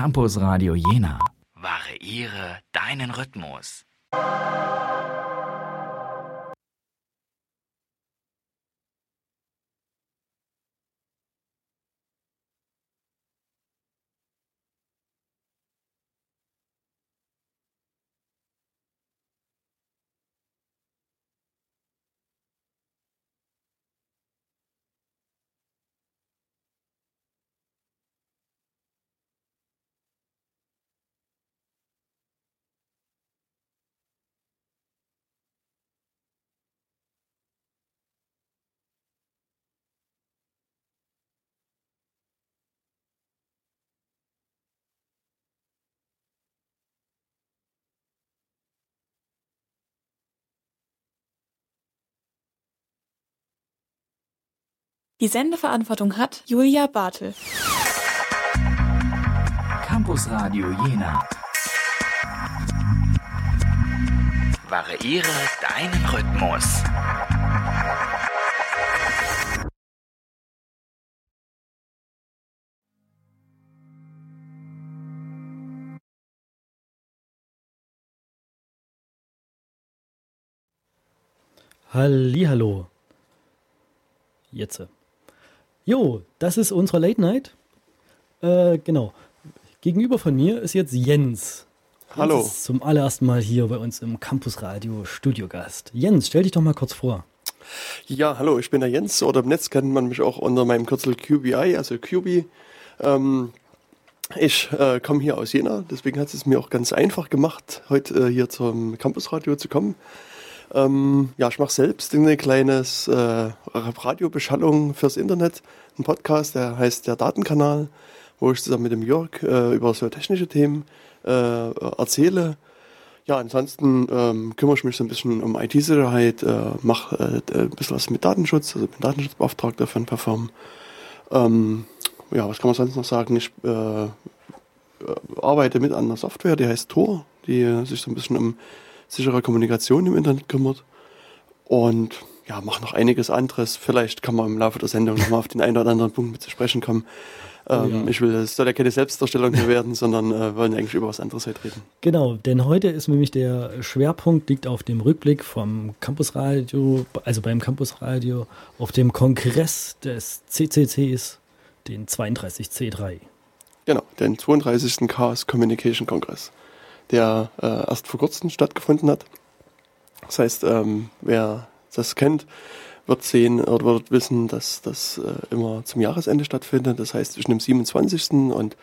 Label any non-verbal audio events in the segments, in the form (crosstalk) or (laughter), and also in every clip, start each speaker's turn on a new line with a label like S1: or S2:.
S1: Campus Radio Jena. Variiere deinen Rhythmus.
S2: Die Sendeverantwortung hat Julia Bartel.
S1: Campus Radio Jena. Variiere deinen Rhythmus.
S3: Hallihallo. Jetzt. Jo, das ist unsere Late Night. Äh, genau. Gegenüber von mir ist jetzt Jens.
S4: Hallo.
S3: Jens ist zum allerersten Mal hier bei uns im Campus Radio Studiogast. Jens, stell dich doch mal kurz vor.
S4: Ja, hallo, ich bin der Jens oder im Netz kennt man mich auch unter meinem Kürzel QBI, also QB. Ähm, ich äh, komme hier aus Jena, deswegen hat es mir auch ganz einfach gemacht, heute äh, hier zum Campusradio zu kommen. Ähm, ja, ich mache selbst eine kleines äh, Radiobeschallung fürs Internet, ein Podcast, der heißt der Datenkanal, wo ich zusammen mit dem Jörg äh, über so technische Themen äh, erzähle. Ja, ansonsten ähm, kümmere ich mich so ein bisschen um IT-Sicherheit, äh, mache äh, ein bisschen was mit Datenschutz, also bin Datenschutzbeauftragter von Perform. Ähm, ja, was kann man sonst noch sagen? Ich äh, arbeite mit einer Software, die heißt Tor, die sich so ein bisschen um sichere Kommunikation im Internet kümmert. Und ja, mache noch einiges anderes. Vielleicht kann man im Laufe der Sendung nochmal auf den einen oder anderen Punkt mit zu sprechen kommen. Ähm,
S3: ja.
S4: Ich will, es soll ja keine Selbstdarstellung hier werden, sondern äh, wollen eigentlich über was anderes heute reden.
S3: Genau, denn heute ist nämlich der Schwerpunkt liegt auf dem Rückblick vom Campusradio, also beim Campusradio auf dem Kongress des CCCs, den 32C3.
S4: Genau, den 32. Chaos Communication Kongress, der äh, erst vor kurzem stattgefunden hat. Das heißt, ähm, wer das kennt, wird sehen oder wird wissen, dass das äh, immer zum Jahresende stattfindet. Das heißt, zwischen dem 27. und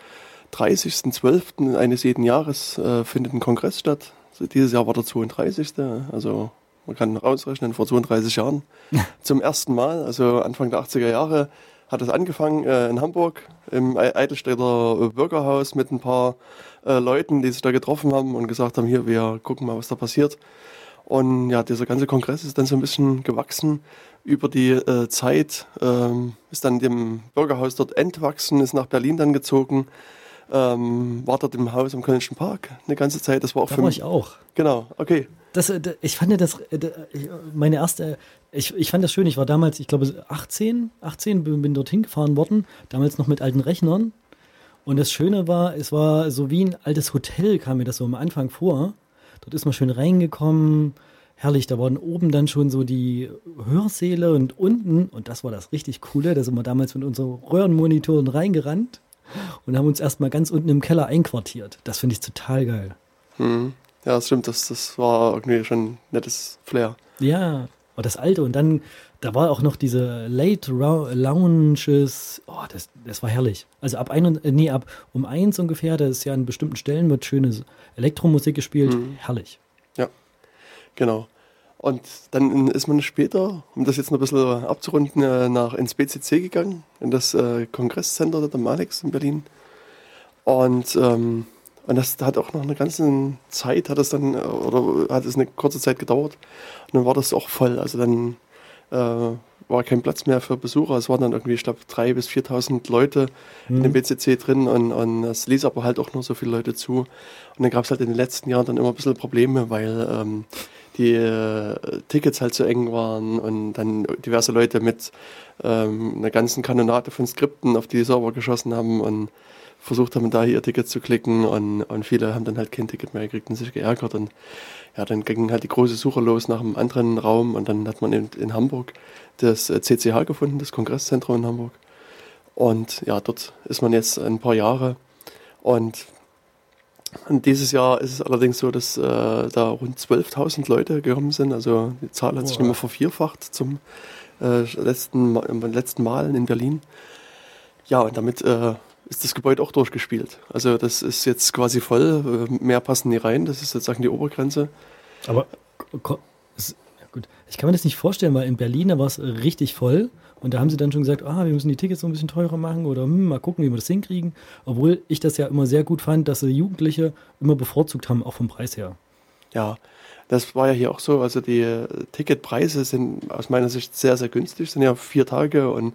S4: 30.12. eines jeden Jahres äh, findet ein Kongress statt. Also dieses Jahr war der 32. Also man kann rausrechnen, vor 32 Jahren (laughs) zum ersten Mal, also Anfang der 80er Jahre, hat es angefangen äh, in Hamburg im Ei- Eidelstädter Bürgerhaus mit ein paar äh, Leuten, die sich da getroffen haben und gesagt haben, hier, wir gucken mal, was da passiert. Und ja, dieser ganze Kongress ist dann so ein bisschen gewachsen über die äh, Zeit, ähm, ist dann dem Bürgerhaus dort entwachsen, ist nach Berlin dann gezogen, ähm, war dort im Haus am Kölnischen Park eine ganze Zeit. Das war auch
S3: Da
S4: für
S3: war
S4: mich.
S3: ich auch.
S4: Genau, okay.
S3: Das, äh, ich fand das, äh, meine erste, ich, ich fand das schön, ich war damals, ich glaube 18, 18, bin, bin dorthin gefahren worden, damals noch mit alten Rechnern. Und das Schöne war, es war so wie ein altes Hotel, kam mir das so am Anfang vor. Dort ist man schön reingekommen, herrlich, da waren oben dann schon so die Hörsäle und unten, und das war das richtig Coole, da sind wir damals mit unseren Röhrenmonitoren reingerannt und haben uns erstmal ganz unten im Keller einquartiert. Das finde ich total geil.
S4: Hm. Ja, das stimmt, das, das war irgendwie schon ein nettes Flair.
S3: Ja, und das alte. Und dann, da war auch noch diese Late Lounges. Oh, das, das war herrlich. Also ab ein und, äh, nee, ab um eins ungefähr, da ist ja an bestimmten Stellen wird schöne Elektromusik gespielt. Herrlich.
S4: Genau. Und dann ist man später, um das jetzt noch ein bisschen abzurunden, äh, nach ins BCC gegangen, in das äh, Kongresscenter dort am Alex in Berlin. Und, ähm, und das hat auch noch eine ganze Zeit, hat es dann, äh, oder hat es eine kurze Zeit gedauert. Und dann war das auch voll. Also dann äh, war kein Platz mehr für Besucher. Es waren dann irgendwie, ich glaube, 3.000 bis 4.000 Leute in dem BCC drin und, und es ließ aber halt auch nur so viele Leute zu. Und dann gab es halt in den letzten Jahren dann immer ein bisschen Probleme, weil ähm, die äh, Tickets halt zu eng waren und dann diverse Leute mit ähm, einer ganzen Kanonade von Skripten auf die Server geschossen haben und versucht haben, da ihr Ticket zu klicken und, und viele haben dann halt kein Ticket mehr gekriegt und sich geärgert und ja, dann ging halt die große Suche los nach einem anderen Raum und dann hat man in, in Hamburg das CCH äh, gefunden, das Kongresszentrum in Hamburg. Und ja, dort ist man jetzt ein paar Jahre und und dieses Jahr ist es allerdings so, dass äh, da rund 12.000 Leute gekommen sind. Also die Zahl hat sich nochmal vervierfacht zum äh, letzten, letzten Mal in Berlin. Ja, und damit äh, ist das Gebäude auch durchgespielt. Also das ist jetzt quasi voll, äh, mehr passen nie rein, das ist sozusagen die Obergrenze.
S3: Aber gut, ich kann mir das nicht vorstellen, weil in Berlin, da war es richtig voll und da haben sie dann schon gesagt, ah, wir müssen die Tickets so ein bisschen teurer machen oder hm, mal gucken, wie wir das hinkriegen. Obwohl ich das ja immer sehr gut fand, dass sie Jugendliche immer bevorzugt haben, auch vom Preis her.
S4: Ja, das war ja hier auch so. Also die äh, Ticketpreise sind aus meiner Sicht sehr, sehr günstig. Sind ja vier Tage und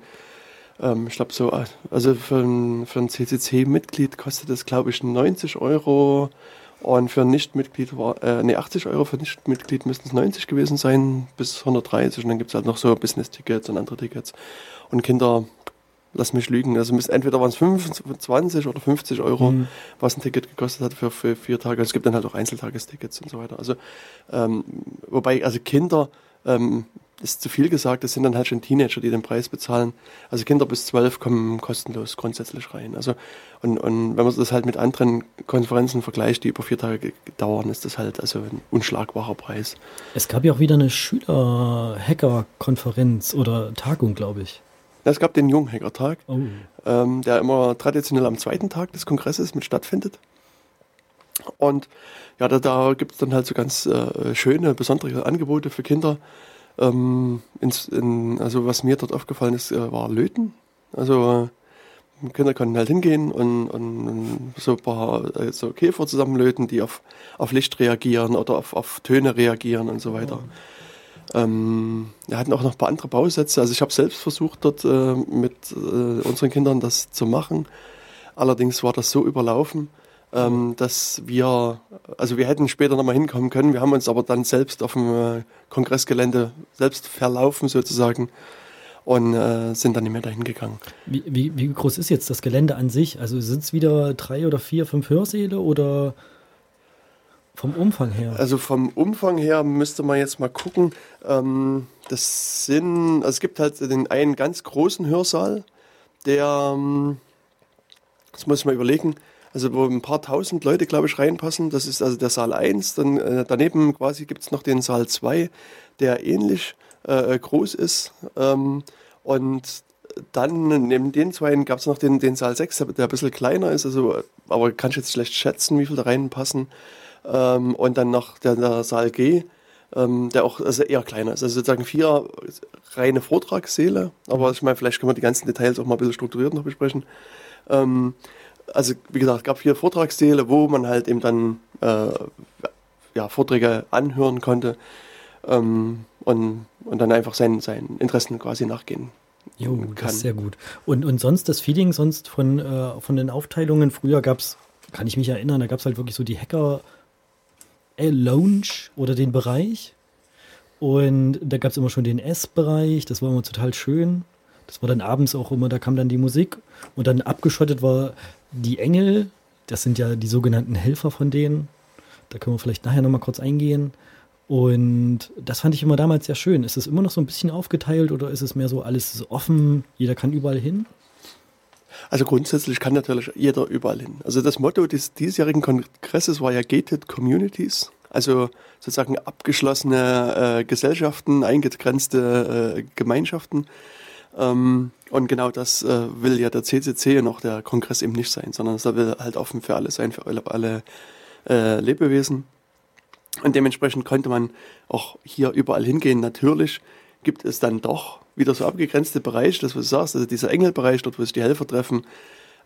S4: ähm, ich glaube so, also für ein, für ein CCC-Mitglied kostet das, glaube ich, 90 Euro. Und für ein Nichtmitglied war, äh, nee, 80 Euro für ein Nichtmitglied müssten es 90 gewesen sein, bis 130. Und dann gibt es halt noch so Business-Tickets und andere Tickets. Und Kinder, lass mich lügen, also müssen, entweder waren es 25 oder 50 Euro, mhm. was ein Ticket gekostet hat für, für vier Tage. Es gibt dann halt auch Einzeltagestickets und so weiter. Also, ähm, wobei, also Kinder, ähm, ist zu viel gesagt, das sind dann halt schon Teenager, die den Preis bezahlen. Also Kinder bis zwölf kommen kostenlos grundsätzlich rein. Also und, und wenn man das halt mit anderen Konferenzen vergleicht, die über vier Tage dauern, ist das halt also ein unschlagbarer Preis.
S3: Es gab ja auch wieder eine Schüler-Hacker-Konferenz oder Tagung, glaube ich.
S4: Es gab den Junghacker-Tag, oh. ähm, der immer traditionell am zweiten Tag des Kongresses mit stattfindet. Und ja, da, da gibt es dann halt so ganz äh, schöne, besondere Angebote für Kinder. Ähm, ins, in, also was mir dort aufgefallen ist, äh, war Löten. Also äh, Kinder konnten halt hingehen und, und, und so ein paar äh, so Käfer zusammenlöten, die auf, auf Licht reagieren oder auf, auf Töne reagieren und so weiter. Oh. Ähm, wir hatten auch noch ein paar andere Bausätze. Also ich habe selbst versucht, dort äh, mit äh, unseren Kindern das zu machen. Allerdings war das so überlaufen, ähm, dass wir, also wir hätten später nochmal hinkommen können, wir haben uns aber dann selbst auf dem äh, Kongressgelände selbst verlaufen sozusagen und äh, sind dann nicht mehr dahin gegangen.
S3: Wie, wie, wie groß ist jetzt das Gelände an sich? Also sind es wieder drei oder vier, fünf Hörsäle oder vom Umfang her?
S4: Also vom Umfang her müsste man jetzt mal gucken. Ähm, das sind, also es gibt halt den einen ganz großen Hörsaal, der, ähm, das muss ich mal überlegen, also wo ein paar tausend Leute, glaube ich, reinpassen. Das ist also der Saal 1. Dann äh, daneben quasi gibt es noch den Saal 2, der ähnlich äh, groß ist. Ähm, und dann neben den zwei gab es noch den, den Saal 6, der ein bisschen kleiner ist, also, aber kann ich jetzt schlecht schätzen, wie viel da reinpassen. Ähm, und dann noch der, der Saal G, ähm, der auch also eher kleiner ist. Also sozusagen vier reine Vortragssäle, aber ich meine, vielleicht können wir die ganzen Details auch mal ein bisschen strukturiert noch besprechen. Ähm, also wie gesagt, es gab vier Vortragssäle, wo man halt eben dann äh, ja, Vorträge anhören konnte ähm, und, und dann einfach seinen, seinen Interessen quasi nachgehen.
S3: Jo, kann. das ist sehr gut. Und, und sonst das Feeling sonst von, äh, von den Aufteilungen, früher gab es, kann ich mich erinnern, da gab es halt wirklich so die Hacker äh, Lounge oder den Bereich. Und da gab es immer schon den S-Bereich, das war immer total schön. Das war dann abends auch immer, da kam dann die Musik und dann abgeschottet war die Engel, das sind ja die sogenannten Helfer von denen. Da können wir vielleicht nachher nochmal kurz eingehen. Und das fand ich immer damals sehr schön. Ist es immer noch so ein bisschen aufgeteilt oder ist es mehr so alles offen, jeder kann überall hin?
S4: Also grundsätzlich kann natürlich jeder überall hin. Also das Motto des diesjährigen Kongresses war ja Gated Communities, also sozusagen abgeschlossene äh, Gesellschaften, eingegrenzte äh, Gemeinschaften. Ähm, und genau das äh, will ja der CCC und auch der Kongress eben nicht sein, sondern es will halt offen für alle sein, für alle, äh, Lebewesen. Und dementsprechend konnte man auch hier überall hingehen. Natürlich gibt es dann doch wieder so abgegrenzte Bereiche, das was du sagst, also dieser Engelbereich, dort wo sich die Helfer treffen,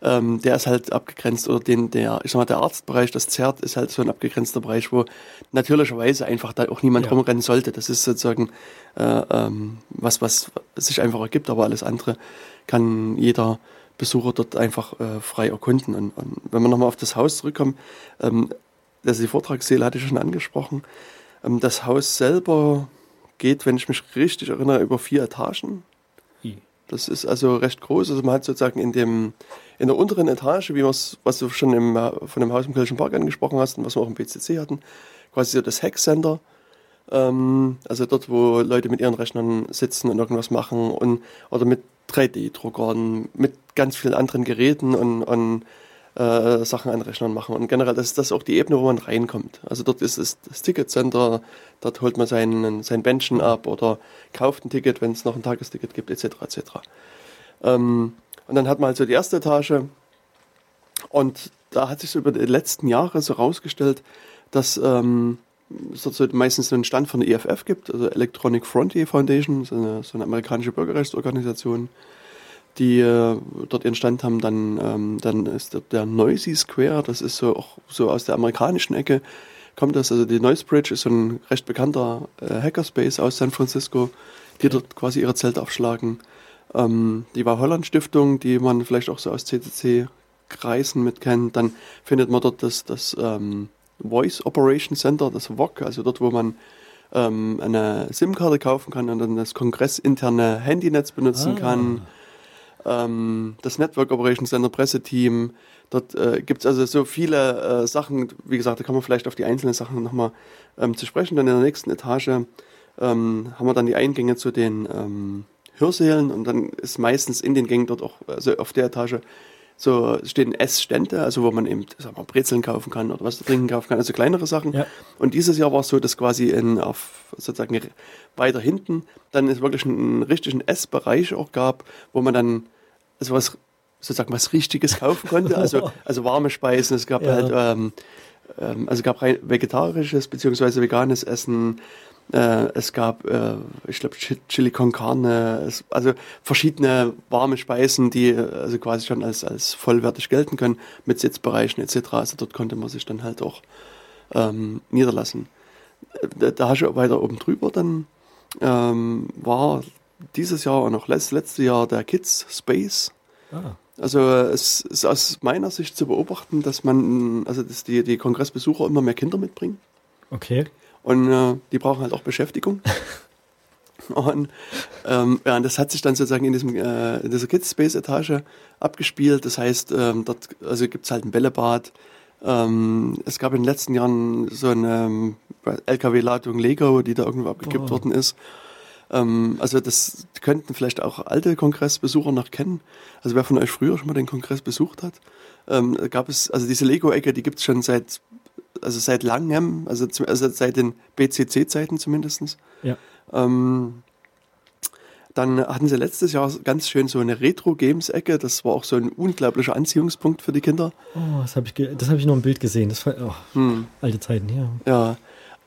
S4: ähm, der ist halt abgegrenzt oder den, der, ich sag mal, der Arztbereich, das Zert ist halt so ein abgegrenzter Bereich, wo natürlicherweise einfach da auch niemand ja. rumrennen sollte. Das ist sozusagen äh, ähm, was, was sich einfach ergibt, aber alles andere kann jeder Besucher dort einfach äh, frei erkunden. Und, und wenn wir nochmal auf das Haus zurückkommen, ähm, also die Vortragssäle hatte ich schon angesprochen. Ähm, das Haus selber geht, wenn ich mich richtig erinnere, über vier Etagen. Das ist also recht groß. Also man hat sozusagen in dem in der unteren Etage, wie was du schon im, von dem Haus im Kölschen Park angesprochen hast und was wir auch im PCC hatten, quasi so das Hack-Center. Ähm, also dort, wo Leute mit ihren Rechnern sitzen und irgendwas machen und oder mit 3D-Druckern, mit ganz vielen anderen Geräten und, und äh, Sachen an Rechnern machen. Und generell, das ist das auch die Ebene, wo man reinkommt. Also dort ist es das Ticketcenter, dort holt man sein, sein Bändchen ab oder kauft ein Ticket, wenn es noch ein Tagesticket gibt, etc. etc. Ähm, und dann hat man halt so die erste Etage und da hat sich so über die letzten Jahre so rausgestellt, dass ähm, es meistens einen Stand von der EFF gibt, also Electronic Frontier Foundation, so eine, so eine amerikanische Bürgerrechtsorganisation, die äh, dort ihren Stand haben. Dann, ähm, dann ist der, der Noisy Square, das ist so auch so aus der amerikanischen Ecke, kommt das. Also die Noise Bridge ist so ein recht bekannter äh, Hackerspace aus San Francisco, die dort quasi ihre Zelte aufschlagen. Ähm, die war Holland Stiftung, die man vielleicht auch so aus CCC Kreisen mit kennt. Dann findet man dort das, das ähm, Voice Operation Center, das VOC, also dort, wo man ähm, eine SIM-Karte kaufen kann und dann das kongressinterne Handynetz benutzen ah. kann. Ähm, das Network Operation Center Presseteam. Dort äh, gibt es also so viele äh, Sachen, wie gesagt, da kann man vielleicht auf die einzelnen Sachen nochmal ähm, zu sprechen. Dann in der nächsten Etage ähm, haben wir dann die Eingänge zu den ähm, Hörsälen und dann ist meistens in den Gängen dort auch, also auf der Etage, so stehen Essstände, also wo man eben sag mal, Brezeln kaufen kann oder was zu trinken kaufen kann, also kleinere Sachen. Ja. Und dieses Jahr war es so, dass quasi in, auf sozusagen weiter hinten dann es wirklich einen richtigen Essbereich auch gab, wo man dann also was sozusagen was Richtiges kaufen konnte, also, (laughs) also warme Speisen, es gab ja. halt ähm, ähm, also gab rein vegetarisches beziehungsweise veganes Essen, äh, es gab, äh, ich glaube, Chili con Carne, es, also verschiedene warme Speisen, die äh, also quasi schon als, als vollwertig gelten können, mit Sitzbereichen etc. Also dort konnte man sich dann halt auch ähm, niederlassen. Äh, da, da hast du weiter oben drüber dann ähm, war dieses Jahr und auch letzt, letztes Jahr der Kids Space. Ah. Also es ist aus meiner Sicht zu beobachten, dass man, also dass die, die Kongressbesucher immer mehr Kinder mitbringen.
S3: Okay.
S4: Und äh, die brauchen halt auch Beschäftigung. (laughs) und ähm, ja, und das hat sich dann sozusagen in, diesem, äh, in dieser Kids Space Etage abgespielt. Das heißt, ähm, dort also gibt es halt ein Bällebad. Ähm, es gab in den letzten Jahren so eine ähm, LKW-Ladung Lego, die da irgendwo abgekippt oh. worden ist. Ähm, also das könnten vielleicht auch alte Kongressbesucher noch kennen. Also wer von euch früher schon mal den Kongress besucht hat, ähm, gab es, also diese Lego-Ecke, die gibt es schon seit also seit langem, also, also seit den BCC-Zeiten zumindest.
S3: Ja.
S4: Ähm, dann hatten sie letztes Jahr ganz schön so eine Retro-Games-Ecke. Das war auch so ein unglaublicher Anziehungspunkt für die Kinder.
S3: Oh, das habe ich, hab ich nur im Bild gesehen. Das war oh, hm. alte Zeiten, ja.
S4: Ja.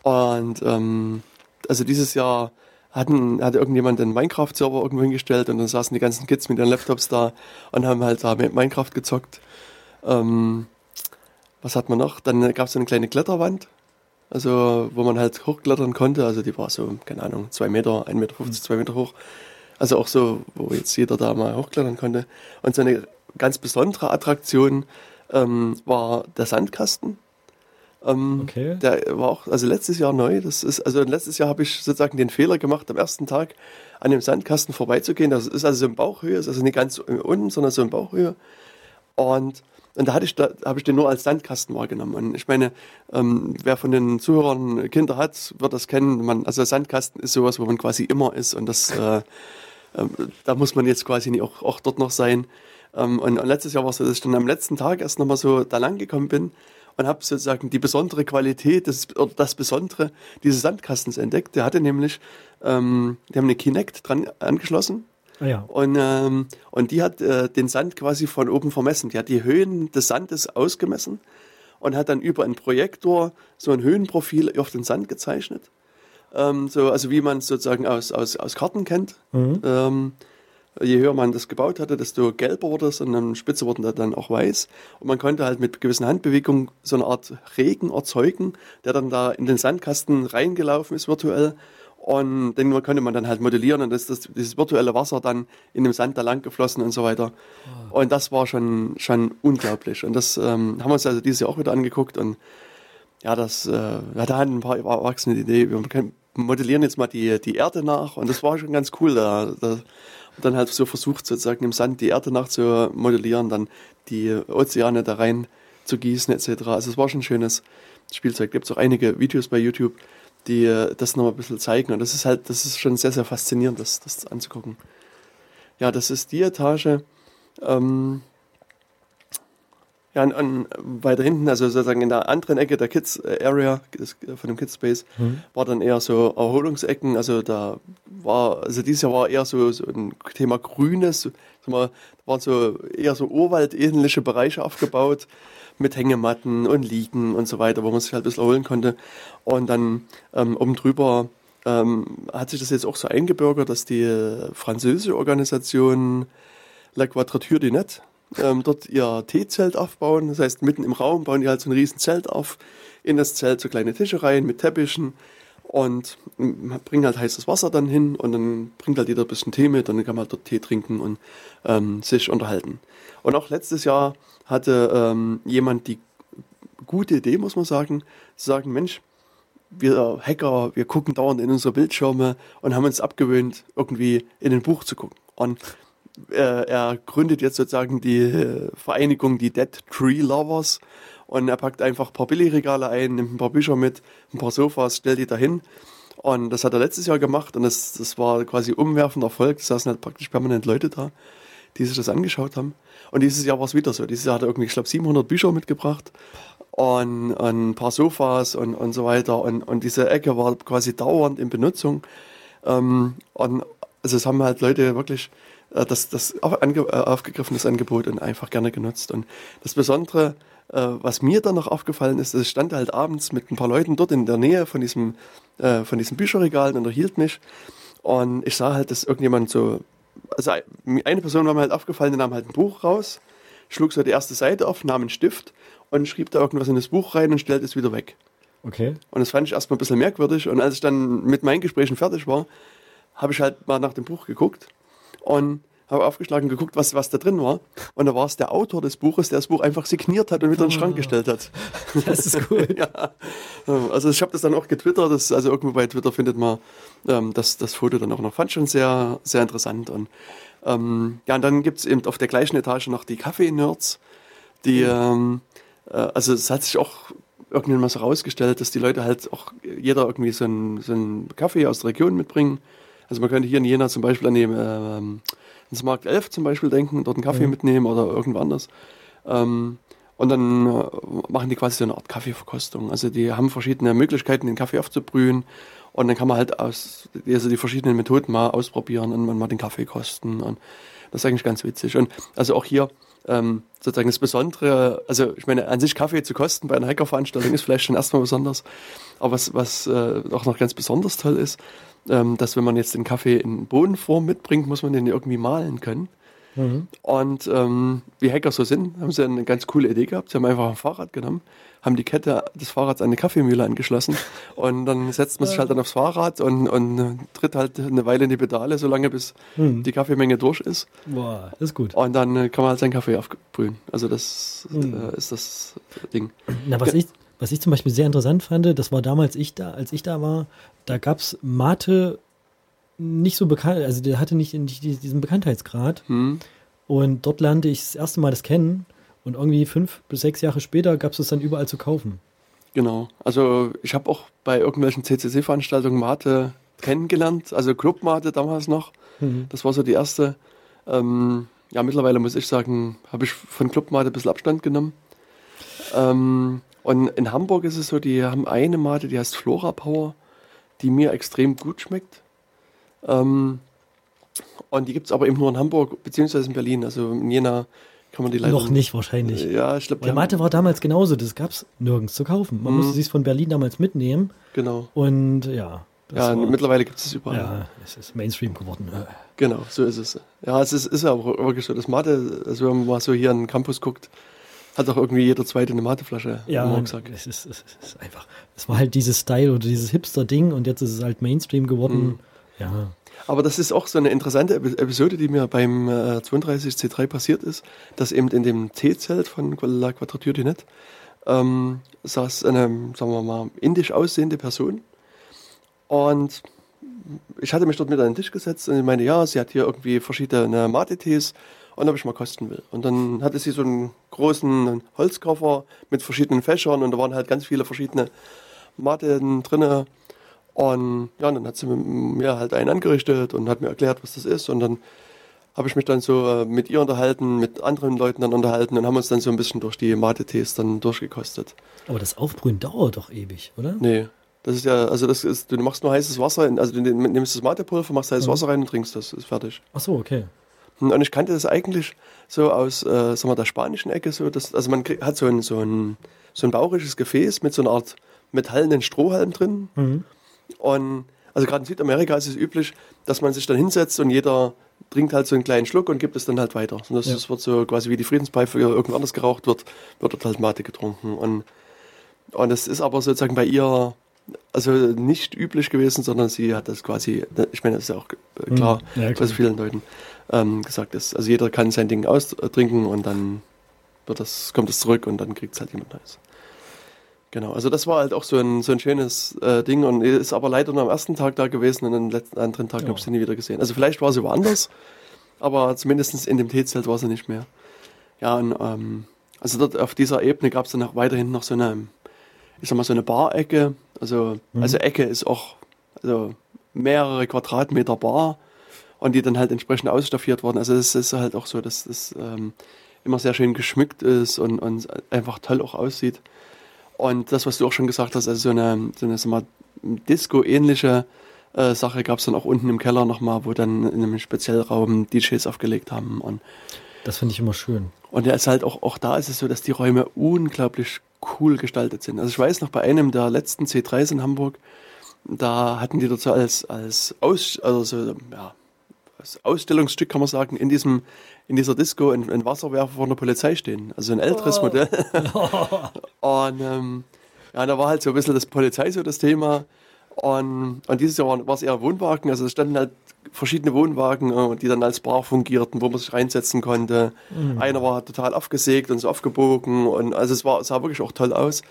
S4: Und ähm, also dieses Jahr hatten, hatte irgendjemand einen Minecraft-Server irgendwo hingestellt und dann saßen die ganzen Kids mit ihren Laptops da und haben halt da mit Minecraft gezockt. Ähm, was hat man noch? Dann gab es eine kleine Kletterwand, also wo man halt hochklettern konnte. Also die war so, keine Ahnung, zwei Meter, 1,50 Meter, 50, zwei Meter hoch. Also auch so, wo jetzt jeder da mal hochklettern konnte. Und so eine ganz besondere Attraktion ähm, war der Sandkasten. Ähm, okay. Der war auch, also letztes Jahr neu. Das ist, also letztes Jahr habe ich sozusagen den Fehler gemacht, am ersten Tag an dem Sandkasten vorbeizugehen. Das ist also so in Bauchhöhe, ist also nicht ganz unten, sondern so in Bauchhöhe. Und und da hatte ich, da habe ich den nur als Sandkasten wahrgenommen. Und ich meine, ähm, wer von den Zuhörern Kinder hat, wird das kennen. Man, also Sandkasten ist sowas, wo man quasi immer ist. Und das, äh, äh, da muss man jetzt quasi nicht auch, auch dort noch sein. Ähm, und, und, letztes Jahr war es so, dass ich dann am letzten Tag erst nochmal so da lang gekommen bin und habe sozusagen die besondere Qualität, das, oder das Besondere dieses Sandkastens entdeckt. Der hatte nämlich, ähm, die haben eine Kinect dran angeschlossen
S3: Ah, ja.
S4: Und, ähm, und die hat äh, den Sand quasi von oben vermessen. Die hat die Höhen des Sandes ausgemessen und hat dann über einen Projektor so ein Höhenprofil auf den Sand gezeichnet. Ähm, so, also wie man es sozusagen aus, aus, aus Karten kennt. Mhm. Ähm, je höher man das gebaut hatte, desto gelber wurde es und dann spitze wurde dann auch weiß. Und man konnte halt mit gewissen Handbewegungen so eine Art Regen erzeugen, der dann da in den Sandkasten reingelaufen ist virtuell und den konnte man dann halt modellieren und das, das, dieses virtuelle Wasser dann in dem Sand da lang geflossen und so weiter. Oh. Und das war schon, schon unglaublich. Und das ähm, haben wir uns also dieses Jahr auch wieder angeguckt und ja, das, äh, wir hatten ein paar Erwachsene die Idee, wir modellieren jetzt mal die, die Erde nach und das war schon ganz cool. Da, da dann halt so versucht, sozusagen im Sand die Erde nachzumodellieren, dann die Ozeane da rein zu gießen, etc. Also es war schon ein schönes Spielzeug. Gibt es auch einige Videos bei YouTube, die äh, das nochmal ein bisschen zeigen. Und das ist halt, das ist schon sehr, sehr faszinierend, das, das anzugucken. Ja, das ist die Etage. Ähm, ja, an, an, weiter hinten, also sozusagen in der anderen Ecke der Kids äh, Area äh, von dem Kids Space, mhm. war dann eher so Erholungsecken. Also da war, also dieses Jahr war eher so, so ein Thema Grünes. So, da waren so eher so urwaldähnliche Bereiche aufgebaut mit Hängematten und Liegen und so weiter, wo man sich halt ein bisschen erholen konnte. Und dann ähm, oben drüber ähm, hat sich das jetzt auch so eingebürgert, dass die französische Organisation La Quadrature du Net ähm, dort ihr Teezelt aufbauen. Das heißt, mitten im Raum bauen die halt so ein riesen Zelt auf. In das Zelt so kleine Tische rein mit Teppichen und bringen halt heißes Wasser dann hin und dann bringt halt jeder ein bisschen Tee mit und dann kann man halt dort Tee trinken und ähm, sich unterhalten. Und auch letztes Jahr hatte ähm, jemand die gute Idee, muss man sagen, zu sagen, Mensch, wir Hacker, wir gucken dauernd in unsere Bildschirme und haben uns abgewöhnt, irgendwie in ein Buch zu gucken. Und er gründet jetzt sozusagen die äh, Vereinigung, die Dead Tree Lovers. Und er packt einfach ein paar Billigregale ein, nimmt ein paar Bücher mit, ein paar Sofas, stellt die dahin. Und das hat er letztes Jahr gemacht und das, das war quasi umwerfender Erfolg. Es saßen halt praktisch permanent Leute da, die sich das angeschaut haben. Und dieses Jahr war es wieder so. Dieses Jahr hat er irgendwie, ich glaube, 700 Bücher mitgebracht und, und, ein paar Sofas und, und so weiter. Und, und diese Ecke war quasi dauernd in Benutzung. Ähm, und also es haben halt Leute wirklich äh, das, das äh, aufgegriffen, das Angebot und einfach gerne genutzt. Und das Besondere, äh, was mir dann noch aufgefallen ist, es stand halt abends mit ein paar Leuten dort in der Nähe von diesem, von diesem Bücherregal und unterhielt mich. Und ich sah halt, dass irgendjemand so, also eine Person war mir halt aufgefallen, die nahm halt ein Buch raus, schlug so die erste Seite auf, nahm einen Stift und schrieb da irgendwas in das Buch rein und stellte es wieder weg.
S3: Okay.
S4: Und das fand ich erstmal ein bisschen merkwürdig. Und als ich dann mit meinen Gesprächen fertig war, habe ich halt mal nach dem Buch geguckt und habe aufgeschlagen geguckt, was, was da drin war. Und da war es der Autor des Buches, der das Buch einfach signiert hat und wieder in den Schrank ah. gestellt hat. (laughs)
S3: Das ist cool. (laughs)
S4: ja. Also ich habe das dann auch getwittert. Das, also irgendwo bei Twitter findet man ähm, das, das Foto dann auch noch. Fand schon sehr, sehr interessant. Und ähm, ja, und dann gibt es eben auf der gleichen Etage noch die Kaffee-Nerds, die, ähm, äh, also es hat sich auch irgendwann mal so rausgestellt, dass die Leute halt auch jeder irgendwie so einen, so einen Kaffee aus der Region mitbringen. Also man könnte hier in Jena zum Beispiel an dem ähm, ins Markt 11 zum Beispiel denken, dort einen Kaffee mhm. mitnehmen oder irgendwo anders. Ähm, und dann äh, machen die quasi so eine Art Kaffeeverkostung. Also die haben verschiedene Möglichkeiten, den Kaffee aufzubrühen. Und dann kann man halt aus, also die verschiedenen Methoden mal ausprobieren und mal den Kaffee kosten. Und das ist eigentlich ganz witzig. Und also auch hier ähm, sozusagen das Besondere, also ich meine, an sich Kaffee zu kosten bei einer Hackerveranstaltung ist vielleicht schon erstmal besonders. Aber was, was äh, auch noch ganz besonders toll ist, ähm, dass wenn man jetzt den Kaffee in Bodenform mitbringt, muss man den irgendwie malen können. Mhm. Und ähm, wie Hacker so sind, haben sie eine ganz coole Idee gehabt. Sie haben einfach ein Fahrrad genommen, haben die Kette des Fahrrads an eine Kaffeemühle angeschlossen (laughs) und dann setzt man sich halt dann aufs Fahrrad und, und tritt halt eine Weile in die Pedale, solange bis mhm. die Kaffeemenge durch ist.
S3: Boah, ist gut.
S4: Und dann äh, kann man halt seinen Kaffee aufbrühen. Also das mhm. äh, ist das Ding.
S3: Na, was ich, was ich zum Beispiel sehr interessant fand, das war damals ich da, als ich da war, da gab es Mate nicht so bekannt, also der hatte nicht, nicht diesen Bekanntheitsgrad. Hm. Und dort lernte ich das erste Mal das kennen. Und irgendwie fünf bis sechs Jahre später gab es es dann überall zu kaufen.
S4: Genau. Also ich habe auch bei irgendwelchen CCC-Veranstaltungen Mate kennengelernt. Also Club Mate damals noch. Mhm. Das war so die erste. Ähm, ja, mittlerweile muss ich sagen, habe ich von Club Mate ein bisschen Abstand genommen. Ähm, und in Hamburg ist es so, die haben eine Mate, die heißt Flora Power, die mir extrem gut schmeckt. Ähm, und die gibt es aber eben nur in Hamburg beziehungsweise in Berlin. Also in Jena kann man die leider.
S3: Noch nicht wahrscheinlich.
S4: Ja, ich glaube.
S3: Der Mate war damals genauso, das gab es nirgends zu kaufen. Man mhm. musste sich von Berlin damals mitnehmen.
S4: Genau.
S3: Und ja.
S4: Ja, war, mittlerweile gibt es überall.
S3: Ja, es ist Mainstream geworden.
S4: Genau, so ist es. Ja, es ist, ist ja auch wirklich so. Das Mate, also wenn man mal so hier an den Campus guckt, hat auch irgendwie jeder zweite eine Mateflasche
S3: ja, im Rucksack. Es ist, es ist einfach, es war halt dieses Style oder dieses Hipster-Ding und jetzt ist es halt Mainstream geworden. Mhm. Ja.
S4: Aber das ist auch so eine interessante Episode, die mir beim äh, 32C3 passiert ist, dass eben in dem T-Zelt von La Quadrature du Net ähm, saß eine, sagen wir mal, indisch aussehende Person und ich hatte mich dort mit an den Tisch gesetzt und sie meinte, ja, sie hat hier irgendwie verschiedene Mate-Tees und ob ich mal kosten will. Und dann hatte sie so einen großen Holzkoffer mit verschiedenen Fächern und da waren halt ganz viele verschiedene Maten drinne. Und ja, dann hat sie mir halt einen angerichtet und hat mir erklärt, was das ist. Und dann habe ich mich dann so äh, mit ihr unterhalten, mit anderen Leuten dann unterhalten und haben uns dann so ein bisschen durch die Mate-Tees dann durchgekostet.
S3: Aber das Aufbrühen dauert doch ewig, oder?
S4: Nee, das ist ja, also das ist, du machst nur heißes Wasser, in, also du nimmst das Matepulver, machst heißes Wasser rein und trinkst das, ist fertig.
S3: Ach so, okay.
S4: Und ich kannte das eigentlich so aus, äh, sagen wir, der spanischen Ecke, so, dass, also man krieg, hat so ein, so, ein, so ein bauchiges Gefäß mit so einer Art metallenen Strohhalm drin.
S3: Mhm.
S4: Und also gerade in Südamerika ist es üblich, dass man sich dann hinsetzt und jeder trinkt halt so einen kleinen Schluck und gibt es dann halt weiter. Und das,
S3: Ja.
S4: das wird so quasi wie die Friedenspfeife irgendwo anders geraucht wird, wird dort halt Mate getrunken. Und, und das ist aber sozusagen bei ihr also nicht üblich gewesen, sondern sie hat das quasi, ich meine, das ist ja auch äh, klar,
S3: Mhm. Ja, klar.
S4: was vielen Leuten ähm, gesagt ist. Also jeder kann sein Ding austrinken und dann wird das, kommt es zurück und dann kriegt es halt jemand Neues. Genau, also das war halt auch so ein, so ein schönes äh, Ding und ist aber leider nur am ersten Tag da gewesen und am letzten anderen Tag
S3: Ja.
S4: habe ich sie nie wieder gesehen. Also vielleicht war sie woanders, aber zumindest in dem Teezelt war sie nicht mehr. Ja, und ähm, also dort auf dieser Ebene gab es dann auch weiterhin noch so eine, ich sag mal, so eine Bar-Ecke. Also,
S3: Mhm.
S4: also Ecke ist auch also mehrere Quadratmeter Bar und die dann halt entsprechend ausstaffiert worden. Also es ist halt auch so, dass das ähm, immer sehr schön geschmückt ist und, und einfach toll auch aussieht. Und das, was du auch schon gesagt hast, also so eine, so eine mal, Disco-ähnliche äh, Sache gab es dann auch unten im Keller nochmal, wo dann in einem Speziellraum DJs aufgelegt haben. Und,
S3: Das finde ich immer schön.
S4: und der ist halt auch, auch da ist es so, dass die Räume unglaublich cool gestaltet sind. Also ich weiß noch, bei einem der letzten C3s in Hamburg, da hatten die so als, als, Aus, also so, ja, Ausstellungsstück, kann man sagen, in diesem in dieser Disco ein, ein Wasserwerfer von der Polizei stehen. Also ein älteres Modell. (laughs) und ähm, ja, da war halt so ein bisschen das Polizei so das Thema. Und, und dieses Jahr war es eher Wohnwagen. Also es standen halt verschiedene Wohnwagen, äh, die dann als Bar fungierten, wo man sich reinsetzen konnte. Einer war total aufgesägt und so aufgebogen. Und also es war, sah wirklich auch toll aus.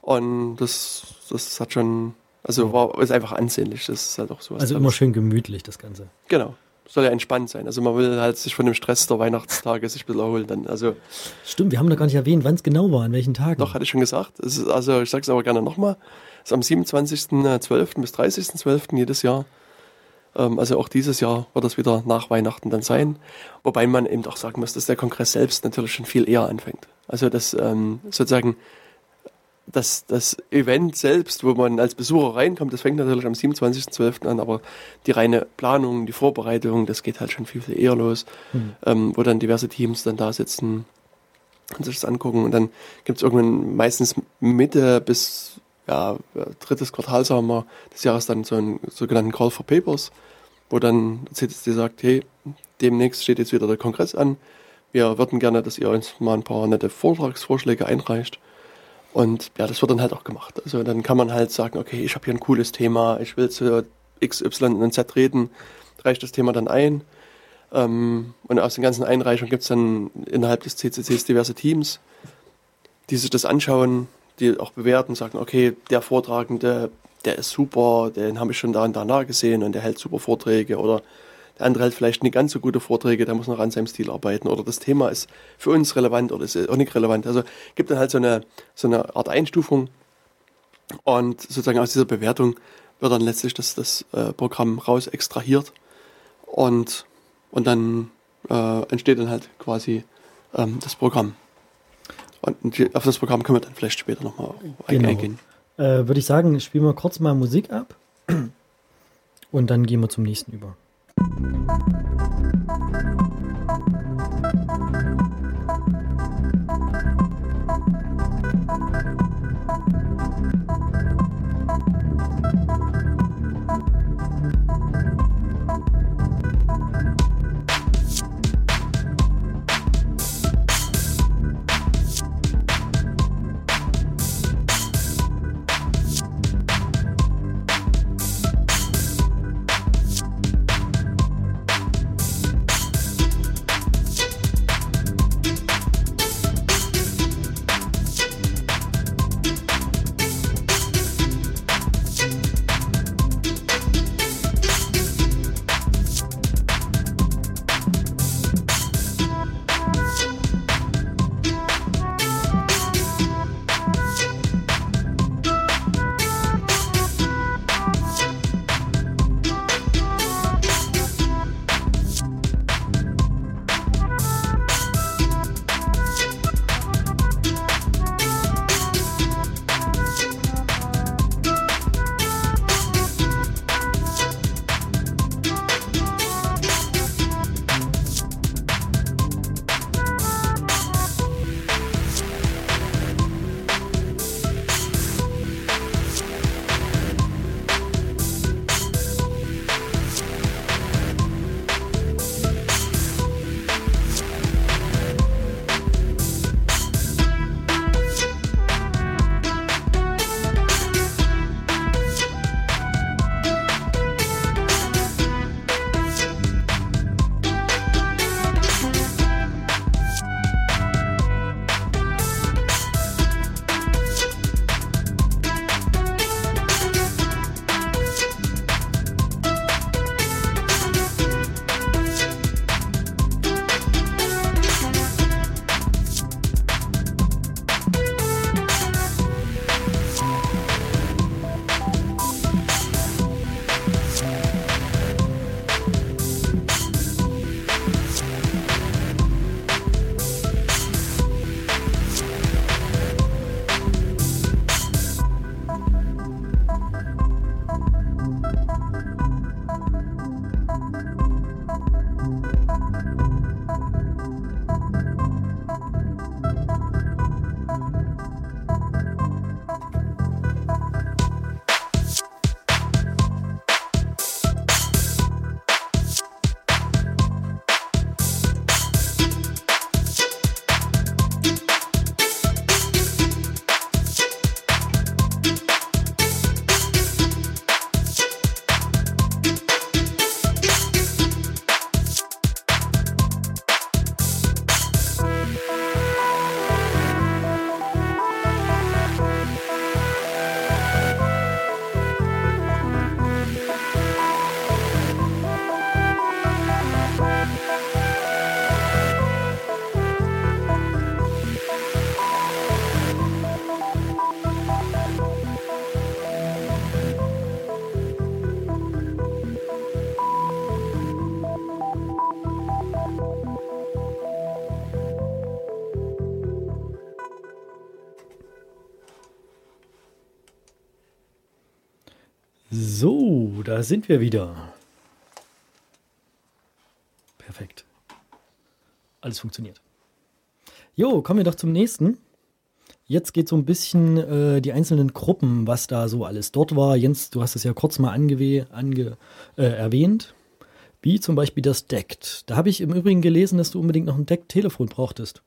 S4: Und das, das hat schon, also war ist einfach ansehnlich. Das ist halt auch so was
S3: Also immer schön gemütlich, das Ganze.
S4: Genau. Soll ja entspannt sein. Also man will halt sich von dem Stress der Weihnachtstage sich ein bisschen erholen dann. Also
S3: Stimmt, wir haben da gar nicht erwähnt, wann es genau war, an welchen Tagen.
S4: doch, hatte ich schon gesagt. Es ist, also ich sage es aber gerne nochmal. Es ist am 27.12. bis 30.12. jedes Jahr. Ähm, also auch dieses Jahr wird das wieder nach Weihnachten dann sein. Wobei man eben auch sagen muss, dass der Kongress selbst natürlich schon viel eher anfängt. Also das ähm, sozusagen das, das Event selbst, wo man als Besucher reinkommt, das fängt natürlich am 27.12. an, aber die reine Planung, die Vorbereitung, das geht halt schon viel, viel eher los,
S3: Hm.
S4: ähm, wo dann diverse Teams dann da sitzen und sich das angucken. Und dann gibt es irgendwann meistens Mitte bis ja, drittes Quartal, sagen wir, des Jahres dann so einen sogenannten Call for Papers, wo dann CCC sagt, hey, demnächst steht jetzt wieder der Kongress an. Wir würden gerne, dass ihr uns mal ein paar nette Vortragsvorschläge einreicht. Und ja, das wird dann halt auch gemacht. Also dann kann man halt sagen, okay, ich habe hier ein cooles Thema, ich will zu X, Y und Z reden, reicht das Thema dann ein. Ähm, und aus den ganzen Einreichungen gibt es dann innerhalb des CCCs diverse Teams, die sich das anschauen, die auch bewerten, sagen, okay, der Vortragende, der ist super, den habe ich schon da und da nah gesehen und der hält super Vorträge oder der andere hält vielleicht nicht ganz so gute Vorträge, der muss noch an seinem Stil arbeiten oder das Thema ist für uns relevant oder ist auch nicht relevant. Also gibt dann halt so eine, so eine Art Einstufung und sozusagen aus dieser Bewertung wird dann letztlich das, das äh, Programm raus extrahiert und, und dann äh, entsteht dann halt quasi ähm, das Programm. Und auf das Programm können wir dann vielleicht später nochmal
S3: Genau.
S4: eingehen.
S3: Äh, Würde ich sagen, spielen wir kurz mal Musik ab und dann gehen wir zum nächsten über. Thank you. Da sind wir wieder. Perfekt. Alles funktioniert. Jo, kommen wir doch zum nächsten. Jetzt geht so ein bisschen äh, die einzelnen Gruppen, was da so alles dort war. Jens, du hast es ja kurz mal ange, äh, erwähnt. Wie zum Beispiel das DECT. Da habe ich im Übrigen gelesen, dass du unbedingt noch ein DECT-Telefon brauchtest.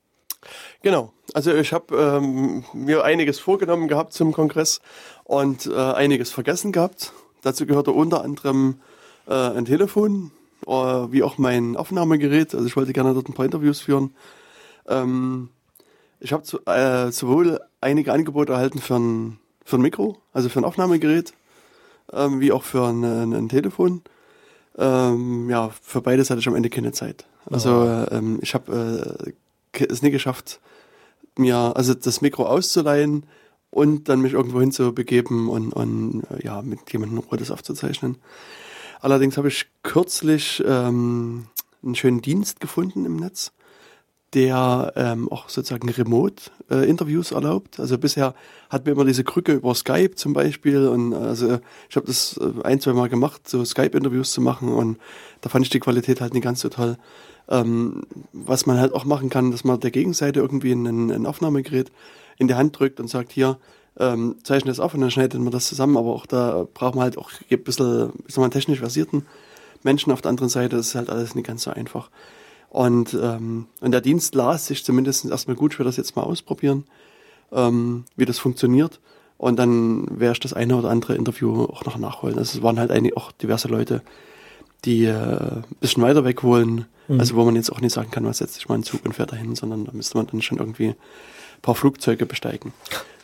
S4: Genau. Also ich habe ähm, mir einiges vorgenommen gehabt zum Kongress und äh, einiges vergessen gehabt. Dazu gehörte unter anderem äh, ein Telefon, äh, wie auch mein Aufnahmegerät. Also ich wollte gerne dort ein paar Interviews führen. Ähm, ich habe zu, äh, sowohl einige Angebote erhalten für ein, für ein Mikro, also für ein Aufnahmegerät, ähm, wie auch für ein, ein, ein Telefon. Ähm, ja, für beides hatte ich am Ende keine Zeit. Also oh. ähm, ich habe äh, es nie geschafft, mir also das Mikro auszuleihen und dann mich irgendwo hinzubegeben und, und äh, ja, mit jemandem Rotes aufzuzeichnen. Allerdings habe ich kürzlich ähm, einen schönen Dienst gefunden im Netz der ähm, auch sozusagen Remote-Interviews äh, erlaubt. Also bisher hat mir immer diese Krücke über Skype zum Beispiel und also ich habe das äh, ein, zwei Mal gemacht, so Skype-Interviews zu machen und da fand ich die Qualität halt nicht ganz so toll. Ähm, was man halt auch machen kann, dass man der Gegenseite irgendwie ein, ein Aufnahmegerät in die Hand drückt und sagt, hier, ähm, zeichne das auf und dann schneidet man das zusammen, aber auch da braucht man halt auch ein bisschen, ich mal, technisch versierten Menschen auf der anderen Seite, das ist halt alles nicht ganz so einfach. Und, ähm, und der Dienst las sich zumindest erstmal gut, ich will das jetzt mal ausprobieren, ähm, wie das funktioniert. Und dann werde ich das eine oder andere Interview auch noch nachholen. Also es waren halt eigentlich auch diverse Leute, die äh, ein bisschen weiter weg wollen. Mhm. Also wo man jetzt auch nicht sagen kann, was setzt sich mal ein Zug und fährt dahin, sondern da müsste man dann schon irgendwie ein paar Flugzeuge besteigen.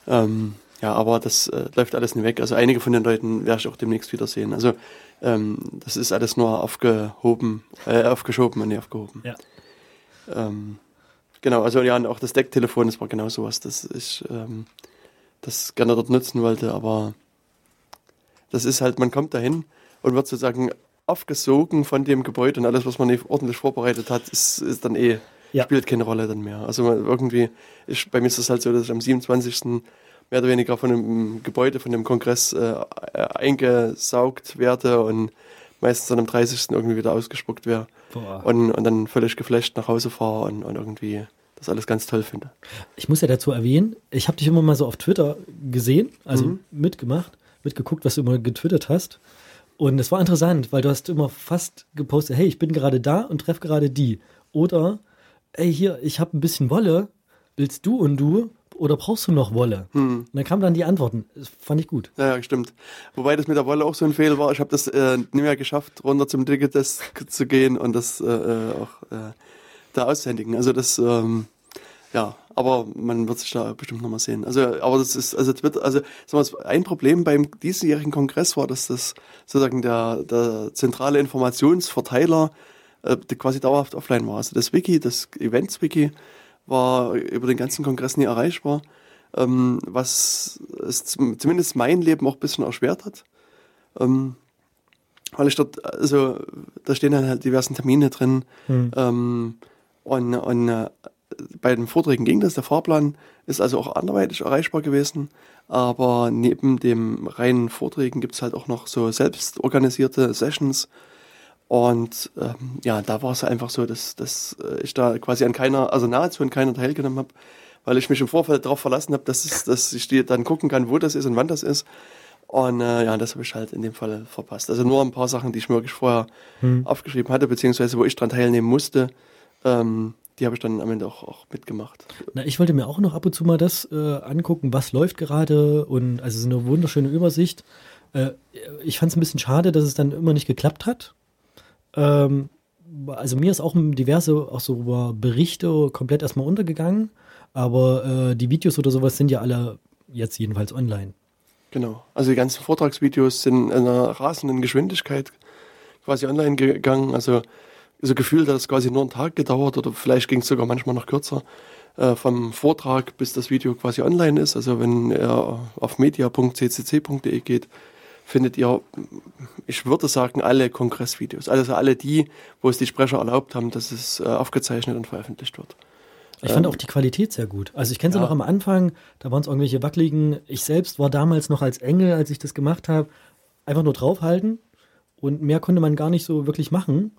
S4: Ähm, ja, aber das äh, läuft alles nicht weg. Also einige von den Leuten werde ich auch demnächst wiedersehen. Also ähm, das ist alles nur aufgehoben, äh, aufgeschoben und nicht aufgehoben. Ja. Ähm, genau, also ja, und auch das Decktelefon, das war genau sowas, das ich ähm, das gerne dort nutzen wollte, aber das ist halt, man kommt dahin und wird sozusagen aufgesogen von dem Gebäude und alles, was man nicht ordentlich vorbereitet hat, ist, ist dann eh, ja. spielt keine Rolle dann mehr. Also irgendwie, ich, bei mir ist es halt so, dass ich am 27 mehr oder weniger von dem Gebäude, von dem Kongress äh, eingesaugt werde und meistens dann am 30. irgendwie wieder ausgespuckt wäre. Und, und dann völlig geflasht nach Hause fahre und, und irgendwie das alles ganz toll finde.
S3: Ich muss ja dazu erwähnen, ich habe dich immer mal so auf Twitter gesehen, also mhm. mitgemacht, mitgeguckt, was du immer getwittert hast. Und es war interessant, weil du hast immer fast gepostet, hey, ich bin gerade da und treffe gerade die. Oder, ey, hier, ich habe ein bisschen Wolle, willst du und du? oder brauchst du noch Wolle? Hm. Und dann kamen dann die Antworten. Das fand ich gut.
S4: Ja, ja, stimmt. Wobei das mit der Wolle auch so ein Fehler war. Ich habe das äh, nicht mehr geschafft, runter zum Ticketdesk zu gehen und das äh, äh, auch äh, da auszuhändigen. Also das, ähm, ja, aber man wird sich da bestimmt nochmal sehen. Also, aber das ist, also Twitter, also sagen wir, ein Problem beim diesjährigen Kongress war, dass das sozusagen der, der zentrale Informationsverteiler äh, quasi dauerhaft offline war. Also das Wiki, das Events-Wiki, war über den ganzen Kongress nie erreichbar, ähm, was es zumindest mein Leben auch ein bisschen erschwert hat. Ähm, weil ich dort, also da stehen dann halt diversen Termine drin mhm. ähm, und, und bei den Vorträgen ging das, der Fahrplan ist also auch anderweitig erreichbar gewesen, aber neben dem reinen Vorträgen gibt es halt auch noch so selbst organisierte Sessions, und ähm, ja, da war es einfach so, dass, dass äh, ich da quasi an keiner, also nahezu an keiner teilgenommen habe, weil ich mich im Vorfeld darauf verlassen habe, dass, es, dass ich die dann gucken kann, wo das ist und wann das ist. Und äh, ja, das habe ich halt in dem Fall verpasst. Also nur ein paar Sachen, die ich mir wirklich vorher hm. aufgeschrieben hatte, beziehungsweise wo ich dran teilnehmen musste, ähm, die habe ich dann am Ende auch, auch mitgemacht.
S3: Na, ich wollte mir auch noch ab und zu mal das äh, angucken, was läuft gerade und also ist eine wunderschöne Übersicht. Äh, ich fand es ein bisschen schade, dass es dann immer nicht geklappt hat. Ähm, also mir ist auch diverse auch so Berichte komplett erstmal untergegangen, aber äh, die Videos oder sowas sind ja alle jetzt jedenfalls online.
S4: Genau. Also die ganzen Vortragsvideos sind in einer rasenden Geschwindigkeit quasi online gegangen. Also so gefühlt hat es quasi nur einen Tag gedauert oder vielleicht ging es sogar manchmal noch kürzer äh, vom Vortrag bis das Video quasi online ist. Also wenn er auf media.ccc.de geht, findet ihr, ich würde sagen, alle Kongressvideos. Also alle die, wo es die Sprecher erlaubt haben, dass es äh, aufgezeichnet und veröffentlicht wird.
S3: Ich fand ähm, auch die Qualität sehr gut. Also ich kenne sie ja. noch am Anfang, da waren es irgendwelche wackeligen. Ich selbst war damals noch als Engel, als ich das gemacht habe, einfach nur draufhalten und mehr konnte man gar nicht so wirklich machen.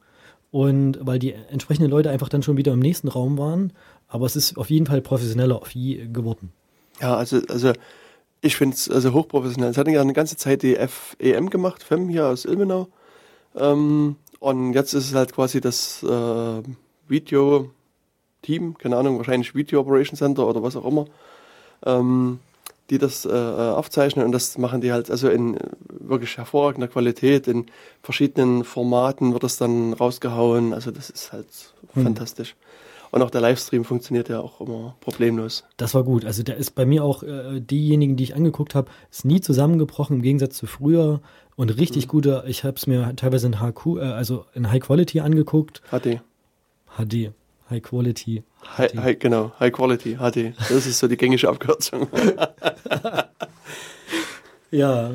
S3: Und weil die entsprechenden Leute einfach dann schon wieder im nächsten Raum waren. Aber es ist auf jeden Fall professioneller geworden.
S4: Ja, also, also ich finde es also hochprofessionell. Es hat ja eine ganze Zeit die FEM gemacht, FEM hier aus Ilmenau. Ähm, und jetzt ist es halt quasi das äh, Video-Team, keine Ahnung, wahrscheinlich Video Operation Center oder was auch immer, ähm, die das äh, aufzeichnen und das machen die halt also in wirklich hervorragender Qualität, in verschiedenen Formaten wird das dann rausgehauen. Also das ist halt hm. fantastisch. Und auch der Livestream funktioniert ja auch immer problemlos.
S3: Das war gut. Also der ist bei mir auch, äh, diejenigen, die ich angeguckt habe, ist nie zusammengebrochen im Gegensatz zu früher. Und richtig mhm. guter, ich habe es mir teilweise in HQ, äh, also in High Quality angeguckt.
S4: HD.
S3: HD. High Quality.
S4: High, high, genau, High Quality, HD. Das ist so die gängige Abkürzung. (laughs)
S3: ja,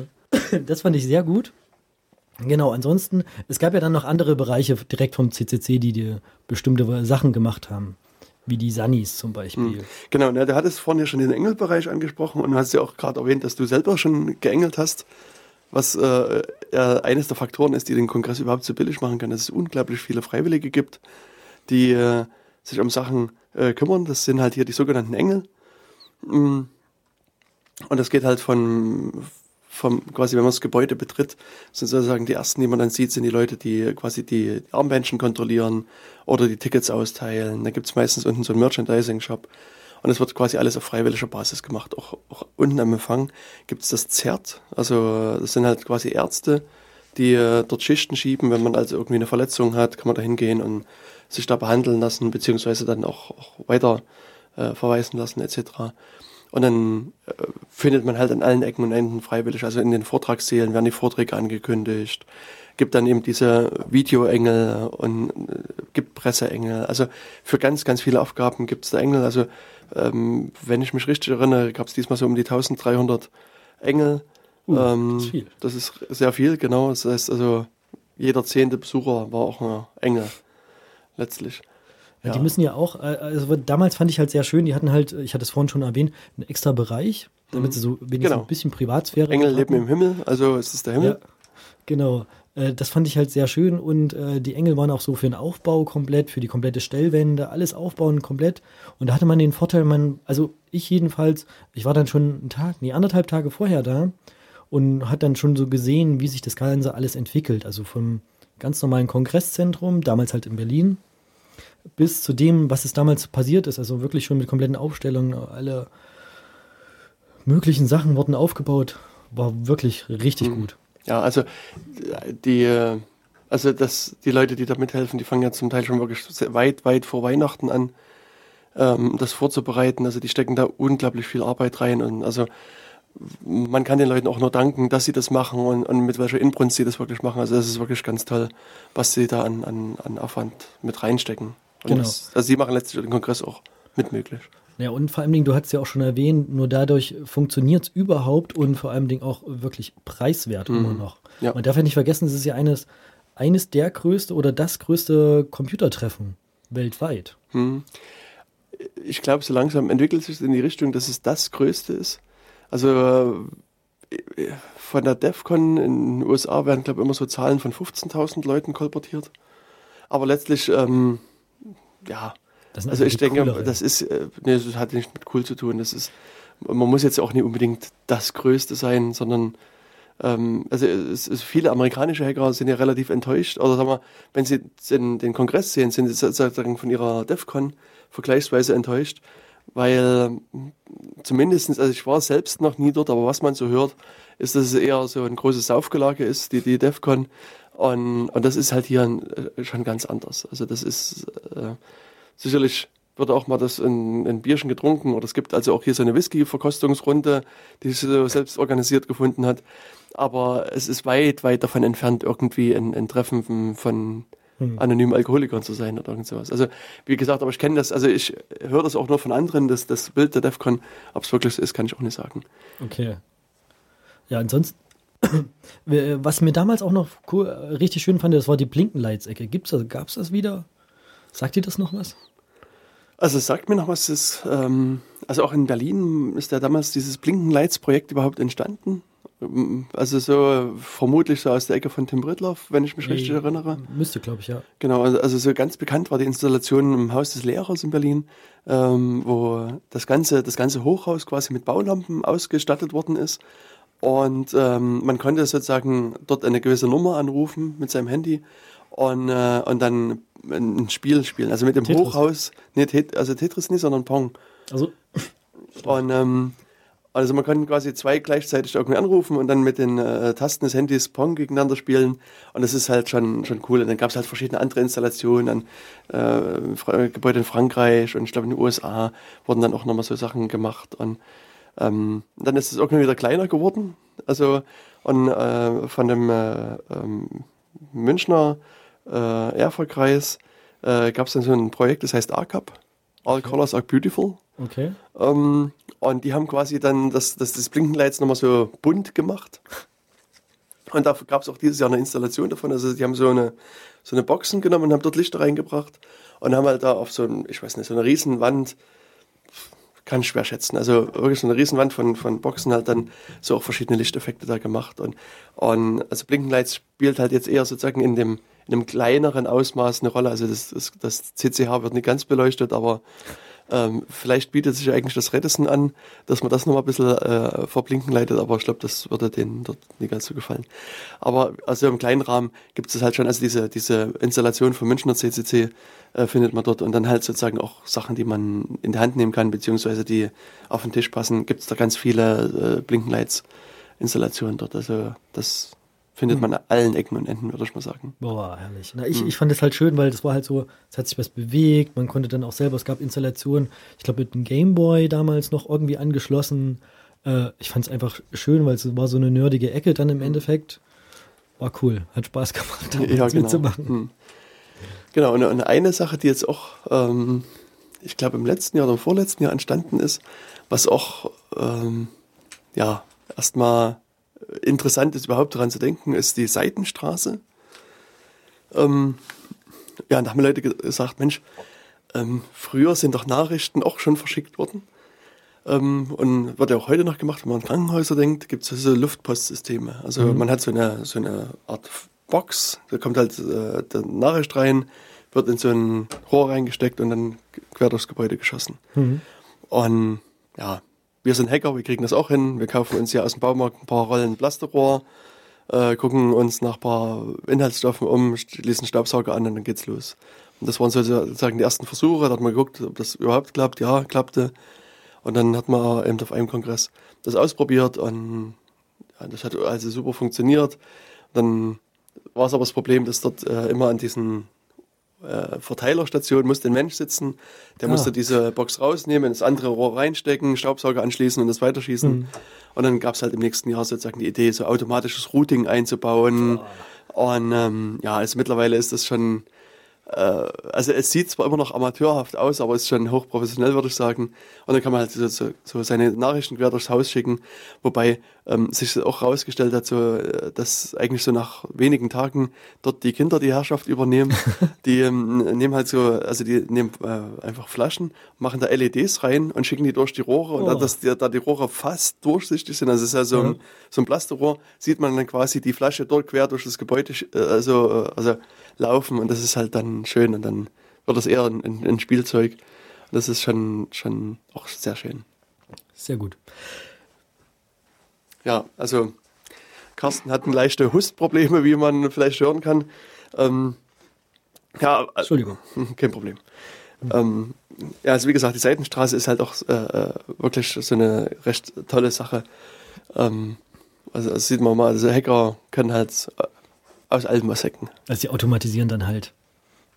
S3: das fand ich sehr gut. Genau, ansonsten, es gab ja dann noch andere Bereiche direkt vom CCC, die dir bestimmte Sachen gemacht haben. Wie die Sunnies zum Beispiel. Hm.
S4: Genau, ne, der hat es vorhin ja schon den Engelbereich angesprochen und du hast ja auch gerade erwähnt, dass du selber schon geengelt hast, was äh, äh, eines der Faktoren ist, die den Kongress überhaupt so billig machen kann, dass es unglaublich viele Freiwillige gibt, die äh, sich um Sachen äh, kümmern. Das sind halt hier die sogenannten Engel. Hm. Und das geht halt von, vom, quasi, wenn man das Gebäude betritt, sind sozusagen die ersten, die man dann sieht, sind die Leute, die quasi die Armbändchen kontrollieren oder die Tickets austeilen. Da gibt es meistens unten so einen Merchandising-Shop. Und es wird quasi alles auf freiwilliger Basis gemacht. Auch, auch unten am Empfang gibt es das ZERT. Also das sind halt quasi Ärzte, die äh, dort Schichten schieben. Wenn man also irgendwie eine Verletzung hat, kann man da hingehen und sich da behandeln lassen, beziehungsweise dann auch, auch weiter äh, verweisen lassen etc. Und dann äh, findet man halt an allen Ecken und Enden freiwillig, also in den Vortragssälen werden die Vorträge angekündigt, gibt dann eben diese Videoengel und äh, gibt Presseengel. Also für ganz, ganz viele Aufgaben gibt es da Engel. Also ähm, wenn ich mich richtig erinnere, gab es diesmal so um die 1300 Engel. Uh, ähm, das, ist viel. das ist sehr viel, genau. Das heißt also, jeder zehnte Besucher war auch ein Engel letztlich.
S3: Ja. Die müssen ja auch, äh, also damals fand ich halt sehr schön, die hatten halt, ich hatte es vorhin schon erwähnt, einen extra Bereich, damit mhm. sie so wenigstens genau. ein bisschen Privatsphäre
S4: Engel leben im Himmel, also es ist der Himmel. Ja,
S3: genau. Äh, das fand ich halt sehr schön und äh, die Engel waren auch so für den Aufbau komplett, für die komplette Stellwände, alles aufbauen komplett. Und da hatte man den Vorteil, man, also ich jedenfalls, ich war dann schon einen Tag, nee, anderthalb Tage vorher da und hat dann schon so gesehen, wie sich das Ganze alles entwickelt. Also vom ganz normalen Kongresszentrum, damals halt in Berlin, bis zu dem, was es damals passiert ist. Also wirklich schon mit kompletten Aufstellungen, alle möglichen Sachen wurden aufgebaut. War wirklich richtig mhm. gut.
S4: Ja, also die, also das, die Leute, die da mithelfen, die fangen ja zum Teil schon wirklich weit, weit vor Weihnachten an, ähm, das vorzubereiten. Also die stecken da unglaublich viel Arbeit rein und also man kann den Leuten auch nur danken, dass sie das machen und, und mit welcher Inbrunst sie das wirklich machen. Also das ist wirklich ganz toll, was sie da an, an, an Aufwand mit reinstecken. Und genau. Das, also sie machen letztlich den Kongress auch mit möglich.
S3: Ja, und vor allem, du hast ja auch schon erwähnt, nur dadurch funktioniert es überhaupt und vor allem auch wirklich preiswert mhm. immer noch. Ja. Man darf ja nicht vergessen, es ist ja eines, eines der größte oder das größte Computertreffen weltweit. Mhm.
S4: Ich glaube, so langsam entwickelt sich in die Richtung, dass es das größte ist. Also äh, von der DEFCON in den USA werden, glaube ich, immer so Zahlen von 15.000 Leuten kolportiert. Aber letztlich ähm, ja, also ich denke, coolere. das ist, äh, nee, das hat nichts mit cool zu tun. Das ist, man muss jetzt auch nicht unbedingt das Größte sein, sondern ähm, also es, es, viele amerikanische Hacker sind ja relativ enttäuscht. Oder sagen wir, wenn sie den, den Kongress sehen, sind sie sozusagen von ihrer DEFCON vergleichsweise enttäuscht, weil zumindest, also ich war selbst noch nie dort, aber was man so hört, ist, dass es eher so ein großes Saufgelage ist, die, die DEFCON. Und, und das ist halt hier äh, schon ganz anders. Also das ist äh, sicherlich wird auch mal das in, in Bierchen getrunken oder es gibt also auch hier so eine Whisky-Verkostungsrunde, die sich so selbst organisiert gefunden hat. Aber es ist weit, weit davon entfernt, irgendwie ein, ein Treffen von hm. anonymen Alkoholikern zu sein oder irgend sowas. Also wie gesagt, aber ich kenne das, also ich höre das auch nur von anderen, dass das Bild der DEFCON, ob es wirklich so ist, kann ich auch nicht sagen.
S3: Okay. Ja, ansonsten (clears throat) was mir damals auch noch cool, richtig schön fand, das war die Blinkenlights-Ecke. Gibt's das, gab's das wieder? Sagt ihr das noch was?
S4: Also es sagt mir noch was, ist, ähm, also auch in Berlin ist ja damals dieses Blinkenlights-Projekt überhaupt entstanden. Also so vermutlich so aus der Ecke von Tim Ritloff, wenn ich mich richtig
S3: Nee,
S4: erinnere.
S3: Müsste, glaube ich, ja.
S4: Genau, also, also so ganz bekannt war die Installation im Haus des Lehrers in Berlin, ähm, wo das ganze, das ganze Hochhaus quasi mit Baulampen ausgestattet worden ist. Und ähm, man konnte sozusagen dort eine gewisse Nummer anrufen mit seinem Handy und, äh, und dann ein Spiel spielen. Also mit dem
S3: Tetris.
S4: Hochhaus, nee, also Tetris nicht, sondern Pong.
S3: Also,
S4: Und ähm, also man kann quasi zwei gleichzeitig irgendwie anrufen und dann mit den äh, Tasten des Handys Pong gegeneinander spielen. Und das ist halt schon, schon cool. Und dann gab es halt verschiedene andere Installationen an äh, Fra- Gebäude in Frankreich und ich glaube in den USA wurden dann auch nochmal so Sachen gemacht. Und ähm, dann ist es irgendwann wieder kleiner geworden. Also und äh, von dem äh, ähm, Münchner äh, Erfolgkreis äh, gab es dann so ein Projekt, das heißt ACAP. All Colors are Beautiful.
S3: Okay.
S4: Ähm, und die haben quasi dann das, das, das Blinkenlights nochmal so bunt gemacht. Und da gab es auch dieses Jahr eine Installation davon. Also die haben so eine, so eine Boxen genommen und haben dort Lichter reingebracht und haben halt da auf so ein, ich weiß nicht, so eine Riesenwand, kann ich schwer schätzen, also wirklich so eine Riesenwand von, von Boxen halt dann so auch verschiedene Lichteffekte da gemacht. Und, und also Blinkenlights spielt halt jetzt eher sozusagen in dem in einem kleineren Ausmaß eine Rolle. Also das, das, das CCH wird nicht ganz beleuchtet, aber ähm, vielleicht bietet sich eigentlich das Redison an, dass man das nochmal ein bisschen äh, verblinken leitet, aber ich glaube, das würde denen dort nicht ganz so gefallen. Aber also im kleinen Rahmen gibt es halt schon, also diese, diese Installation vom Münchner CCC äh, findet man dort und dann halt sozusagen auch Sachen, die man in die Hand nehmen kann, beziehungsweise die auf den Tisch passen, gibt es da ganz viele äh, Blinkenlights-Installationen dort. Also das findet man an allen Ecken und Enden, würde ich mal sagen.
S3: Boah, herrlich. Na, ich, ich fand das halt schön, weil das war halt so, es hat sich was bewegt, man konnte dann auch selber, es gab Installationen, ich glaube mit dem Gameboy damals noch irgendwie angeschlossen. Äh, ich fand es einfach schön, weil es war so eine nerdige Ecke dann im Endeffekt. War cool, hat Spaß gemacht, da (laughs)
S4: Ja, genau.
S3: mitzumachen.
S4: Hm. Genau, und, und eine Sache, die jetzt auch, ähm, ich glaube, im letzten Jahr oder im vorletzten Jahr entstanden ist, was auch, ähm, ja, erstmal interessant ist, überhaupt daran zu denken, ist die Seitenstraße. Ähm, ja, und da haben Leute ge- gesagt, Mensch, ähm, früher sind doch Nachrichten auch schon verschickt worden. Ähm, und wird ja auch heute noch gemacht, wenn man an Krankenhäuser denkt, gibt es so Luftpostsysteme. Also man hat so eine, so eine Art Box, da kommt halt äh, der Nachricht rein, wird in so ein Rohr reingesteckt und dann quer durchs Gebäude geschossen. Und ja, wir sind Hacker, wir kriegen das auch hin. Wir kaufen uns hier aus dem Baumarkt ein paar Rollen Plasterrohr, äh, gucken uns nach ein paar Inhaltsstoffen um, schließen Staubsauger an und dann geht's los. Und das waren sozusagen die ersten Versuche. Da hat man geguckt, ob das überhaupt klappt. Ja, klappte. Und dann hat man eben auf einem Kongress das ausprobiert und ja, das hat also super funktioniert. Dann war es aber das Problem, dass dort äh, immer an diesen äh, Verteilerstation musste ein Mensch sitzen, der
S3: Ah.
S4: musste diese Box rausnehmen, ins andere Rohr reinstecken, Staubsauger anschließen und das weiterschießen. Und dann gab es halt im nächsten Jahr sozusagen die Idee, so automatisches Routing einzubauen. Und ähm, ja, also mittlerweile ist das schon, also es sieht zwar immer noch amateurhaft aus, aber es ist schon hochprofessionell, würde ich sagen. Und dann kann man halt so, so, so seine Nachrichten quer durchs Haus schicken, wobei ähm, sich auch herausgestellt hat, so, äh, dass eigentlich so nach wenigen Tagen dort die Kinder die Herrschaft übernehmen. (laughs) die ähm, nehmen halt so, also die nehmen äh, einfach Flaschen, machen da LEDs rein und schicken die durch die Rohre und
S3: Oh.
S4: dann, dass die, da die Rohre fast durchsichtig sind, also es ist ja so, ein, so ein Plasterrohr, sieht man dann quasi die Flasche dort quer durch das Gebäude äh, also, äh, also laufen und das ist halt dann schön und dann wird das eher ein, ein, Spielzeug. Das ist schon, schon auch sehr schön.
S3: Sehr gut.
S4: Ja, also Carsten hat leichte Hustprobleme, wie man vielleicht hören kann. Ähm, ja, äh,
S3: Entschuldigung.
S4: kein Problem. Ähm, ja, also wie gesagt, die Seitenstraße ist halt auch äh, äh, wirklich so eine recht tolle Sache. Ähm, also das sieht man mal, also Hacker können halt äh, aus allem was hacken.
S3: Also die automatisieren dann halt.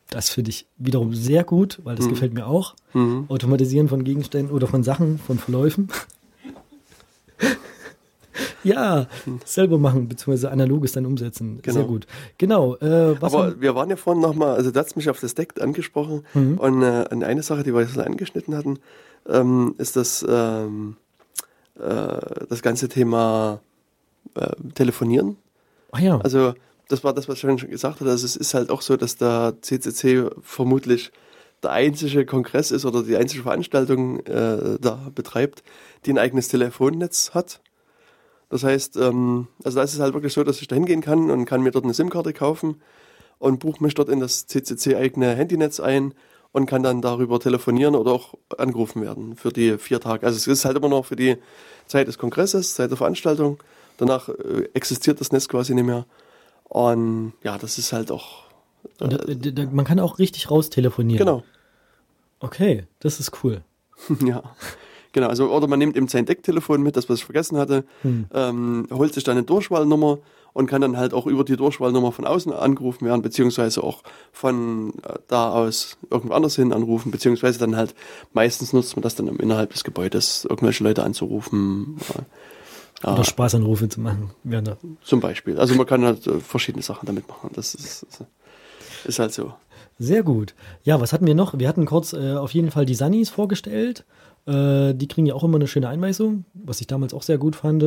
S3: Das finde ich wiederum sehr gut, weil das
S4: Mhm.
S3: gefällt mir auch. Automatisieren von Gegenständen oder von Sachen, von Verläufen. (laughs) ja, selber machen, beziehungsweise analoges dann umsetzen. Sehr
S4: Genau.
S3: gut. Genau. Äh,
S4: Aber
S3: haben-
S4: wir waren ja vorhin nochmal, also du hast mich auf das Deck angesprochen und, äh, und eine Sache, die wir jetzt angeschnitten hatten, ähm, ist das, ähm, äh, das ganze Thema äh, Telefonieren.
S3: Ach ja,
S4: Also das war das, was ich schon gesagt hatte. Also es ist halt auch so, dass der CCC vermutlich der einzige Kongress ist oder die einzige Veranstaltung äh, da betreibt, die ein eigenes Telefonnetz hat. Das heißt, ähm, also da ist es halt wirklich so, dass ich da hingehen kann und kann mir dort eine SIM-Karte kaufen und buche mich dort in das CCC-eigene Handynetz ein und kann dann darüber telefonieren oder auch angerufen werden für die vier Tage. Also es ist halt immer noch für die Zeit des Kongresses, Zeit der Veranstaltung. Danach äh, existiert das Netz quasi nicht mehr. Und ja, das ist halt auch. Äh,
S3: Und da, da, da, man kann auch richtig raus telefonieren.
S4: genau.
S3: Okay, das ist cool. (laughs)
S4: ja. Genau, also oder man nimmt eben sein Decktelefon mit, das was ich vergessen hatte,
S3: Hm.
S4: ähm, holt sich dann eine Durchwahlnummer und kann dann halt auch über die Durchwahlnummer von außen angerufen werden, beziehungsweise auch von äh, da aus irgendwo anders hin anrufen, beziehungsweise dann halt meistens nutzt man das dann innerhalb des Gebäudes, irgendwelche Leute anzurufen. Äh,
S3: Oder Spaßanrufe zu machen.
S4: zum Beispiel. Also man kann halt äh, verschiedene Sachen damit machen. Das ist, ist, ist halt so.
S3: Sehr gut. Ja, was hatten wir noch? Wir hatten kurz äh, auf jeden Fall die Sunnies vorgestellt. Äh, die kriegen ja auch immer eine schöne Einweisung, was ich damals auch sehr gut fand.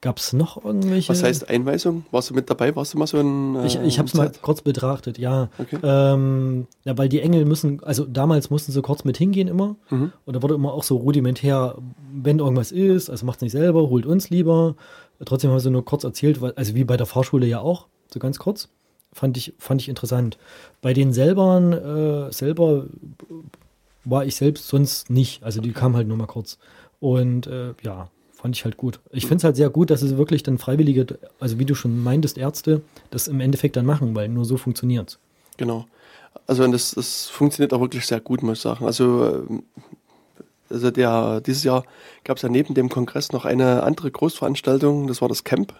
S3: Gab es noch irgendwelche?
S4: Mhm. Was heißt Einweisung? Warst du mit dabei? Warst du mal so ein. Äh,
S3: Ich, ich habe es mal kurz betrachtet, ja.
S4: Okay.
S3: Ähm, ja, weil die Engel müssen, also damals mussten sie kurz mit hingehen immer.
S4: Mhm.
S3: Und da wurde immer auch so rudimentär, wenn irgendwas ist, also macht es nicht selber, holt uns lieber. Trotzdem haben sie nur kurz erzählt, weil, also wie bei der Fahrschule ja auch, so ganz kurz. Fand ich, fand ich interessant. Bei den selber, äh, selber war ich selbst sonst nicht. Also die kamen halt nur mal kurz. Und äh, ja, fand ich halt gut. Ich finde es halt sehr gut, dass es wirklich dann Freiwillige, also wie du schon meintest, Ärzte, das im Endeffekt dann machen, weil nur so funktioniert
S4: Genau. Also das, das funktioniert auch wirklich sehr gut, muss ich sagen. Also, ähm, also der, dieses Jahr gab es ja neben dem Kongress noch eine andere Großveranstaltung, das war das Camp,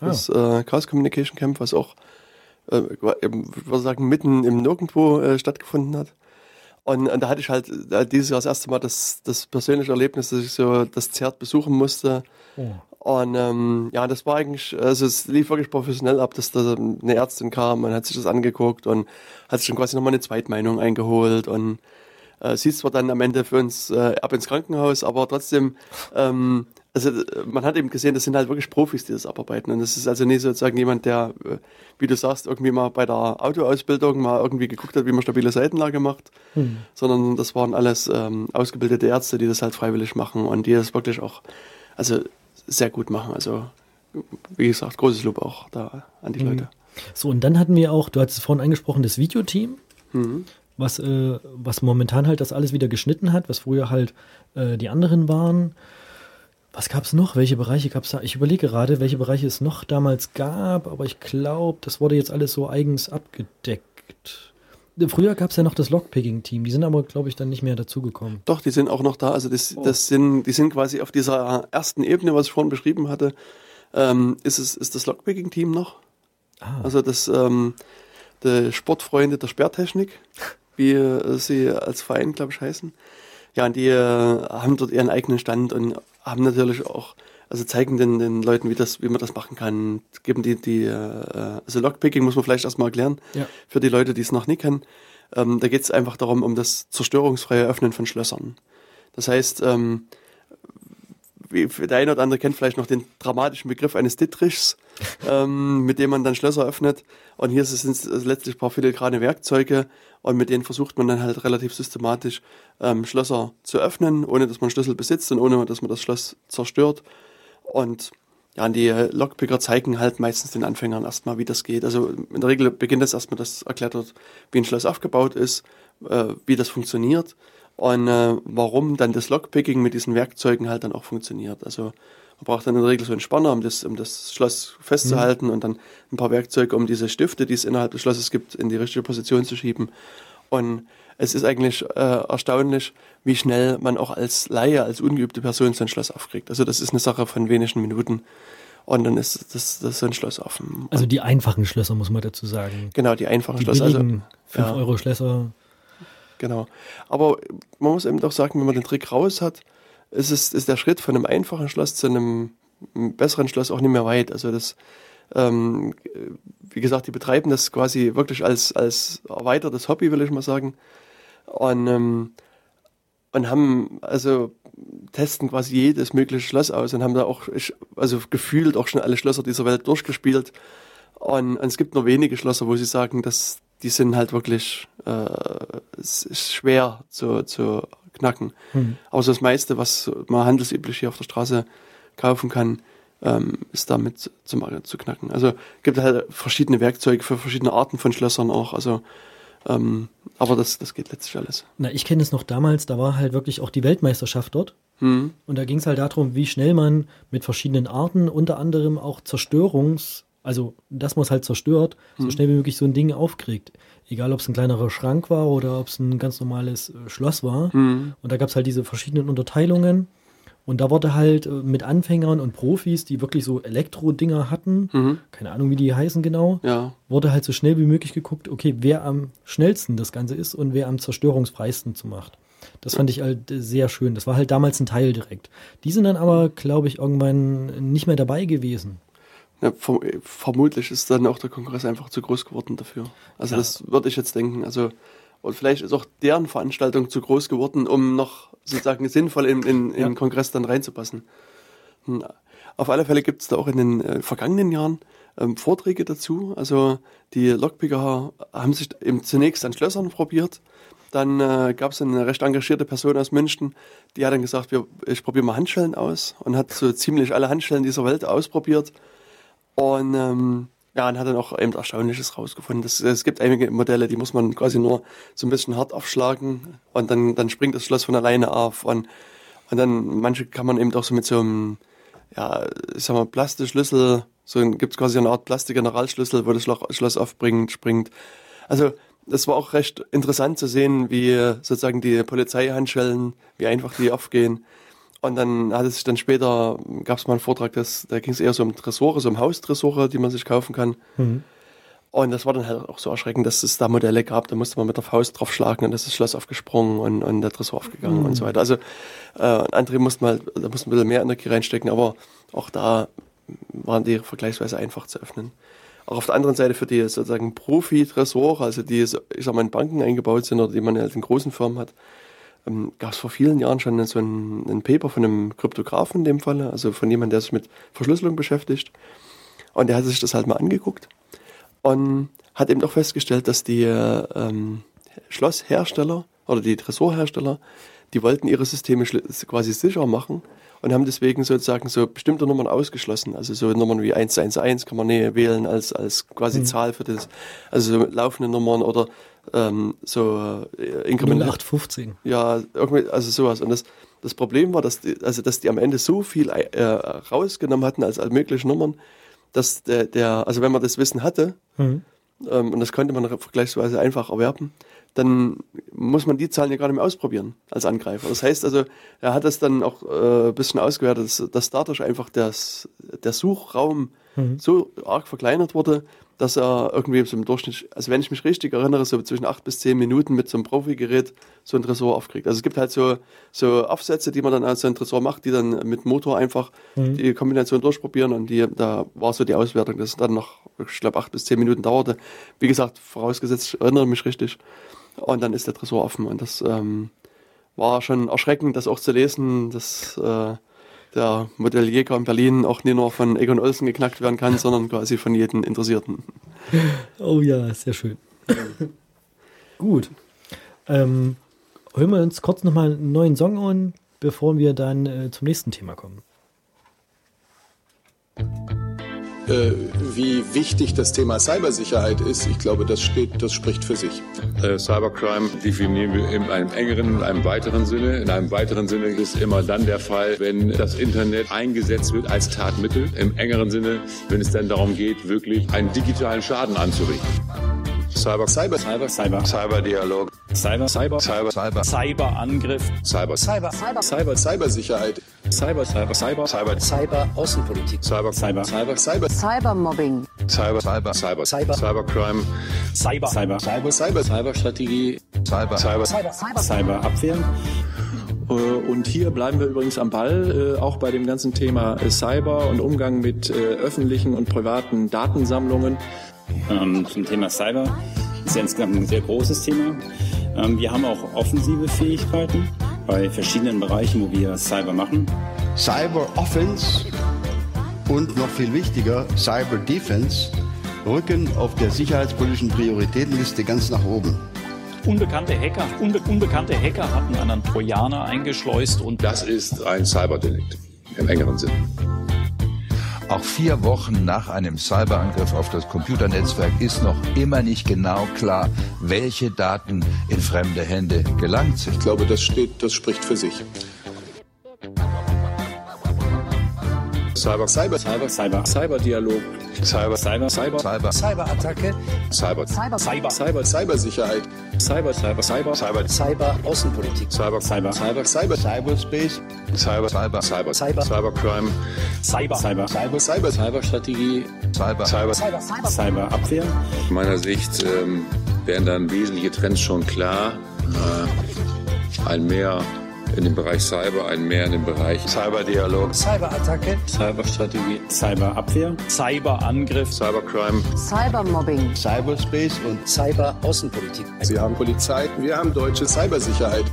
S3: Ah.
S4: das äh, Chaos Communication Camp, was auch, äh, ich würde sagen, mitten im Nirgendwo äh, stattgefunden hat. Und, und da hatte ich halt äh, dieses Jahr das erste Mal das, das persönliche Erlebnis, dass ich so das Zert besuchen musste.
S3: Oh.
S4: Und ähm, ja, das war eigentlich, also es lief wirklich professionell ab, dass da eine Ärztin kam und hat sich das angeguckt und hat sich dann quasi nochmal eine Zweitmeinung eingeholt und äh, sie ist zwar dann am Ende für uns äh, ab ins Krankenhaus, aber trotzdem, ähm, also äh, man hat eben gesehen, das sind halt wirklich Profis, die das abarbeiten und das ist also nicht sozusagen jemand, der, äh, wie du sagst, irgendwie mal bei der Autoausbildung mal irgendwie geguckt hat, wie man stabile Seitenlage macht,
S3: Hm.
S4: sondern das waren alles ähm, ausgebildete Ärzte, die das halt freiwillig machen und die das wirklich auch, also sehr gut machen. Also wie gesagt, großes Lob auch da an die Leute.
S3: So, und dann hatten wir auch, du hattest es vorhin angesprochen, das Videoteam,
S4: Mhm.
S3: was, äh, was momentan halt das alles wieder geschnitten hat, was früher halt äh, die anderen waren. Was gab es noch? Welche Bereiche gab es da? Ich überlege gerade, welche Bereiche es noch damals gab, aber ich glaube, das wurde jetzt alles so eigens abgedeckt. Früher gab es ja noch das Lockpicking-Team, die sind aber, glaube ich, dann nicht mehr dazugekommen.
S4: Doch, die sind auch noch da. Also das, das sind, die sind quasi auf dieser ersten Ebene, was ich vorhin beschrieben hatte, ähm, ist es ist das Lockpicking-Team noch.
S3: Ah,
S4: Also das ähm, die Sportfreunde der Sperrtechnik, (laughs) wie äh, sie als Verein, glaube ich, heißen. Ja, und die äh, haben dort ihren eigenen Stand und haben natürlich auch, also zeigen den, den Leuten, wie, das, wie man das machen kann. Geben die, die äh, also Lockpicking muss man vielleicht erstmal erklären,
S3: Ja.
S4: für die Leute, die es noch nie kennen. Ähm, da geht es einfach darum, um das zerstörungsfreie Öffnen von Schlössern. Das heißt, ähm, wie der eine oder andere kennt vielleicht noch den dramatischen Begriff eines Dittrichs, (laughs) ähm, mit dem man dann Schlösser öffnet. Und hier sind es letztlich ein paar filigrane Werkzeuge und mit denen versucht man dann halt relativ systematisch ähm, Schlösser zu öffnen, ohne dass man Schlüssel besitzt und ohne dass man das Schloss zerstört. Und ja, die Lockpicker zeigen halt meistens den Anfängern erstmal, wie das geht. Also in der Regel beginnt das erstmal, dass erklärt wird, wie ein Schloss aufgebaut ist, äh, wie das funktioniert und äh, warum dann das Lockpicking mit diesen Werkzeugen halt dann auch funktioniert. Also man braucht dann in der Regel so einen Spanner, um das, um das Schloss festzuhalten und dann ein paar Werkzeuge, um diese Stifte, die es innerhalb des Schlosses gibt, in die richtige Position zu schieben. Und es ist eigentlich äh, erstaunlich, wie schnell man auch als Laie, als ungeübte Person so ein Schloss aufkriegt. Also das ist eine Sache von wenigen Minuten und dann ist das, das so ein Schloss offen.
S3: also die einfachen Schlösser, muss man dazu sagen.
S4: genau, die einfachen
S3: Die
S4: Schloss. Also,
S3: billigen
S4: ja.
S3: 5-Euro-Schlösser.
S4: Genau. Aber man muss eben doch sagen, wenn man den Trick raus hat, ist, es, ist der Schritt von einem einfachen Schloss zu einem besseren Schloss auch nicht mehr weit. Also das, ähm, wie gesagt, die betreiben das quasi wirklich als, als erweitertes Hobby, will ich mal sagen. Und, ähm, und haben, also testen quasi jedes mögliche Schloss aus und haben da auch, also gefühlt auch schon alle Schlösser dieser Welt durchgespielt. Und, und es gibt nur wenige Schlösser, wo sie sagen, dass die sind halt wirklich äh, schwer zu, zu knacken.
S3: Hm.
S4: Aber so das meiste, was man handelsüblich hier auf der Straße kaufen kann, ähm, ist damit zu, zu knacken. Also gibt halt verschiedene Werkzeuge für verschiedene Arten von Schlössern auch. Also ähm, aber das, das geht letztlich alles.
S3: Na, ich kenne es noch damals, da war halt wirklich auch die Weltmeisterschaft dort. Mhm. Und da ging es halt darum, wie schnell man mit verschiedenen Arten, unter anderem auch Zerstörungs-, also dass man es halt zerstört, mhm. so schnell wie möglich so ein Ding aufkriegt. Egal, ob es ein kleinerer Schrank war oder ob es ein ganz normales äh, Schloss war. Mhm. Und da gab es halt diese verschiedenen Unterteilungen. Und da wurde halt äh, mit Anfängern und Profis, die wirklich so Elektro-Dinger hatten, mhm. keine Ahnung, wie die heißen genau,
S4: ja.
S3: wurde halt so schnell wie möglich geguckt, okay, wer am schnellsten das Ganze ist und wer am zerstörungsfreisten zu macht. Das fand ich halt sehr schön. Das war halt damals ein Teil direkt. Die sind dann aber, glaube ich, irgendwann nicht mehr dabei gewesen.
S4: Ja, vermutlich ist dann auch der Kongress einfach zu groß geworden dafür. Also ja. das würde ich jetzt denken. Also und vielleicht ist auch deren Veranstaltung zu groß geworden, um noch sozusagen sinnvoll in, in, in ja. den Kongress dann reinzupassen. Hm, auf alle Fälle gibt es da auch in den äh, vergangenen Jahren ähm, Vorträge dazu. Also die Lockpicker haben sich eben zunächst an Schlössern probiert. Dann äh, gab es eine recht engagierte Person aus München, die hat dann gesagt, wir, ich probiere mal Handschellen aus und hat so ziemlich alle Handschellen dieser Welt ausprobiert. Und ähm, ja, und hat dann auch eben Erstaunliches rausgefunden. Das, es gibt einige Modelle, die muss man quasi nur so ein bisschen hart aufschlagen und dann, dann springt das Schloss von alleine auf. Und, und dann, manche kann man eben auch so mit so einem, ja, ich sag mal, Plastikschlüssel, so gibt es quasi eine Art Plastik-Generalschlüssel, wo das Schloss aufbringt, springt. Also, das war auch recht interessant zu sehen, wie sozusagen die Polizeihandschellen, wie einfach die aufgehen. Und dann hat es sich dann später, gab es mal einen Vortrag, das, da ging es eher so um Tresore, so um Haustresore, die man sich kaufen kann. Mhm. Und das war dann halt auch so erschreckend, dass es da Modelle gab, da musste man mit der Faust drauf schlagen und das ist das Schloss aufgesprungen und, und der Tresor aufgegangen mhm. und so weiter. Also äh, andere mussten mal, da mussten ein bisschen mehr Energie reinstecken, aber auch da waren die vergleichsweise einfach zu öffnen. Auch auf der anderen Seite für die sozusagen Profi-Tresore, also die ich sag mal in Banken eingebaut sind oder die man halt in großen Firmen hat, ähm, gab es vor vielen Jahren schon so ein, ein, Paper von einem Kryptografen in dem Falle, also von jemandem, der sich mit Verschlüsselung beschäftigt. Und der hat sich das halt mal angeguckt und hat eben auch festgestellt, dass die ähm, Schlosshersteller oder die Tresorhersteller, die wollten ihre Systeme quasi sicher machen und haben deswegen sozusagen so bestimmte Nummern ausgeschlossen. Also so Nummern wie 111 kann man nicht wählen als, als quasi mhm. Zahl für das, also so laufende Nummern oder ähm, so
S3: äh, Inkrement. 0815.
S4: Ja, irgendwie, also sowas. Und das, das Problem war, dass die, also dass die am Ende so viel äh, rausgenommen hatten als, als mögliche Nummern, dass der, der, also wenn man das Wissen hatte, mhm. ähm, und das konnte man vergleichsweise einfach erwerben, dann muss man die Zahlen ja gar nicht mehr ausprobieren als Angreifer. Das heißt also, er hat das dann auch äh, ein bisschen ausgewertet, dass, dass dadurch einfach das, der Suchraum mhm. so arg verkleinert wurde, dass er irgendwie so im Durchschnitt, also wenn ich mich richtig erinnere, so zwischen acht bis zehn Minuten mit so einem Profi-Gerät so ein Tresor aufkriegt. Also es gibt halt so, so Aufsätze, die man dann als so ein Tresor macht, die dann mit Motor einfach mhm. die Kombination durchprobieren und die, da war so die Auswertung, dass es dann noch, ich glaube, acht bis zehn Minuten dauerte. Wie gesagt, vorausgesetzt, ich erinnere mich richtig. Und dann ist der Tresor offen und das ähm, war schon erschreckend, das auch zu lesen, dass äh, der Modellierker in Berlin auch nicht nur von Egon Olsen geknackt werden kann, (laughs) sondern quasi von jedem Interessierten.
S3: Oh ja, sehr schön. (laughs) Gut. Ähm, hören wir uns kurz nochmal einen neuen Song an, bevor wir dann äh, zum nächsten Thema kommen.
S5: Äh, wie wichtig das Thema Cybersicherheit ist, ich glaube, das steht, das spricht für sich.
S6: Äh, Cybercrime definieren wir in einem engeren, in einem weiteren Sinne. In einem weiteren Sinne ist immer dann der Fall, wenn das Internet eingesetzt wird als Tatmittel. Im engeren Sinne, wenn es dann darum geht, wirklich einen digitalen Schaden anzurichten.
S5: Cyber, Cyber,
S6: Cyber, Cyber, Cyberdialog,
S5: Cyber, Cyber,
S6: Cyber, Cyber,
S5: Cyberangriff,
S6: Cyber,
S5: Cyber, Cyber, Cyber, Cybersicherheit,
S6: Cyber, Cyber, Cyber, Cyber,
S5: Cyber Außenpolitik,
S6: Cyber,
S5: Cyber, Cyber, Cyber,
S7: Cybermobbing,
S6: Cyber, Cyber, Cyber, Cyber, Cybercrime,
S5: Cyber, Cyber, Cyber, Cyber,
S6: Cyberstrategie,
S5: Cyber,
S6: Cyber,
S5: Cyber, Cyberabwehr.
S8: Und hier bleiben wir übrigens am Ball, auch bei dem ganzen Thema Cyber und Umgang mit öffentlichen und privaten Datensammlungen.
S9: Ähm, zum Thema Cyber ist ja insgesamt ein sehr großes Thema. Ähm, wir haben auch offensive Fähigkeiten bei verschiedenen Bereichen, wo wir Cyber machen.
S10: Cyber Offense und noch viel wichtiger, Cyber Defense rücken auf der sicherheitspolitischen Prioritätenliste ganz nach oben.
S11: Unbekannte Hacker, unbe unbekannte Hacker hatten einen Trojaner eingeschleust und
S6: das ist ein Cyberdelikt im engeren Sinn.
S7: Auch vier Wochen nach einem Cyberangriff auf das Computernetzwerk ist noch immer nicht genau klar, welche Daten in fremde Hände gelangt sind.
S5: Ich glaube, das steht, das spricht für sich.
S8: Cyber, Cyber, Cyber, Cyber, Cyberdialog, Cyber, Cyber, Cyber,
S7: Cyber,
S8: Cyberattacke,
S5: Cyber,
S8: Cyber, Cyber, Cyber,
S5: Cybersicherheit,
S8: Cyber, Cyber, Cyber,
S5: Cyber,
S8: Cyber, Außenpolitik, Cyber, Cyber, Cyber,
S5: Cyber,
S10: Cyberspace,
S5: Cyber,
S7: Cyber,
S5: Cyber,
S8: Cyber,
S5: Cybercrime,
S8: Cyber, Cyber,
S5: Cyber, Cyber,
S8: Cyberstrategie,
S7: Cyber,
S5: Cyber,
S8: Cyber, Cyber, Cyberabwehr,
S6: Aus meiner Sicht ähm, wären dann wesentliche Trends schon klar. Äh, ein mehr in dem Bereich Cyber, ein mehr in dem Bereich
S5: Cyberdialog,
S8: Cyberattacke, Cyberstrategie, Cyberabwehr,
S11: Cyberangriff,
S5: Cybercrime.
S12: Cybermobbing,
S10: Cyberspace und
S8: Cyberaußenpolitik.
S5: Sie haben Polizei, wir haben deutsche Cybersicherheit.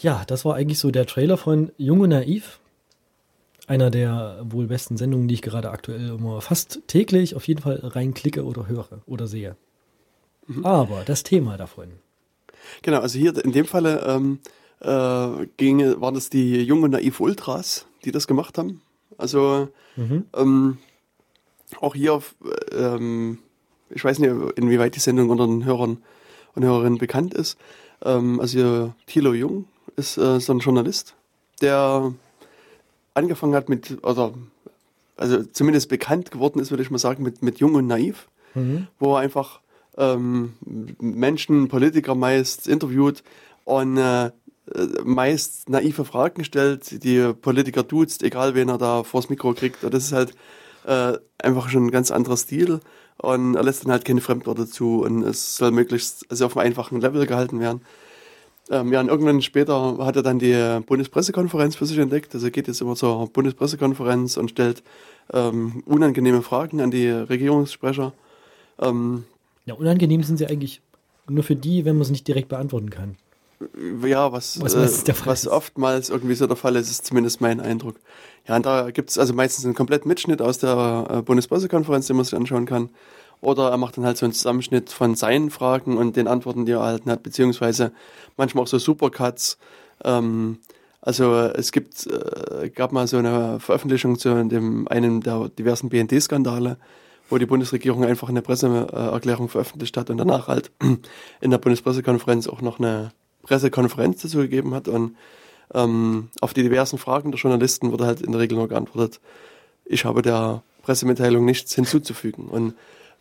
S3: Ja, das war eigentlich so der Trailer von Jung und Naiv. Einer der wohl besten Sendungen, die ich gerade aktuell immer fast täglich auf jeden Fall reinklicke oder höre oder sehe. Aber das Thema davon.
S4: Genau, also hier in dem Falle ähm, äh, ging, waren das die Jung und Naiv Ultras, die das gemacht haben. Also
S3: Mhm.
S4: ähm, auch hier, ähm, ich weiß nicht, inwieweit die Sendung unter den Hörern und Hörerinnen bekannt ist. Ähm, also hier, Thilo Jung ist äh, so ein Journalist, der angefangen hat mit, oder also zumindest bekannt geworden ist, würde ich mal sagen, mit, mit Jung und Naiv,
S3: Mhm.
S4: wo er einfach ähm, Menschen, Politiker meist interviewt und äh, meist naive Fragen stellt, die Politiker duzt, egal wen er da vors Mikro kriegt. Und das ist halt äh, einfach schon ein ganz anderer Stil. Und er lässt dann halt keine Fremdwörter zu und es soll möglichst also auf einem einfachen Level gehalten werden. Ähm, ja, und irgendwann später hat er dann die Bundespressekonferenz für sich entdeckt. Also er geht jetzt immer zur Bundespressekonferenz und stellt ähm, unangenehme Fragen an die Regierungssprecher. Ähm,
S3: Ja, unangenehm sind sie eigentlich nur für die, wenn man sie nicht direkt beantworten kann.
S4: Ja, was,
S3: Was
S4: äh, was oftmals irgendwie so der Fall ist, ist zumindest mein Eindruck. Ja, und da gibt es also meistens einen kompletten Mitschnitt aus der äh, Bundespressekonferenz, den man sich anschauen kann. Oder er macht dann halt so einen Zusammenschnitt von seinen Fragen und den Antworten, die er erhalten hat, beziehungsweise manchmal auch so Supercuts. Ähm, also es gibt, äh, gab mal so eine Veröffentlichung zu dem einen der diversen BND-Skandale, wo die Bundesregierung einfach eine Presseerklärung veröffentlicht hat und danach halt (clears throat) in der Bundespressekonferenz auch noch eine Pressekonferenz dazu gegeben hat und ähm, auf die diversen Fragen der Journalisten wurde halt in der Regel nur geantwortet, ich habe der Pressemitteilung nichts hinzuzufügen. Und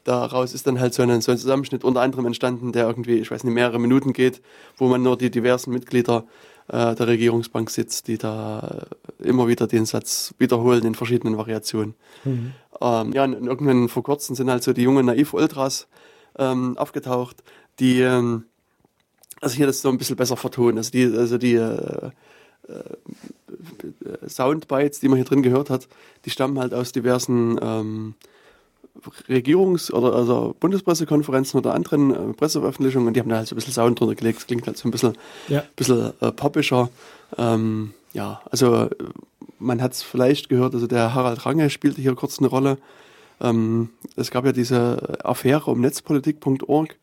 S4: daraus ist dann halt so ein, so ein Zusammenschnitt unter anderem entstanden, der irgendwie, ich weiß nicht, mehrere Minuten geht, wo man nur die diversen Mitglieder äh, der Regierungsbank sitzt, die da immer wieder den Satz wiederholen in verschiedenen Variationen.
S3: Mhm.
S4: Ähm, ja, und irgendwann vor kurzem sind halt so die jungen Naiv-Ultras ähm, aufgetaucht, die ähm, also hier das so ein bisschen besser vertonen. Also die, also die äh, äh, Soundbites, die man hier drin gehört hat, die stammen halt aus diversen ähm, Regierungs- oder also Bundespressekonferenzen oder anderen äh, Presseveröffentlichungen und die haben da halt so ein bisschen Sound drunter gelegt. Das klingt halt so ein bisschen,
S3: Ja.
S4: bisschen äh, poppischer. Ähm, ja, also man hat es vielleicht gehört, also der Harald Range spielte hier kurz eine Rolle. Ähm, es gab ja diese Affäre um netzpolitik.org,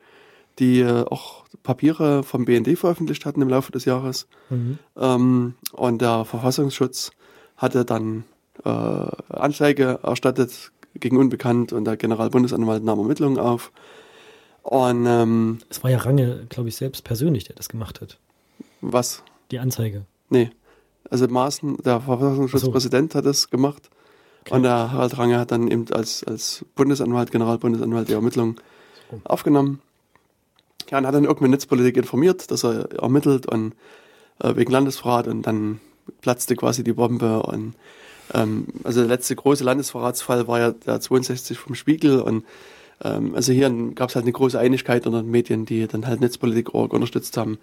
S4: die äh, auch Papiere vom BND veröffentlicht hatten im Laufe des Jahres.
S3: Mhm.
S4: Ähm, und der Verfassungsschutz hatte dann äh, Anzeige erstattet gegen Unbekannt und der Generalbundesanwalt nahm Ermittlungen auf. Und ähm,
S3: Es war ja Range, glaube ich, selbst persönlich, der das gemacht hat.
S4: was?
S3: Die Anzeige.
S4: Nee. Also Maaßen, der Verfassungsschutzpräsident hat das gemacht. Und der Harald Range hat dann eben als, als Bundesanwalt, Generalbundesanwalt die Ermittlungen aufgenommen. Ja, und hat dann irgendwann Netzpolitik informiert, dass er ermittelt und äh, wegen Landesverrat und dann platzte quasi die Bombe und ähm, also der letzte große Landesverratsfall war ja der 62 vom Spiegel und ähm, also hier gab es halt eine große Einigkeit unter den Medien, die dann halt Netzpolitik.org unterstützt haben,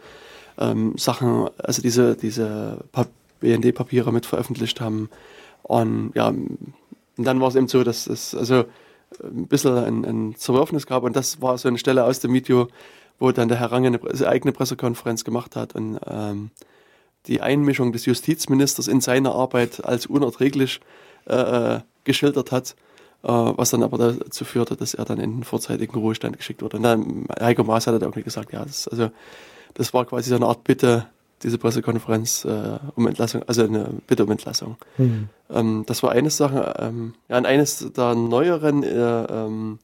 S4: ähm, Sachen, also diese, diese BND-Papiere mit veröffentlicht haben. Und ja, und dann war es eben so, dass es also ein bisschen ein, ein Zerwürfnis gab und das war so eine Stelle aus dem Video, wo dann der Herr Range eine eigene Pressekonferenz gemacht hat und ähm, die Einmischung des Justizministers in seine Arbeit als unerträglich äh, geschildert hat, äh, was dann aber dazu führte, dass er dann in den vorzeitigen Ruhestand geschickt wurde. Und dann Heiko Maas hat dann irgendwie gesagt, ja, das, also, das war quasi so eine Art Bitte, diese Pressekonferenz äh, um Entlassung, also eine Bitte um Entlassung.
S3: Hm.
S4: Ähm, das war eine Sache. Ähm, ja, und eines der neueren äh, ähm,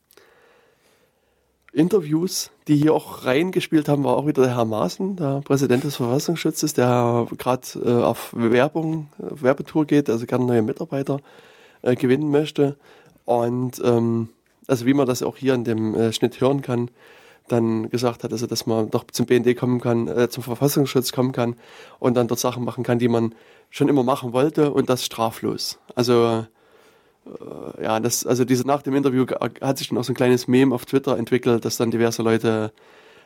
S4: Interviews, die hier auch reingespielt haben, war auch wieder der Herr Maaßen, der Präsident des Verfassungsschutzes, der gerade äh, auf Werbung, äh, Werbetour geht, also gerne neue Mitarbeiter äh, gewinnen möchte. Und ähm, also wie man das auch hier in dem äh, Schnitt hören kann, dann gesagt hat, also dass man doch zum BND kommen kann, äh, zum Verfassungsschutz kommen kann und dann dort Sachen machen kann, die man schon immer machen wollte und das straflos. Also äh, ja, das, also diese nach dem Interview hat sich dann auch so ein kleines Meme auf Twitter entwickelt, dass dann diverse Leute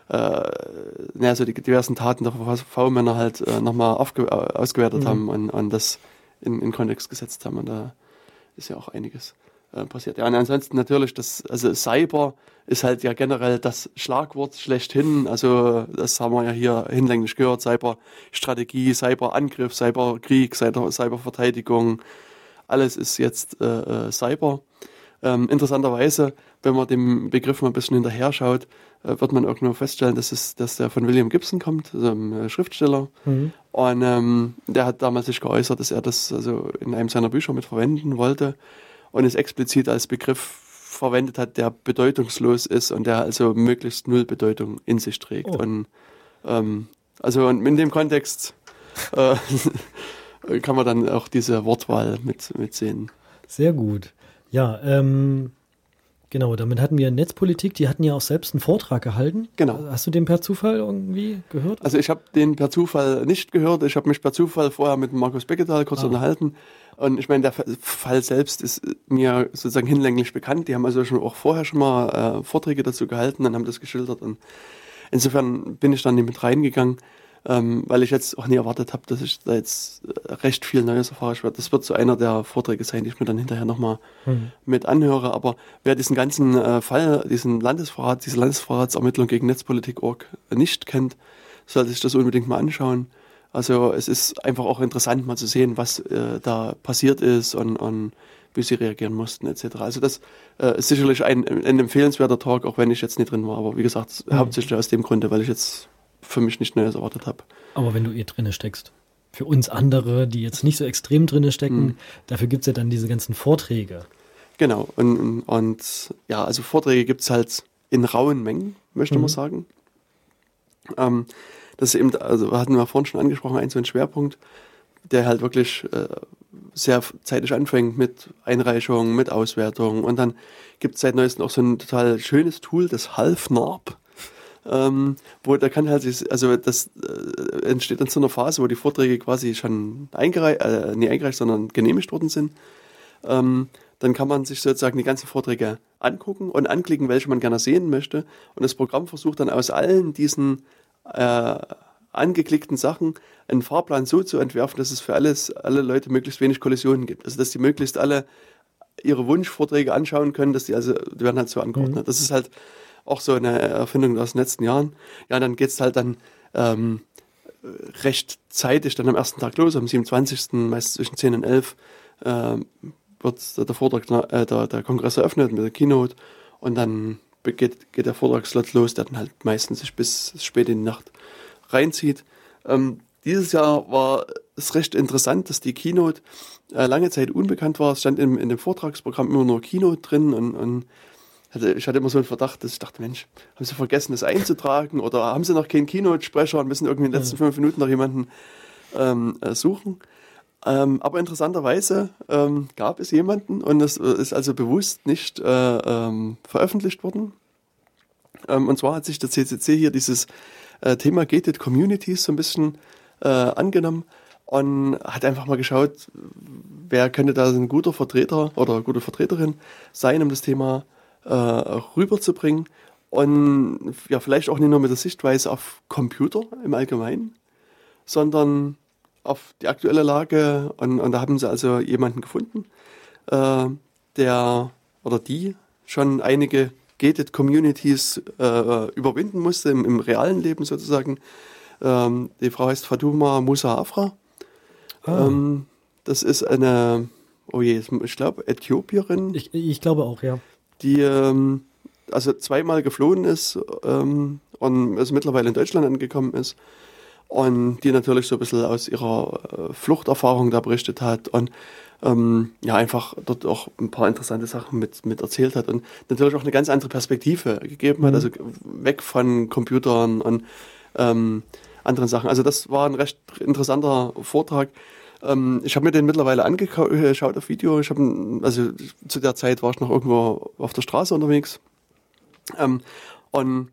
S4: äh, ja, also die diversen Taten der V-Männer halt äh, nochmal ausgewertet mhm. haben und, und das in, in Kontext gesetzt haben. Und da ist ja auch einiges äh, passiert. Ja, und ansonsten natürlich, das, also Cyber ist halt ja generell das Schlagwort schlechthin. Also das haben wir ja hier hinlänglich gehört. Cyberstrategie, Cyberangriff, Cyberkrieg, Cyber, Cyberverteidigung, alles ist jetzt äh, äh, Cyber. Ähm, interessanterweise, wenn man dem Begriff mal ein bisschen hinterher schaut, äh, wird man irgendwo feststellen, dass, es, dass der von William Gibson kommt, also einem äh, Schriftsteller. Mhm. Und ähm, der hat damals sich geäußert, dass er das also in einem seiner Bücher mit verwenden wollte und es explizit als Begriff verwendet hat, der bedeutungslos ist und der also möglichst null Bedeutung in sich trägt. Oh. Und ähm, also in dem Kontext äh, (laughs) kann man dann auch diese Wortwahl mit, mitsehen.
S3: Sehr gut. Ja, ähm, genau, damit hatten wir Netzpolitik, die hatten ja auch selbst einen Vortrag gehalten.
S4: Genau.
S3: Hast du den per Zufall irgendwie gehört?
S4: Also ich habe den per Zufall nicht gehört. Ich habe mich per Zufall vorher mit Markus Becketal kurz ah. unterhalten. Und ich meine, der Fall selbst ist mir sozusagen hinlänglich bekannt. Die haben also schon auch vorher schon mal äh, Vorträge dazu gehalten und haben das geschildert. Und insofern bin ich dann nicht mit reingegangen ähm, weil ich jetzt auch nie erwartet habe, dass ich da jetzt äh, recht viel Neues erfahre. Das wird so einer der Vorträge sein, die ich mir dann hinterher nochmal mhm. mit anhöre. Aber wer diesen ganzen äh, Fall, diesen Landesverrat, diese Landesverratsermittlung gegen Netzpolitik.org nicht kennt, sollte sich das unbedingt mal anschauen. Also es ist einfach auch interessant mal zu sehen, was äh, da passiert ist und, und wie sie reagieren mussten etc. Also das äh, ist sicherlich ein, ein empfehlenswerter Talk, auch wenn ich jetzt nicht drin war. Aber wie gesagt, mhm. hauptsächlich aus dem Grunde, weil ich jetzt für mich nicht Neues erwartet habe.
S3: Aber wenn du eh drinne steckst. Für uns andere, die jetzt nicht so extrem drinne stecken, mhm. dafür gibt es ja dann diese ganzen Vorträge.
S4: Genau, und, und ja, also Vorträge gibt es halt in rauen Mengen, möchte mhm. man sagen. Ähm, das ist eben, also hatten wir vorhin schon angesprochen, ein so ein Schwerpunkt, der halt wirklich äh, sehr zeitig anfängt mit Einreichungen, mit Auswertungen. Und dann gibt es seit neuestem auch so ein total schönes Tool, das Half-NARP ähm, wo da kann halt, also das äh, entsteht dann so einer Phase, wo die Vorträge quasi schon eingereicht, äh, nicht eingereicht, sondern genehmigt worden sind. Ähm, dann kann man sich sozusagen die ganzen Vorträge angucken und anklicken, welche man gerne sehen möchte. Und das Programm versucht dann aus allen diesen äh, angeklickten Sachen einen Fahrplan so zu entwerfen, dass es für alles, alle Leute möglichst wenig Kollisionen gibt. Also dass die möglichst alle ihre Wunschvorträge anschauen können, dass die also, die werden halt so angeordnet. Mhm. Das ist halt auch so eine Erfindung aus den letzten Jahren. Ja, dann geht es halt dann ähm, recht zeitig, dann am ersten Tag los, am 27. meist zwischen 10 und 11 äh, wird der Vortrag, äh, der, der Kongress eröffnet mit der Keynote und dann geht, geht der Vortragslot los, der dann halt meistens sich bis spät in die Nacht reinzieht. Ähm, dieses Jahr war es recht interessant, dass die Keynote äh, lange Zeit unbekannt war. Es stand in, in dem Vortragsprogramm immer nur Keynote drin und, und hatte, ich hatte immer so einen Verdacht, dass ich dachte, Mensch, haben sie vergessen, das einzutragen oder haben sie noch keinen Keynote-Sprecher und müssen irgendwie in den letzten fünf Minuten noch jemanden ähm, äh, suchen. Ähm, aber interessanterweise ähm, gab es jemanden und das äh, ist also bewusst nicht äh, ähm, veröffentlicht worden. Ähm, und zwar hat sich der CCC hier dieses äh, Thema Gated Communities so ein bisschen äh, angenommen und hat einfach mal geschaut, wer könnte da ein guter Vertreter oder gute Vertreterin sein, um das Thema äh, rüberzubringen. Und ja, vielleicht auch nicht nur mit der Sichtweise auf Computer im Allgemeinen, sondern auf die aktuelle Lage. Und, und da haben sie also jemanden gefunden, äh, der oder die schon einige Gated Communities äh, überwinden musste, im, im, realen Leben sozusagen. Ähm, die Frau heißt Fatuma Musa Afra. Ah. Ähm, das ist eine, oh je, ich glaube, Äthiopierin.
S3: Ich, ich glaube auch, ja
S4: die ähm, also zweimal geflohen ist ähm, und also mittlerweile in Deutschland angekommen ist und die natürlich so ein bisschen aus ihrer äh, Fluchterfahrung da berichtet hat und ähm, ja einfach dort auch ein paar interessante Sachen mit, mit erzählt hat und natürlich auch eine ganz andere Perspektive gegeben hat,
S3: Mhm.
S4: also weg von Computern und ähm, anderen Sachen. Also das war ein recht interessanter Vortrag. Ähm, ich habe mir den mittlerweile angeschaut auf Video. Ich habe, also zu der Zeit war ich noch irgendwo auf der Straße unterwegs. Ähm, und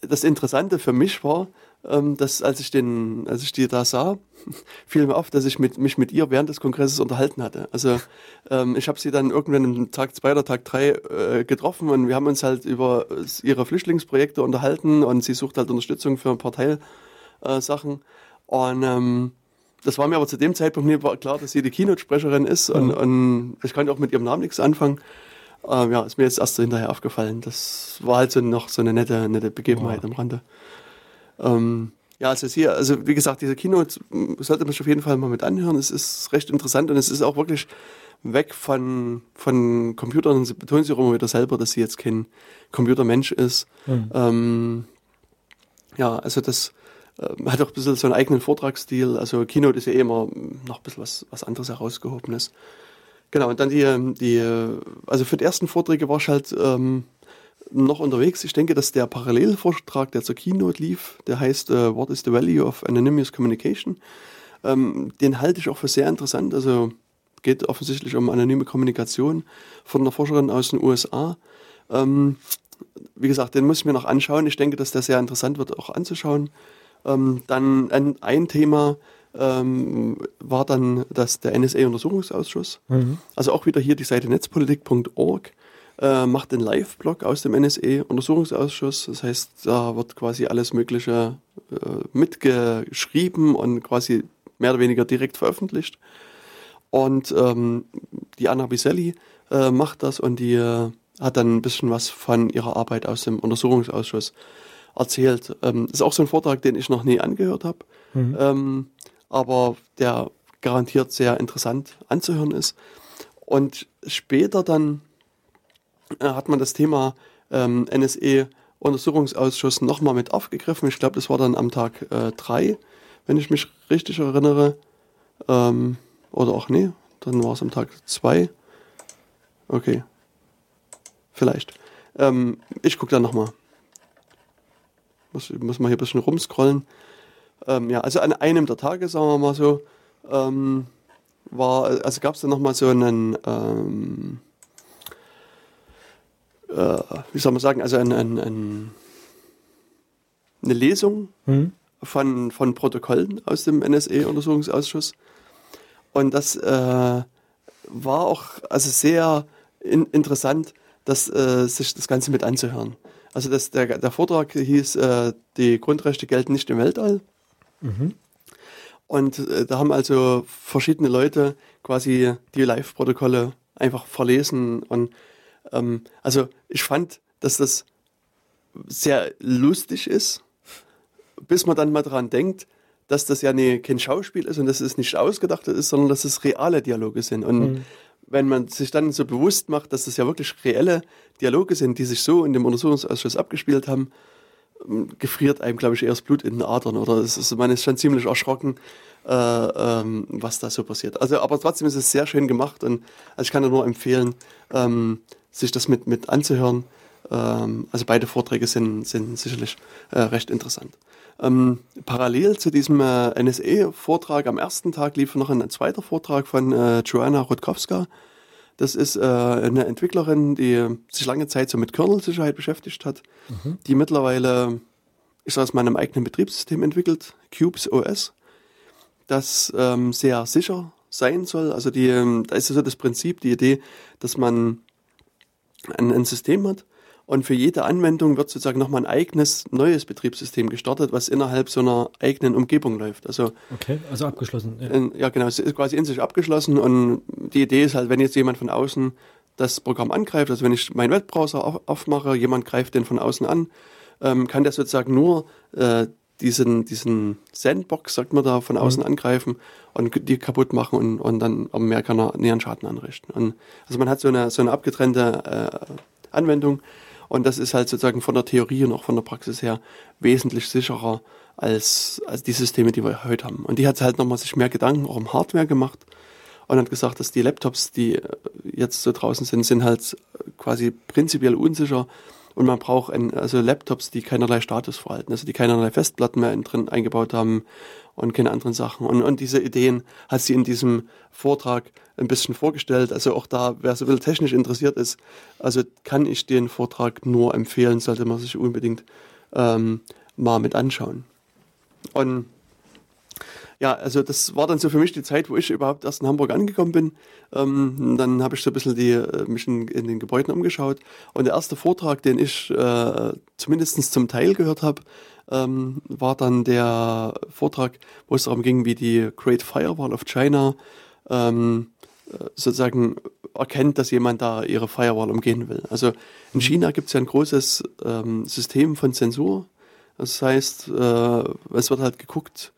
S4: das Interessante für mich war, ähm, dass als ich den, als ich die da sah, (laughs) fiel mir auf, dass ich mit, mich mit ihr während des Kongresses unterhalten hatte. Also ähm, ich habe sie dann irgendwann am Tag zwei oder Tag drei äh, getroffen und wir haben uns halt über ihre Flüchtlingsprojekte unterhalten und sie sucht halt Unterstützung für ein paar Teilsachen. Äh, und ähm, das war mir aber zu dem Zeitpunkt nicht klar, dass sie die Keynote-Sprecherin ist und,
S3: Mhm.
S4: und ich konnte auch mit ihrem Namen nichts anfangen. Ähm, ja, ist mir jetzt erst so hinterher aufgefallen. Das war halt so noch so eine nette, nette Begebenheit am Rande. Ähm, ja, also hier, also wie gesagt, diese Keynote sollte man sich auf jeden Fall mal mit anhören. Es ist recht interessant und es ist auch wirklich weg von, von Computern. Und sie betont sich auch immer wieder selber, dass sie jetzt kein Computermensch ist.
S3: Mhm.
S4: Ähm, ja, also das hat auch ein bisschen so einen eigenen Vortragsstil. Also Keynote ist ja eh immer noch ein bisschen was, was anderes herausgehobenes. Genau, und dann die, ähm, die, äh, also für die ersten Vorträge war ich halt ähm, noch unterwegs. Ich denke, dass der Parallelvortrag, der zur Keynote lief, der heißt äh, What is the Value of Anonymous Communication? Ähm, den halte ich auch für sehr interessant. Also geht offensichtlich um anonyme Kommunikation von einer Forscherin aus den USA. Ähm, wie gesagt, den muss ich mir noch anschauen. Ich denke, dass der sehr interessant wird, auch anzuschauen. Ähm, dann ein, ein Thema ähm, war dann das, der NSA-Untersuchungsausschuss.
S3: Mhm.
S4: Also auch wieder hier die Seite netzpolitik.org äh, macht den Live-Blog aus dem NSA-Untersuchungsausschuss. Das heißt, da wird quasi alles Mögliche äh, mitgeschrieben und quasi mehr oder weniger direkt veröffentlicht. Und ähm, die Anna Biselli äh, macht das und die äh, hat dann ein bisschen was von ihrer Arbeit aus dem Untersuchungsausschuss erzählt. Ähm, das ist auch so ein Vortrag, den ich noch nie angehört habe,
S3: Mhm.
S4: ähm, aber der garantiert sehr interessant anzuhören ist. Und später dann äh, hat man das Thema ähm, NSE-Untersuchungsausschuss nochmal mit aufgegriffen. Ich glaube, das war dann am Tag 3, wenn ich mich richtig erinnere. Ähm, oder auch nee, dann war es am Tag 2. Okay. Vielleicht. Ähm, ich gucke dann nochmal. Muss, muss mal hier ein bisschen rumscrollen. Ähm, ja, also an einem der Tage, sagen wir mal so, ähm, war, also gab es dann nochmal so einen, ähm, äh, wie soll man sagen, also ein, ein, ein, eine Lesung
S3: Mhm.
S4: von, von Protokollen aus dem NSA-Untersuchungsausschuss. Und das äh, war auch also sehr in, interessant, das, äh, sich das Ganze mit anzuhören. Also das, der, der Vortrag hieß, äh, die Grundrechte gelten nicht im Weltall.
S3: Mhm.
S4: Und äh, da haben also verschiedene Leute quasi die Live-Protokolle einfach verlesen. Und ähm, also ich fand, dass das sehr lustig ist, bis man dann mal dran denkt, dass das ja nie, kein Schauspiel ist und dass es nicht ausgedacht ist, sondern dass es reale Dialoge sind. Und
S3: Mhm.
S4: Wenn man sich dann so bewusst macht, dass das ja wirklich reelle Dialoge sind, die sich so in dem Untersuchungsausschuss abgespielt haben, ähm, gefriert einem, glaube ich, eher das Blut in den Adern. Oder es ist, man ist schon ziemlich erschrocken, äh, ähm, was da so passiert. Also, aber trotzdem ist es sehr schön gemacht und also ich kann nur empfehlen, ähm, sich das mit, mit anzuhören. Ähm, also beide Vorträge sind, sind sicherlich äh, recht interessant. Ähm, parallel zu diesem äh, NSA-Vortrag am ersten Tag lief noch ein zweiter Vortrag von äh, Joanna Rutkowska. Das ist äh, eine Entwicklerin, die sich lange Zeit so mit Kernel-Sicherheit beschäftigt hat,
S3: Mhm.
S4: die mittlerweile, ich sage es mal, in einem eigenen Betriebssystem entwickelt, Cubes OS, das ähm, sehr sicher sein soll. Also die, ähm, da ist so das Prinzip, die Idee, dass man ein, ein System hat und für jede Anwendung wird sozusagen nochmal ein eigenes neues Betriebssystem gestartet, was innerhalb so einer eigenen Umgebung läuft. Also
S3: Okay, also abgeschlossen. Ja.
S4: in, ja, genau, es ist quasi in sich abgeschlossen und die Idee ist halt, wenn jetzt jemand von außen das Programm angreift, also wenn ich meinen Webbrowser auf, aufmache, jemand greift den von außen an, ähm, kann der sozusagen nur äh, diesen, diesen Sandbox, sagt man da, von außen
S3: Mhm.
S4: angreifen und die kaputt machen und, und dann aber mehr kann er näheren Schaden anrichten. Und, also man hat so eine, so eine abgetrennte äh, Anwendung und das ist halt sozusagen von der Theorie und auch von der Praxis her wesentlich sicherer als, als die Systeme, die wir heute haben. Und die hat halt nochmal sich mehr Gedanken auch um Hardware gemacht und hat gesagt, dass die Laptops, die äh, jetzt so draußen sind, sind halt quasi prinzipiell unsicher und man braucht ein, also Laptops, die keinerlei Status verhalten, also die keinerlei Festplatten mehr drin eingebaut haben und keine anderen Sachen. Und, und diese Ideen hat sie in diesem Vortrag ein bisschen vorgestellt. Also auch da, wer so bisschen technisch interessiert ist, also kann ich den Vortrag nur empfehlen, sollte man sich unbedingt ähm, mal mit anschauen. Und ja, also das war dann so für mich die Zeit, wo ich überhaupt erst in Hamburg angekommen bin. Ähm, dann habe ich so ein bisschen die, äh, mich in, in, den Gebäuden umgeschaut. Und der erste Vortrag, den ich äh, zumindest zum Teil gehört habe, ähm, war dann der Vortrag, wo es darum ging, wie die Great Firewall of China ähm, äh, sozusagen erkennt, dass jemand da ihre Firewall umgehen will. Also in mhm. China gibt es ja ein großes ähm, System von Zensur. Das heißt, äh, es wird halt geguckt,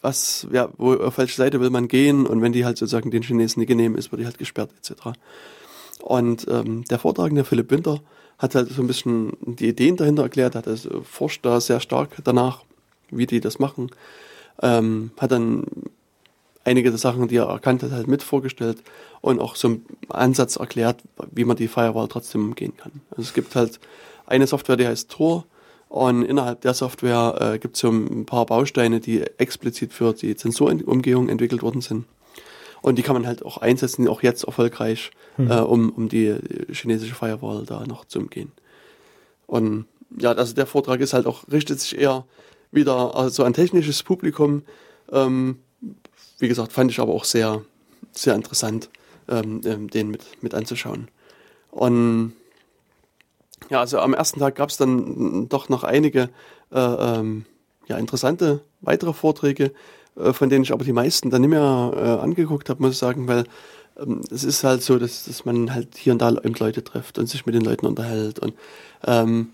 S4: was, ja, wo, auf welche Seite will man gehen und wenn die halt sozusagen den Chinesen nicht genehm ist, wird die halt gesperrt etc. Und ähm, der Vortragende Philipp Winter hat halt so ein bisschen die Ideen dahinter erklärt, hat also forscht da sehr stark danach, wie die das machen, ähm, hat dann einige der Sachen, die er erkannt hat, halt mit vorgestellt und auch so einen Ansatz erklärt, wie man die Firewall trotzdem umgehen kann. Also es gibt halt eine Software, die heißt Tor, und innerhalb der Software äh, gibt es so ein paar Bausteine, die explizit für die Zensurumgehung entwickelt worden sind. Und die kann man halt auch einsetzen, auch jetzt erfolgreich, mhm. äh, um, um die chinesische Firewall da noch zu umgehen. Und ja, also der Vortrag ist halt auch, richtet sich eher wieder also an technisches Publikum. Ähm, wie gesagt, fand ich aber auch sehr, sehr interessant, ähm, ähm den mit, mit anzuschauen. Und ja, also am ersten Tag gab es dann doch noch einige äh, ähm, ja, interessante weitere Vorträge, äh, von denen ich aber die meisten dann nicht mehr äh, angeguckt habe, muss ich sagen, weil ähm, es ist halt so, dass, dass man halt hier und da eben Leute trifft und sich mit den Leuten unterhält. Und, ähm,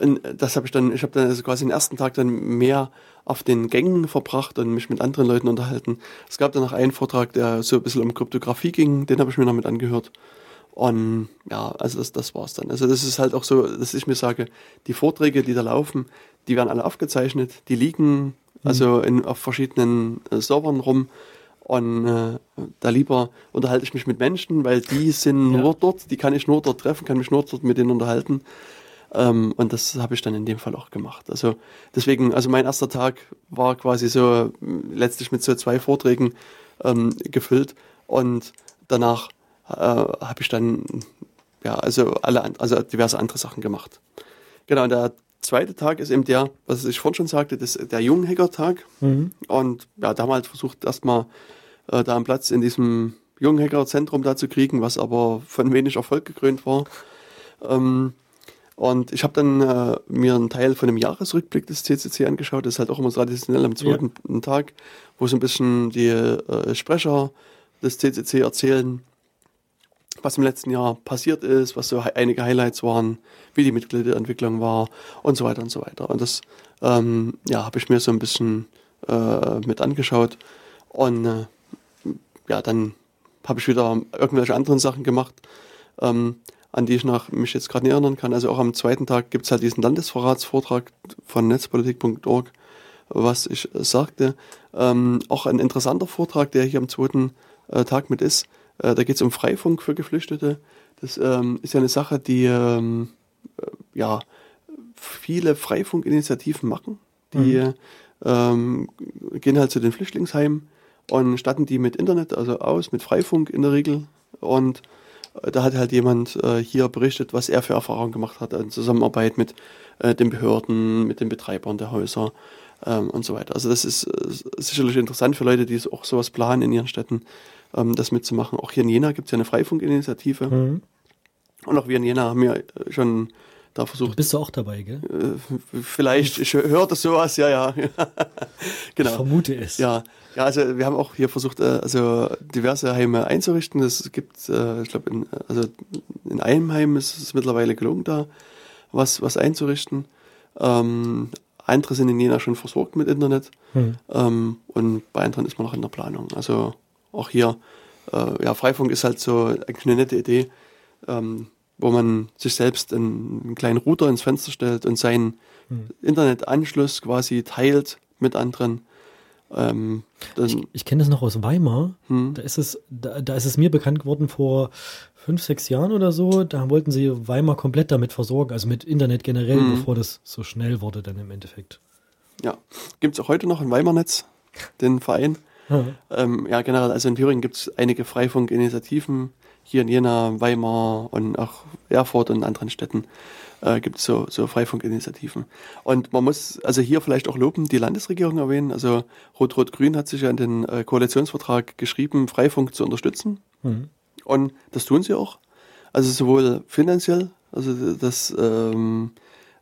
S4: und das habe ich dann, ich habe dann also quasi den ersten Tag dann mehr auf den Gängen verbracht und mich mit anderen Leuten unterhalten. Es gab dann noch einen Vortrag, der so ein bisschen um Kryptographie ging, den habe ich mir noch mit angehört. Und ja, also das, das war's dann. Also das ist halt auch so, dass ich mir sage, die Vorträge, die da laufen, die werden alle aufgezeichnet, die liegen mhm. also in, auf verschiedenen äh, Servern rum. Und äh, da lieber unterhalte ich mich mit Menschen, weil die sind ja. nur dort, die kann ich nur dort treffen, kann mich nur dort mit denen unterhalten. Ähm, und das habe ich dann in dem Fall auch gemacht. Also deswegen, also mein erster Tag war quasi so äh, letztlich mit so zwei Vorträgen ähm, gefüllt und danach äh, habe ich dann ja also alle also diverse andere Sachen gemacht. Genau, der zweite Tag ist eben der, was ich vorhin schon sagte, das, der Junghacker-Tag. Mhm. Und ja, da haben wir halt versucht, erstmal äh, da einen Platz in diesem Junghacker-Zentrum da zu kriegen, was aber von wenig Erfolg gekrönt war. Ähm, und ich habe dann äh, mir einen Teil von dem Jahresrückblick des CCC angeschaut. Das ist halt auch immer traditionell am zweiten ja. Tag, wo so ein bisschen die äh, Sprecher des CCC erzählen, was im letzten Jahr passiert ist, was so einige Highlights waren, wie die Mitgliederentwicklung war und so weiter und so weiter. Und das ähm, ja, habe ich mir so ein bisschen äh, mit angeschaut. Und äh, ja, dann habe ich wieder irgendwelche anderen Sachen gemacht, ähm, an die ich nach, mich jetzt gerade nicht erinnern kann. Also auch am zweiten Tag gibt es halt diesen Landesverratsvortrag von netzpolitik.org, was ich sagte. Ähm, auch ein interessanter Vortrag, der hier am zweiten äh, Tag mit ist äh, da geht es um Freifunk für Geflüchtete. Das ähm, ist ja eine Sache, die ähm, äh, ja viele Freifunkinitiativen machen. Die mhm. ähm, gehen halt zu den Flüchtlingsheimen und statten die mit Internet also aus, mit Freifunk in der Regel. Und da hat halt jemand äh, hier berichtet, was er für Erfahrungen gemacht hat in Zusammenarbeit mit äh, den Behörden, mit den Betreibern der Häuser ähm, und so weiter. Also das ist äh, sicherlich interessant für Leute, die auch sowas planen in ihren Städten, ähm, das mitzumachen. Auch hier in Jena gibt es ja eine Freifunkinitiative. Mhm. Und auch wir in Jena haben ja äh, schon da versucht.
S3: Bist du auch dabei, gell?
S4: Äh, vielleicht, ich hörte sowas, ja, ja. (laughs)
S3: genau. Ich vermute es.
S4: Ja, ja, also wir haben auch hier versucht, äh, also diverse Heime einzurichten. Es gibt, äh, ich glaube, in, also in einem Heim ist es mittlerweile gelungen, da was, was einzurichten. Ähm, andere sind in Jena schon versorgt mit Internet. Hm. Ähm, und bei anderen ist man noch in der Planung. Also auch hier, äh, ja, Freifunk ist halt so eigentlich eine nette Idee. Ähm, wo man sich selbst einen, einen kleinen Router ins Fenster stellt und seinen hm. Internetanschluss quasi teilt mit anderen.
S3: Ähm, ich, ich kenne das noch aus Weimar. Hm. Da ist es, da, da ist es mir bekannt geworden vor fünf, sechs Jahren oder so. Da wollten sie Weimar komplett damit versorgen, also mit Internet generell, hm. bevor das so schnell wurde dann im Endeffekt.
S4: Ja, gibt es auch heute noch ein Weimar-Netz, den Verein. Hm. Ähm, ja, generell, also in Thüringen gibt es einige Freifunk-Initiativen, hier in Jena, Weimar und auch Erfurt und anderen Städten äh, gibt es so, so Freifunkinitiativen. Und man muss also hier vielleicht auch loben, die Landesregierung erwähnen. Also Rot-Rot-Grün hat sich ja in den äh, Koalitionsvertrag geschrieben, Freifunk zu unterstützen. Mhm. Und das tun sie auch. Also sowohl finanziell, also das, ähm,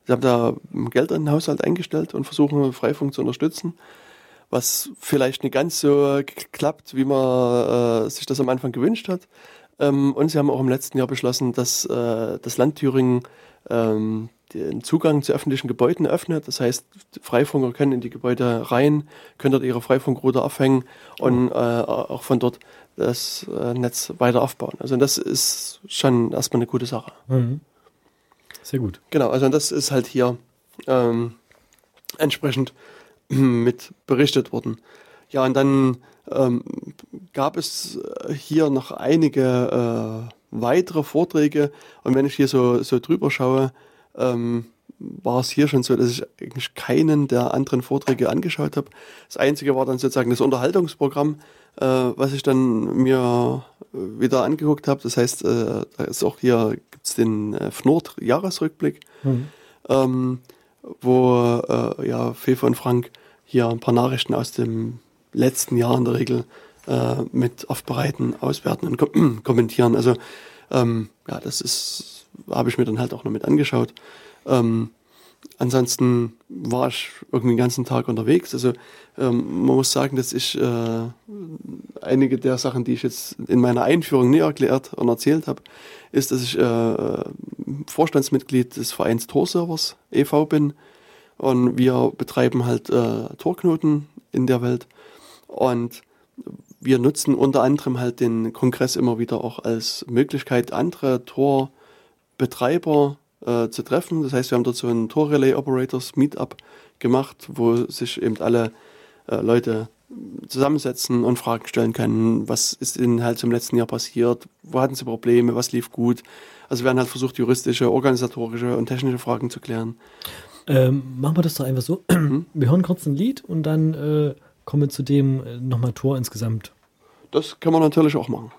S4: sie haben da Geld in den Haushalt eingestellt und versuchen Freifunk zu unterstützen was vielleicht nicht ganz so klappt, wie man äh, sich das am Anfang gewünscht hat. Ähm, und sie haben auch im letzten Jahr beschlossen, dass äh, das Land Thüringen ähm, den Zugang zu öffentlichen Gebäuden öffnet. Das heißt, Freifunker können in die Gebäude rein, können dort ihre Freifunkrouter aufhängen und äh, auch von dort das äh, Netz weiter aufbauen. Also das ist schon erstmal eine gute Sache. Mhm.
S3: Sehr gut.
S4: Genau, also das ist halt hier ähm, entsprechend (clears throat) mit berichtet worden. Ja, und dann ähm, gab es hier noch einige äh, weitere Vorträge. Und wenn ich hier so, so drüber schaue, ähm, war es hier schon so, dass ich eigentlich keinen der anderen Vorträge angeschaut habe. Das einzige war dann sozusagen das Unterhaltungsprogramm, äh, was ich dann mir wieder angeguckt habe. Das heißt, äh, da ist auch hier gibt's den äh, FNORD-Jahresrückblick, mhm. ähm, wo äh, ja Fefe und Frank hier ein paar Nachrichten aus dem letzten Jahr in der Regel äh, mit aufbereiten, auswerten und kom (clears throat) kommentieren. Also ähm, ja, das ist, habe ich mir dann halt auch noch mit angeschaut. Ähm, ansonsten war ich irgendwie den ganzen Tag unterwegs. Also ähm, man muss sagen, dass ich äh, einige der Sachen, die ich jetzt in meiner Einführung nie erklärt und erzählt habe, ist, dass ich äh, Vorstandsmitglied des Vereins Tor-Servers e.V. bin. Und wir betreiben halt äh, Torknoten in der Welt. Und wir nutzen unter anderem halt den Kongress immer wieder auch als Möglichkeit, andere Torbetreiber äh, zu treffen. Das heißt, wir haben dort so ein Tor Relay Operators Meetup gemacht, wo sich eben alle äh, Leute zusammensetzen und Fragen stellen können. Was ist ihnen halt zum letzten Jahr passiert? Wo hatten sie Probleme? Was lief gut? Also wir haben halt versucht, juristische, organisatorische und technische Fragen zu klären.
S3: Ähm, machen wir das doch einfach so. Mhm. Wir hören kurz ein Lied und dann äh, kommen wir zu dem äh, nochmal Tor insgesamt.
S4: Das kann man natürlich auch machen.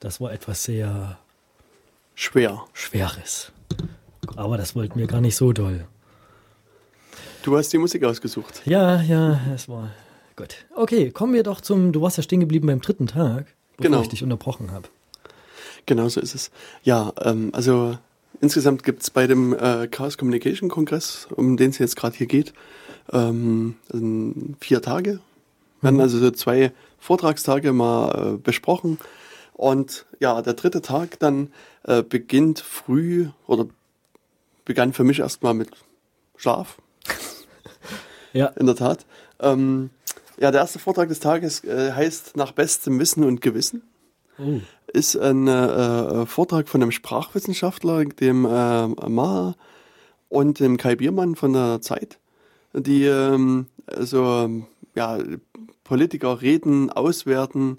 S3: Das war etwas sehr
S4: Schwer.
S3: Schweres. Aber das wollten wir gar nicht so doll.
S4: Du hast die Musik ausgesucht.
S3: Ja, ja, es war gut. Okay, kommen wir doch zum. Du warst ja stehen geblieben beim dritten Tag, bevor
S4: Genau.
S3: ich dich unterbrochen habe.
S4: Genau so ist es. Ja, ähm, also insgesamt gibt es bei dem äh, Chaos Communication Kongress, um den es jetzt gerade hier geht, ähm, ähm, vier Tage. Werden also so zwei Vortragstage mal äh, besprochen. Und ja, der dritte Tag dann äh, beginnt früh oder begann für mich erstmal mit Schlaf. (laughs)
S3: Ja.
S4: In der Tat. Ähm, ja, der erste Vortrag des Tages äh, heißt Nach bestem Wissen und Gewissen
S3: Oh.
S4: ist ein äh, Vortrag von einem Sprachwissenschaftler, dem äh, Maha und dem Kai Biermann von der Zeit, die ähm, also ja, Politiker reden, auswerten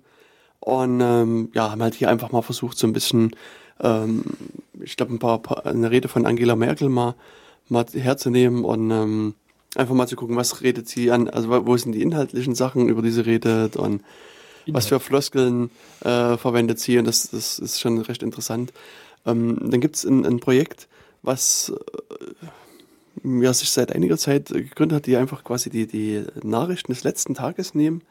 S4: und ähm, ja, haben halt hier einfach mal versucht, so ein bisschen, ähm, ich glaube, ein paar, paar, eine Rede von Angela Merkel mal, mal herzunehmen und ähm, einfach mal zu gucken, was redet sie an, also wo sind die inhaltlichen Sachen, über die sie redet und was für Floskeln äh, verwendet sie. Und das, das ist schon recht interessant. Ähm, dann gibt es ein, ein Projekt, was äh, ja, sich seit einiger Zeit gegründet hat, die einfach quasi die, die Nachrichten des letzten Tages nehmen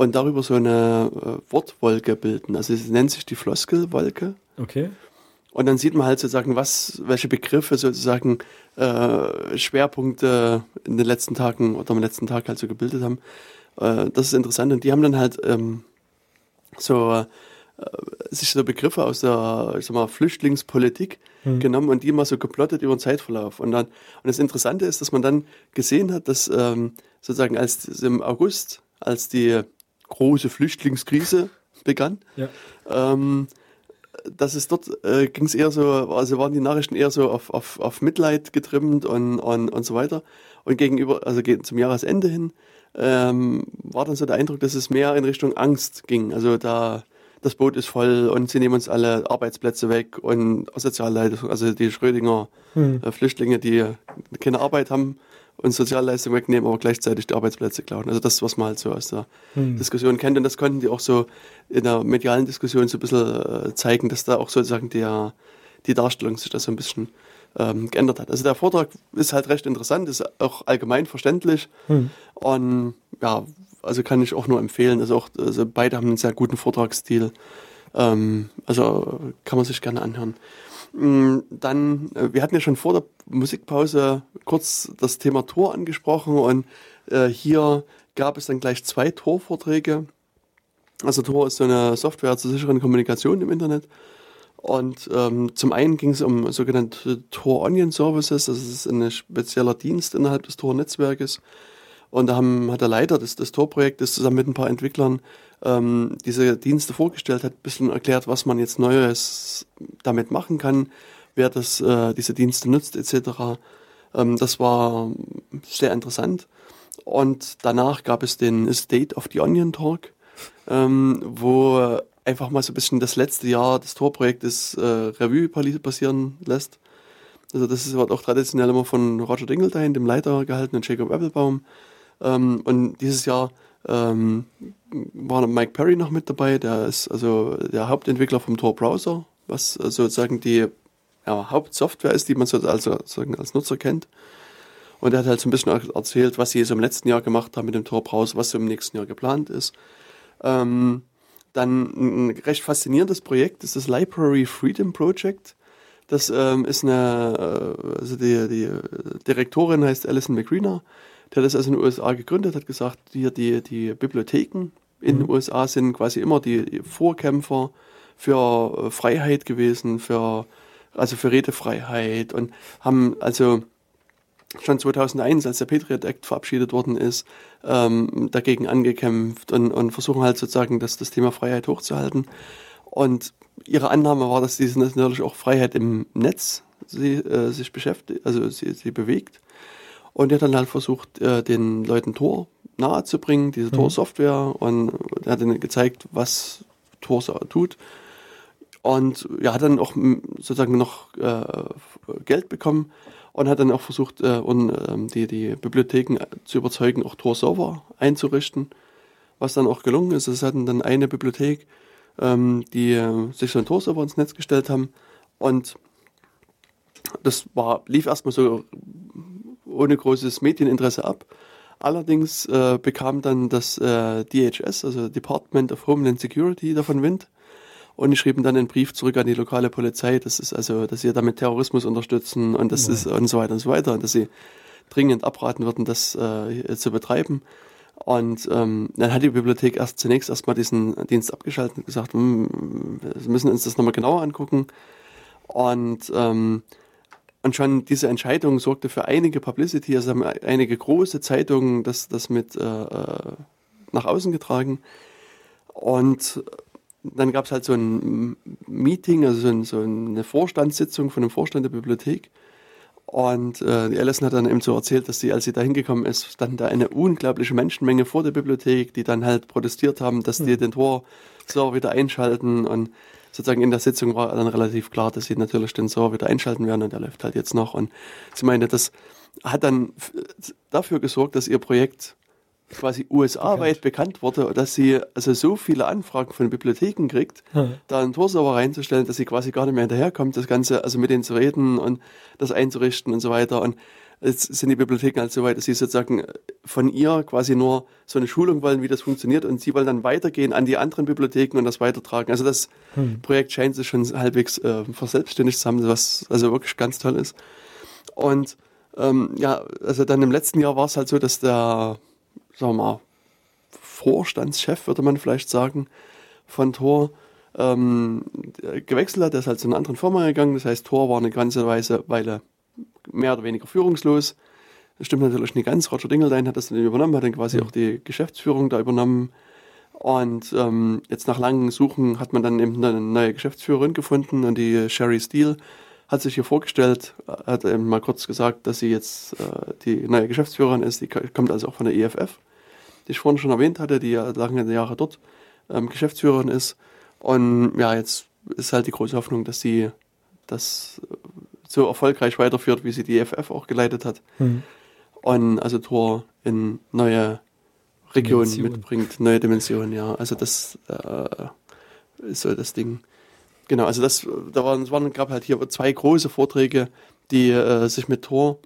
S4: und darüber so eine äh, Wortwolke bilden. Also es nennt sich die Floskelwolke.
S3: Okay.
S4: Und dann sieht man halt sozusagen, was, welche Begriffe sozusagen äh, Schwerpunkte in den letzten Tagen oder am letzten Tag halt so gebildet haben. Äh, das ist interessant. Und die haben dann halt ähm, so äh, sich so Begriffe aus der ich sag mal, Flüchtlingspolitik
S3: Mhm.
S4: genommen und die mal so geplottet über den Zeitverlauf. Und dann und das Interessante ist, dass man dann gesehen hat, dass ähm, sozusagen als im August, als die große Flüchtlingskrise begann,
S3: Ja.
S4: ähm, dass es dort äh, ging es eher so, also waren die Nachrichten eher so auf, auf, auf Mitleid getrimmt und, und, und so weiter. Und gegenüber, also zum Jahresende hin, ähm, war dann so der Eindruck, dass es mehr in Richtung Angst ging. Also da das Boot ist voll und sie nehmen uns alle Arbeitsplätze weg und Sozialleistung, also die Schrödinger
S3: Hm.
S4: äh, Flüchtlinge, die keine Arbeit haben und Sozialleistung wegnehmen, aber gleichzeitig die Arbeitsplätze klauen. Also das, was man halt so aus der
S3: Hm.
S4: Diskussion kennt. Und das konnten die auch so in der medialen Diskussion so ein bisschen äh, zeigen, dass da auch sozusagen der, die Darstellung sich da so ein bisschen ähm, geändert hat. Also der Vortrag ist halt recht interessant, ist auch allgemein verständlich
S3: Hm.
S4: und ja, also kann ich auch nur empfehlen. Also auch also beide haben einen sehr guten Vortragsstil. Ähm, also kann man sich gerne anhören. Mm, Dann, äh, wir hatten ja schon vor der Musikpause kurz das Thema Tor angesprochen und äh, hier gab es dann gleich zwei Tor-Vorträge. Also Tor ist so eine Software zur sicheren Kommunikation im Internet. Und ähm, zum einen ging es um sogenannte Tor Onion Services, das ist ein spezieller Dienst innerhalb des Tor-Netzwerkes. Und da haben, hat der Leiter des, des Tor-Projektes zusammen mit ein paar Entwicklern ähm, diese Dienste vorgestellt, hat ein bisschen erklärt, was man jetzt Neues damit machen kann, wer das, äh, diese Dienste nutzt etc. Ähm, das war sehr interessant. Und danach gab es den State of the Onion Talk, ähm, wo einfach mal so ein bisschen das letzte Jahr des Tor-Projektes äh, Revue passieren lässt. Also das wird auch traditionell immer von Roger Dingledein, dem Leiter, gehalten und Jacob Applebaum. Ähm, und dieses Jahr ähm, war Mike Perry noch mit dabei, der ist also der Hauptentwickler vom Tor-Browser, was sozusagen die ja, Hauptsoftware ist, die man so also, sozusagen als Nutzer kennt. Und er hat halt so ein bisschen er- erzählt, was sie so im letzten Jahr gemacht haben mit dem Tor-Browser, was so im nächsten Jahr geplant ist. Ähm, dann ein recht faszinierendes Projekt ist das Library Freedom Project. Das ähm, ist eine, äh, also die, die Direktorin heißt Alison McReena, hat das also in den USA gegründet, hat gesagt, hier die, die Bibliotheken in den USA sind quasi immer die Vorkämpfer für äh, Freiheit gewesen, für, also für Redefreiheit und haben also schon 2001, als der Patriot Act verabschiedet worden ist, ähm, dagegen angekämpft und, und versuchen halt sozusagen das, das Thema Freiheit hochzuhalten. Und ihre Annahme war, dass diese natürlich auch Freiheit im Netz sie, äh, sich beschäftigt, also sie, sie bewegt. Und er hat dann halt versucht, äh, den Leuten Tor nahezubringen, diese
S3: Mhm.
S4: Tor-Software. Und er hat ihnen gezeigt, was Tor so tut. Und ja, hat dann auch sozusagen noch äh, Geld bekommen und hat dann auch versucht, äh, und, ähm, die, die Bibliotheken zu überzeugen, auch Tor-Server einzurichten, was dann auch gelungen ist. Es hatten dann eine Bibliothek, ähm, die äh, sich so ein Tor-Server ins Netz gestellt haben. Und das war, lief erstmal so ohne großes Medieninteresse ab. Allerdings äh, bekam dann das äh, DHS, also Department of Homeland Security, davon Wind und schrieben dann einen Brief zurück an die lokale Polizei, das ist also, dass sie damit Terrorismus unterstützen und das ja. ist und so weiter und so weiter und dass sie dringend abraten würden, das äh, zu betreiben. Und ähm, dann hat die Bibliothek erst zunächst erstmal diesen Dienst abgeschaltet und gesagt, hm, wir müssen uns das nochmal genauer angucken. Und, ähm, und schon diese Entscheidung sorgte für einige Publicity, also haben einige große Zeitungen das, das mit äh, äh nach außen getragen. Und dann gab es halt so ein Meeting, also so, ein, so, eine Vorstandssitzung von dem Vorstand der Bibliothek. Und äh, die Alison hat dann eben so erzählt, dass sie, als sie da hingekommen ist, stand da eine unglaubliche Menschenmenge vor der Bibliothek, die dann halt protestiert haben, dass die hm. den Tor-Server wieder einschalten. Und sozusagen in der Sitzung war dann relativ klar, dass sie natürlich den Server wieder einschalten werden und der läuft halt jetzt noch. Und sie meinte, das hat dann dafür gesorgt, dass ihr Projekt quasi USA-weit bekannt wurde, dass sie also so viele Anfragen von Bibliotheken kriegt, hm. da einen Torserver reinzustellen, dass sie quasi gar nicht mehr hinterherkommt, das Ganze, also mit denen zu reden und das einzurichten und so weiter. Und jetzt sind die Bibliotheken halt so weit, dass sie sozusagen von ihr quasi nur so eine Schulung wollen, wie das funktioniert und sie wollen dann weitergehen an die anderen Bibliotheken und das weitertragen. Also das hm. Projekt scheint sich schon halbwegs äh, verselbstständigt zu haben, was also wirklich ganz toll ist. Und ähm, ja, also dann im letzten Jahr war es halt so, dass der sagen wir mal, Vorstandschef, würde man vielleicht sagen, von Tor ähm, gewechselt hat. Der ist halt zu einer anderen Firma gegangen. Das heißt, Tor war eine ganze Weise, Weile mehr oder weniger führungslos. Das stimmt natürlich nicht ganz. Roger Dingeldein hat das dann übernommen, hat dann quasi mhm. auch die Geschäftsführung da übernommen. Und ähm, jetzt nach langem Suchen hat man dann eben eine neue Geschäftsführerin gefunden und die Sherry Steele hat sich hier vorgestellt, hat eben mal kurz gesagt, dass sie jetzt äh, die neue Geschäftsführerin ist. Die kommt also auch von der EFF die ich vorhin schon erwähnt hatte, die ja lange Jahre dort ähm, Geschäftsführerin ist. Und ja, jetzt ist halt die große Hoffnung, dass sie das so erfolgreich weiterführt, wie sie die EFF auch geleitet hat. Mhm. Und also Tor in neue Regionen Dimension. mitbringt, neue Dimensionen, ja. Also das äh, ist so das Ding. Genau, also das, da waren, es waren, gab halt hier zwei große Vorträge, die äh, sich mit Tor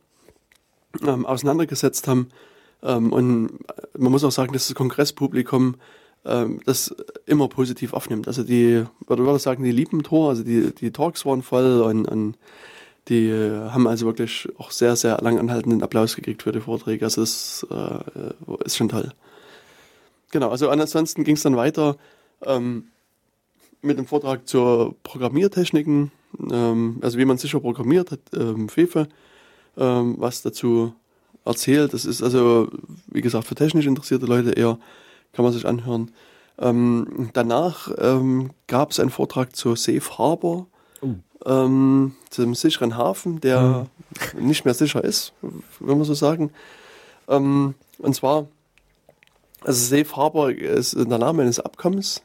S4: ähm, auseinandergesetzt haben. Ähm, und man muss auch sagen, dass das Kongresspublikum ähm, das immer positiv aufnimmt. Also die, ich würde sagen, die lieben Tor, also die, die Talks waren voll und, und die haben also wirklich auch sehr, sehr lang anhaltenden Applaus gekriegt für die Vorträge. Also das äh, ist schon toll. Genau, also ansonsten ging es dann weiter ähm, mit dem Vortrag zur Programmiertechniken, ähm, also wie man sicher programmiert hat, ähm, Fefe, ähm, was dazu erzählt. Das ist also, wie gesagt, für technisch interessierte Leute eher, kann man sich anhören. Ähm, danach ähm, gab es einen Vortrag zur Safe Harbor, uh. ähm, zum sicheren Hafen, der mhm. nicht mehr sicher ist, wenn man so sagen. Ähm, und zwar, also Safe Harbor ist der Name eines Abkommens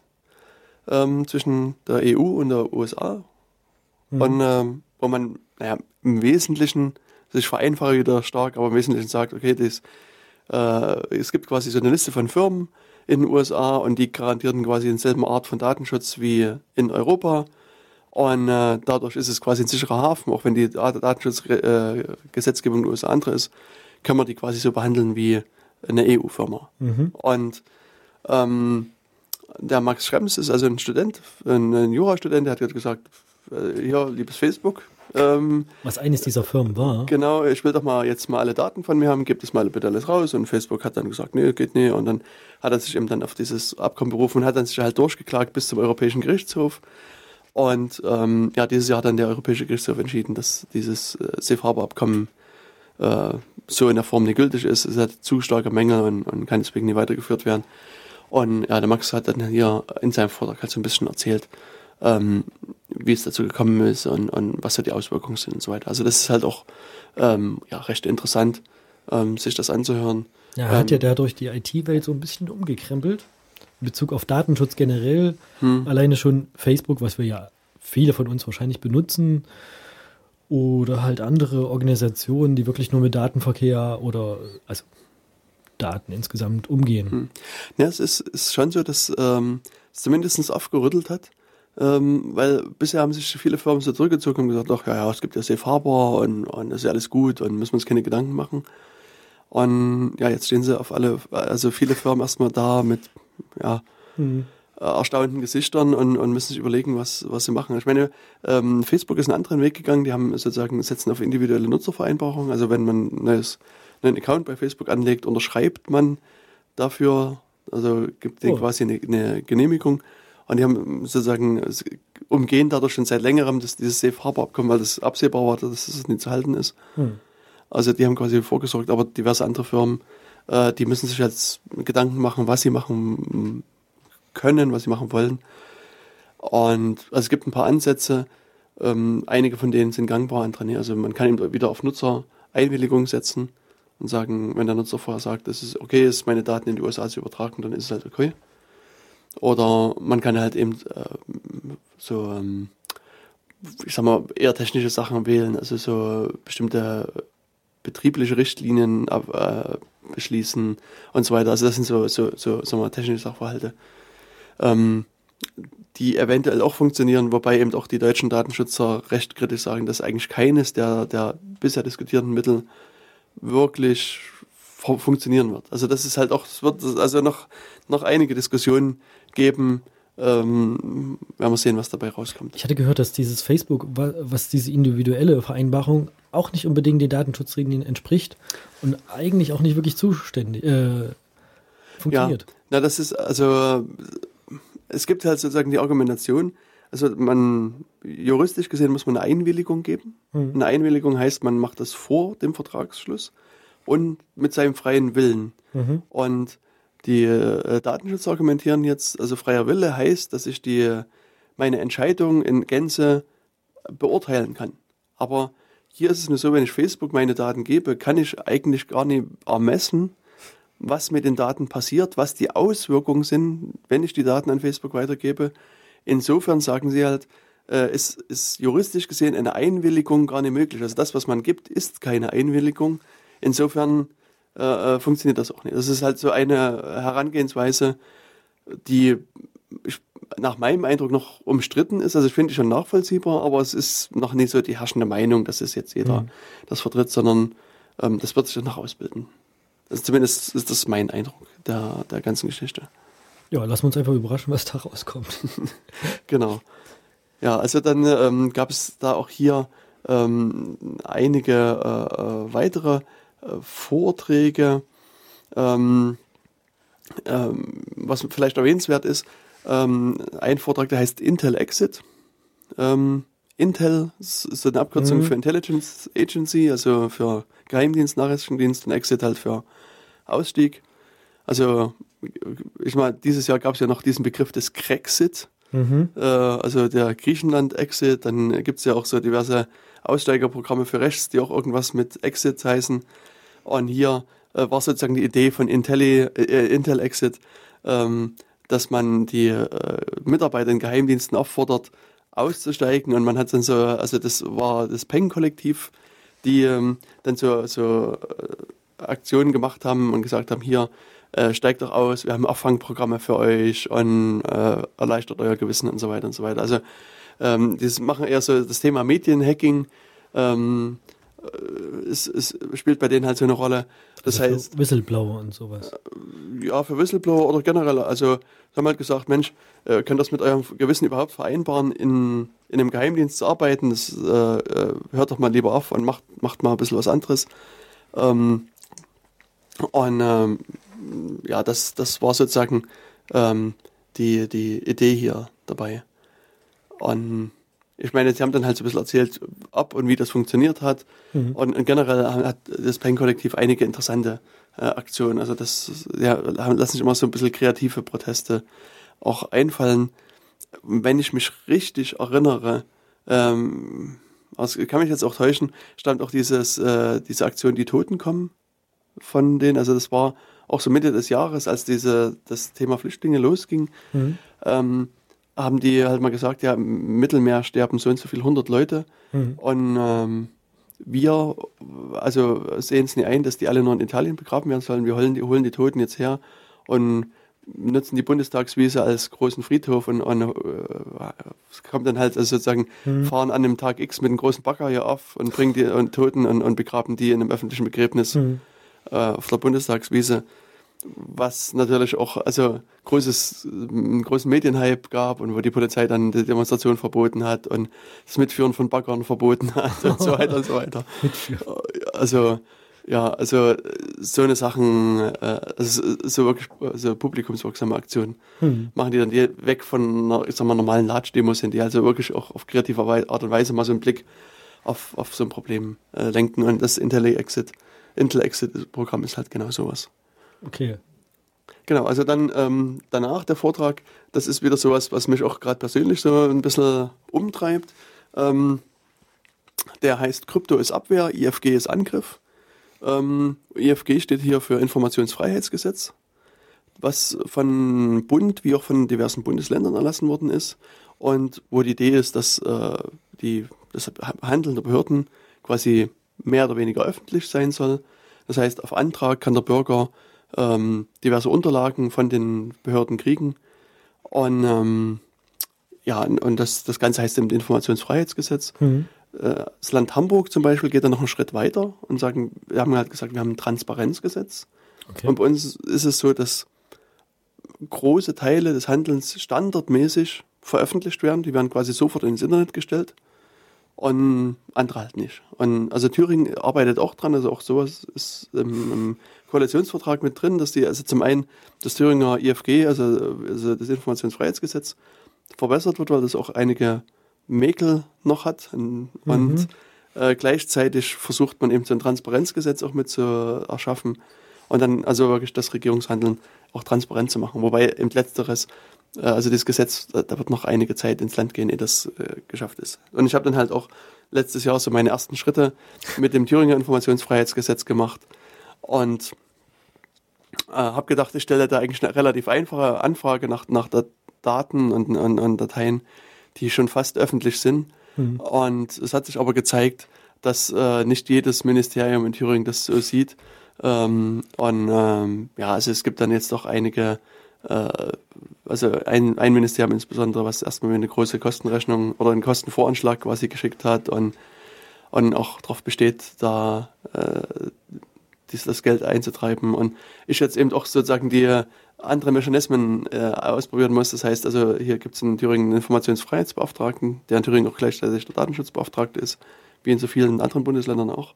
S4: ähm, zwischen der EU und der USA. Mhm. Und ähm, wo man, naja, im Wesentlichen sich vereinfache wieder stark, aber im Wesentlichen sagt, okay, das, äh, es gibt quasi so eine Liste von Firmen in den USA und die garantieren quasi denselben Art von Datenschutz wie in Europa. Und äh, dadurch ist es quasi ein sicherer Hafen, auch wenn die Datenschutzgesetzgebung äh, in den USA andere ist, kann man die quasi so behandeln wie eine EU-Firma. Mhm. Und ähm, der Max Schrems ist also ein Student, ein, ein Jurastudent, der hat gesagt, äh, hier, liebes Facebook,
S3: ähm, Was eines dieser Firmen war.
S4: Genau, ich will doch mal jetzt mal alle Daten von mir haben, gebt es mal bitte alles raus. Und Facebook hat dann gesagt, nee, geht nicht. Und dann hat er sich eben dann auf dieses Abkommen berufen und hat dann sich halt durchgeklagt bis zum Europäischen Gerichtshof. Und ähm, ja, dieses Jahr hat dann der Europäische Gerichtshof entschieden, dass dieses äh, Safe Harbor Abkommen äh, so in der Form nicht gültig ist. Es hat zu starke Mängel und, und kann deswegen nicht weitergeführt werden. Und ja, der Max hat dann hier in seinem Vortrag halt so ein bisschen erzählt, ähm, wie es dazu gekommen ist und, und was da die Auswirkungen sind und so weiter. Also das ist halt auch ähm, ja, recht interessant, ähm, sich das anzuhören.
S3: Ja, er hat ja ähm, dadurch die IT-Welt so ein bisschen umgekrempelt. Bezug auf Datenschutz generell. Hm. Alleine schon Facebook, was wir ja viele von uns wahrscheinlich benutzen. Oder halt andere Organisationen, die wirklich nur mit Datenverkehr oder also Daten insgesamt umgehen.
S4: Hm. Ja, es ist, ist schon so, dass ähm, es zumindest aufgerüttelt hat. Ähm, weil bisher haben sich viele Firmen so zurückgezogen und gesagt, ach ja, ja, es gibt ja Safe Harbor und, und das ist ja alles gut und müssen wir uns keine Gedanken machen. Und ja, jetzt stehen sie auf alle, also viele Firmen erstmal da mit ja, mhm. erstaunten Gesichtern und, und müssen sich überlegen, was, was sie machen. Ich meine, ähm, Facebook ist einen anderen Weg gegangen, die haben sozusagen setzen auf individuelle Nutzervereinbarungen. Also wenn man ein neues, einen Account bei Facebook anlegt, unterschreibt man dafür, also gibt denen oh. quasi eine, eine Genehmigung. Und die haben sozusagen umgehen dadurch schon seit längerem das, dieses Safe Harbor Abkommen, weil das absehbar war, dass es nicht zu halten ist. Hm. Also die haben quasi vorgesorgt, aber diverse andere Firmen, äh, die müssen sich jetzt Gedanken machen, was sie machen können, was sie machen wollen. Und also es gibt ein paar Ansätze, ähm, einige von denen sind gangbar, andere nicht. Also man kann eben wieder auf Nutzereinwilligung setzen und sagen, wenn der Nutzer vorher sagt, es ist okay ist, meine Daten in die USA zu übertragen, dann ist es halt okay. Oder man kann halt eben äh, so, ähm, ich sag mal, eher technische Sachen wählen, also so bestimmte betriebliche Richtlinien äh, beschließen und so weiter. Also das sind so, so, so, so mal technische Sachverhalte, ähm, die eventuell auch funktionieren, wobei eben auch die deutschen Datenschützer recht kritisch sagen, dass eigentlich keines der, der bisher diskutierten Mittel wirklich funktionieren wird. Also das ist halt auch, es wird also noch, noch einige Diskussionen geben, ähm, werden wir sehen, was dabei rauskommt.
S3: Ich hatte gehört, dass dieses Facebook, was diese individuelle Vereinbarung auch nicht unbedingt den Datenschutzregeln entspricht und eigentlich auch nicht wirklich zuständig äh, funktioniert.
S4: Ja, na, das ist also es gibt halt sozusagen die Argumentation, also man juristisch gesehen muss man eine Einwilligung geben. Mhm. Eine Einwilligung heißt, man macht das vor dem Vertragsschluss und mit seinem freien Willen. Mhm. Und die äh, Datenschützer argumentieren jetzt, also freier Wille heißt, dass ich die, meine Entscheidung in Gänze beurteilen kann. Aber hier ist es nur so, wenn ich Facebook meine Daten gebe, kann ich eigentlich gar nicht ermessen, was mit den Daten passiert, was die Auswirkungen sind, wenn ich die Daten an Facebook weitergebe. Insofern sagen sie halt, äh, ist, ist juristisch gesehen eine Einwilligung gar nicht möglich. Also das, was man gibt, ist keine Einwilligung. Insofern äh, äh, funktioniert das auch nicht. Das ist halt so eine Herangehensweise, die ich, nach meinem Eindruck noch umstritten ist. Also ich finde ich schon nachvollziehbar, aber es ist noch nicht so die herrschende Meinung, dass es jetzt jeder mhm. das vertritt, sondern ähm, das wird sich noch ausbilden. Also zumindest ist das mein Eindruck der, der ganzen Geschichte.
S3: Ja, lassen wir uns einfach überraschen, was da rauskommt. (laughs)
S4: genau. Ja, also dann ähm, gab es da auch hier ähm, einige äh, äh weitere Vorträge. Ähm, ähm, was vielleicht erwähnenswert ist, ähm, ein Vortrag, der heißt Intel Exit. Ähm, Intel ist so eine Abkürzung mhm. für Intelligence Agency, also für Geheimdienst, Nachrichtendienst und Exit halt für Ausstieg. Also ich meine, dieses Jahr gab es ja noch diesen Begriff des Crexit, mhm. äh, also der Griechenland-Exit. Dann gibt es ja auch so diverse Aussteigerprogramme für rechts, die auch irgendwas mit Exit heißen. Und hier äh, war sozusagen die Idee von Intelli, äh, Intel Exit, ähm, dass man die äh, Mitarbeiter in Geheimdiensten auffordert, auszusteigen. Und man hat dann so, also das war das Peng-Kollektiv, die ähm, dann so, so äh, Aktionen gemacht haben und gesagt haben, hier, äh, steigt doch aus, wir haben Auffangprogramme für euch und äh, erleichtert euer Gewissen und so weiter und so weiter. Also ähm, das machen eher so das Thema Medienhacking. Ähm, äh, es, es, spielt bei denen halt so eine Rolle. Das also heißt.
S3: Whistleblower und sowas.
S4: Äh, ja, für Whistleblower oder generell. Also, haben halt gesagt, Mensch, äh, könnt das mit eurem Gewissen überhaupt vereinbaren, in, in einem Geheimdienst zu arbeiten? Das äh, hört doch mal lieber auf und macht, macht mal ein bisschen was anderes. Ähm, und ähm, ja, das, das war sozusagen ähm, die, die Idee hier dabei. Und ich meine, sie haben dann halt so ein bisschen erzählt, ob und wie das funktioniert hat. Mhm. Und, und, generell hat das Pen-Kollektiv einige interessante äh, Aktionen. Also das ja, lassen sich immer so ein bisschen kreative Proteste auch einfallen. Wenn ich mich richtig erinnere, ähm, also kann mich jetzt auch täuschen, stammt auch dieses, äh, diese Aktion Die Toten kommen von denen. Also das war auch so Mitte des Jahres, als diese, das Thema Flüchtlinge losging. Mhm. Ähm, haben die halt mal gesagt, ja, im Mittelmeer sterben so und so viele hundert Leute. Mhm. Und ähm, wir also sehen es nicht ein, dass die alle nur in Italien begraben werden sollen. Wir holen die, holen die Toten jetzt her und nutzen die Bundestagswiese als großen Friedhof und, und äh, es kommt dann halt also sozusagen
S3: Mhm.
S4: fahren an dem Tag X mit einem großen Bagger hier auf und bringen die und Toten und, und begraben die in einem öffentlichen Begräbnis
S3: Mhm.
S4: äh, auf der Bundestagswiese. Was natürlich auch also großes, einen großen Medienhype gab und wo die Polizei dann die Demonstration verboten hat und das Mitführen von Baggern verboten hat und so weiter und so weiter. (laughs) Also ja, also so eine Sachen, äh, also so wirklich so publikumswirksame Aktionen
S3: Hm.
S4: machen die dann die weg von einer, ich sag mal, normalen Latsch-Demos sind, die also wirklich auch auf kreative Art und Weise mal so einen Blick auf, auf so ein Problem äh, lenken und das Intel Exit, Intel Exit Programm ist halt genau sowas.
S3: Okay.
S4: Genau, also dann ähm, danach der Vortrag, das ist wieder sowas, was mich auch gerade persönlich so ein bisschen umtreibt. Ähm, der heißt Krypto ist Abwehr, IFG ist Angriff. Ähm, IFG steht hier für Informationsfreiheitsgesetz, was von Bund wie auch von diversen Bundesländern erlassen worden ist und wo die Idee ist, dass äh, die, das Handeln der Behörden quasi mehr oder weniger öffentlich sein soll. Das heißt, auf Antrag kann der Bürger ähm, diverse Unterlagen von den Behörden kriegen. Und ähm, ja, und das, das Ganze heißt im Informationsfreiheitsgesetz.
S3: Mhm.
S4: Äh, Das Land Hamburg zum Beispiel geht da noch einen Schritt weiter und sagen, wir haben halt gesagt, wir haben ein Transparenzgesetz.
S3: Okay.
S4: Und bei uns ist es so, dass große Teile des Handelns standardmäßig veröffentlicht werden. Die werden quasi sofort ins Internet gestellt und andere halt nicht. Und also Thüringen arbeitet auch dran, also auch sowas ist im, im Koalitionsvertrag mit drin, dass die also zum einen das Thüringer IFG, also, also das Informationsfreiheitsgesetz, verbessert wird, weil das auch einige Mäkel noch hat. Und,
S3: Mhm.
S4: und äh, gleichzeitig versucht man eben so ein Transparenzgesetz auch mit zu erschaffen und dann also wirklich das Regierungshandeln auch transparent zu machen. Wobei eben letzteres, also das Gesetz, da, da wird noch einige Zeit ins Land gehen, ehe das äh, geschafft ist. Und ich habe dann halt auch letztes Jahr so meine ersten Schritte mit dem Thüringer Informationsfreiheitsgesetz gemacht und äh, habe gedacht, ich stelle da eigentlich eine relativ einfache Anfrage nach, nach Daten und, und, und Dateien, die schon fast öffentlich sind.
S3: Mhm.
S4: Und es hat sich aber gezeigt, dass äh, nicht jedes Ministerium in Thüringen das so sieht. Ähm, und ähm, ja, also es gibt dann jetzt doch einige, äh, also ein, ein Ministerium insbesondere, was erstmal eine große Kostenrechnung oder einen Kostenvoranschlag quasi geschickt hat und, und auch darauf besteht, da äh, dies, das Geld einzutreiben. Und ich jetzt eben auch sozusagen die andere Mechanismen äh, ausprobieren muss. Das heißt, also hier gibt es in Thüringen einen Informationsfreiheitsbeauftragten, der in Thüringen auch gleichzeitig der Datenschutzbeauftragte ist, wie in so vielen anderen Bundesländern auch.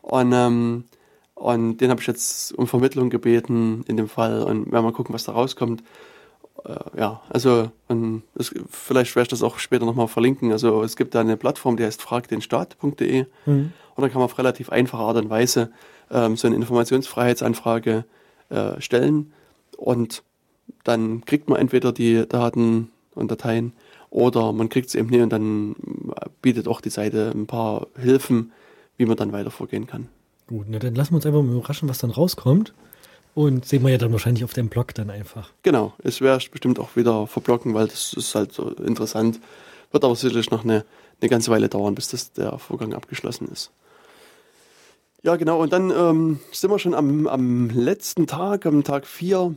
S4: Und, ähm, und den habe ich jetzt um Vermittlung gebeten in dem Fall und werden mal gucken, was da rauskommt. Äh, ja, also und das, vielleicht werde ich das auch später nochmal verlinken. Also es gibt da eine Plattform, die heißt fragdenstaat.de
S3: Mhm.
S4: und dann kann man auf relativ einfache Art und Weise ähm, so eine Informationsfreiheitsanfrage äh, stellen und dann kriegt man entweder die Daten und Dateien oder man kriegt sie eben nicht und dann bietet auch die Seite ein paar Hilfen, wie man dann weiter vorgehen kann.
S3: Gut, na dann lassen wir uns einfach mal überraschen, was dann rauskommt. Und sehen wir ja dann wahrscheinlich auf dem Blog dann einfach.
S4: Genau, es ich bestimmt auch wieder verblocken, weil das ist halt so interessant. Wird aber sicherlich noch eine, eine ganze Weile dauern, bis das der Vorgang abgeschlossen ist. Ja, genau, und dann ähm, sind wir schon am, am letzten Tag, am Tag 4.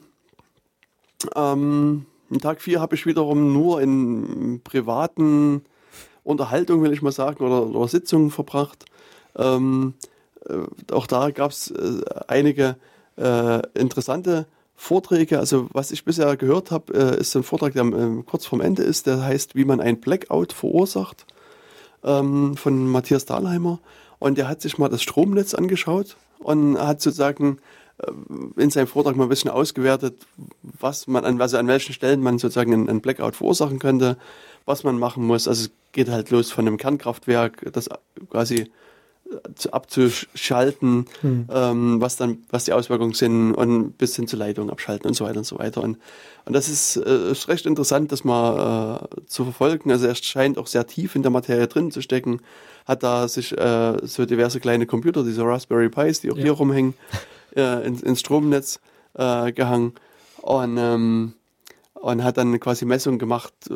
S4: Ähm, am Tag 4 habe ich wiederum nur in privaten Unterhaltung, will ich mal sagen, oder, oder Sitzungen verbracht. Ähm, äh, auch da gab es äh, einige äh, interessante Vorträge. Also was ich bisher gehört habe, äh, ist ein Vortrag, der ähm, kurz vorm Ende ist, der heißt, wie man ein Blackout verursacht, ähm, von Matthias Dahlheimer. Und der hat sich mal das Stromnetz angeschaut und hat sozusagen äh, in seinem Vortrag mal ein bisschen ausgewertet, was man an, also an welchen Stellen man sozusagen einen, Blackout verursachen könnte, was man machen muss. Also es geht halt los von einem Kernkraftwerk, das quasi abzuschalten,
S3: Hm.
S4: ähm, was dann, was die Auswirkungen sind und bis hin zur Leitung abschalten und so weiter und so weiter. Und, und das ist, äh, ist recht interessant, das mal äh, zu verfolgen. Also er scheint auch sehr tief in der Materie drin zu stecken, hat da sich äh, so diverse kleine Computer, diese Raspberry Pis, die auch
S3: Ja.
S4: hier rumhängen, äh, ins, ins Stromnetz äh, gehangen und ähm, und hat dann quasi Messungen gemacht, äh,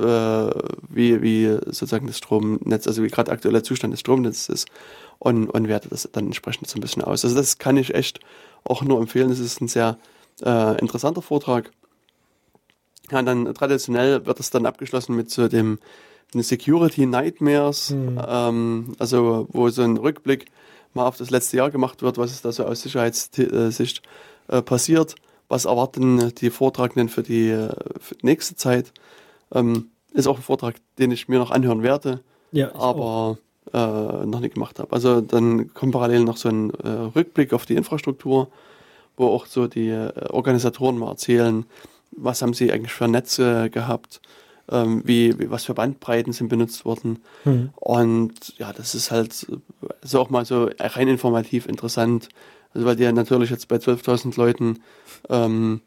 S4: wie, wie sozusagen das Stromnetz, also wie gerade aktueller Zustand des Stromnetzes ist. Und, und werte das dann entsprechend so ein bisschen aus. Also das kann ich echt auch nur empfehlen. Es ist ein sehr äh, interessanter Vortrag. Ja, dann traditionell wird es dann abgeschlossen mit so dem Security Nightmares, mhm. ähm, also wo so ein Rückblick mal auf das letzte Jahr gemacht wird, was ist da so aus Sicherheitssicht äh, passiert, was erwarten die Vortragenden für die, äh, für die nächste Zeit. Ähm, ist auch ein Vortrag, den ich mir noch anhören werde, ja, aber äh, noch nicht gemacht habe. Also dann kommt parallel noch so ein äh, Rückblick auf die Infrastruktur, wo auch so die äh, Organisatoren mal erzählen, was haben sie eigentlich für Netze gehabt, ähm, wie, wie, was für Bandbreiten sind benutzt worden. Mhm. Und ja, das ist halt so auch mal so rein informativ interessant. Also weil die ja natürlich jetzt bei 12.000 Leuten ähm,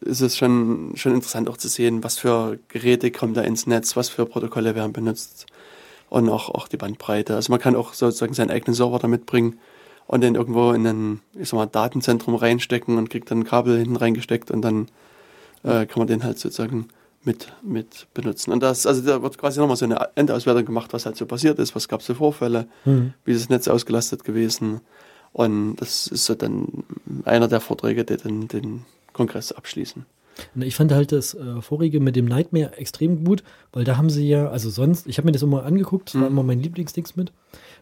S4: ist es schon, schon interessant auch zu sehen, was für Geräte kommen da ins Netz, was für Protokolle werden benutzt und auch, auch die Bandbreite. Also man kann auch sozusagen seinen eigenen Server da mitbringen und den irgendwo in ein ich sag mal, Datenzentrum reinstecken und kriegt dann ein Kabel hinten reingesteckt und dann äh, kann man den halt sozusagen mit, mit benutzen. Und das, also da wird quasi nochmal so eine Endauswertung gemacht, was halt so passiert ist, was gab es für Vorfälle, mhm. wie ist das Netz ausgelastet gewesen. Und das ist so dann einer der Vorträge, die den, den Kongress abschließen.
S3: Ich fand halt das äh, vorige mit dem Nightmare extrem gut, weil da haben sie ja, also sonst, ich habe mir das immer angeguckt, das mhm. war immer mein Lieblingsdings mit.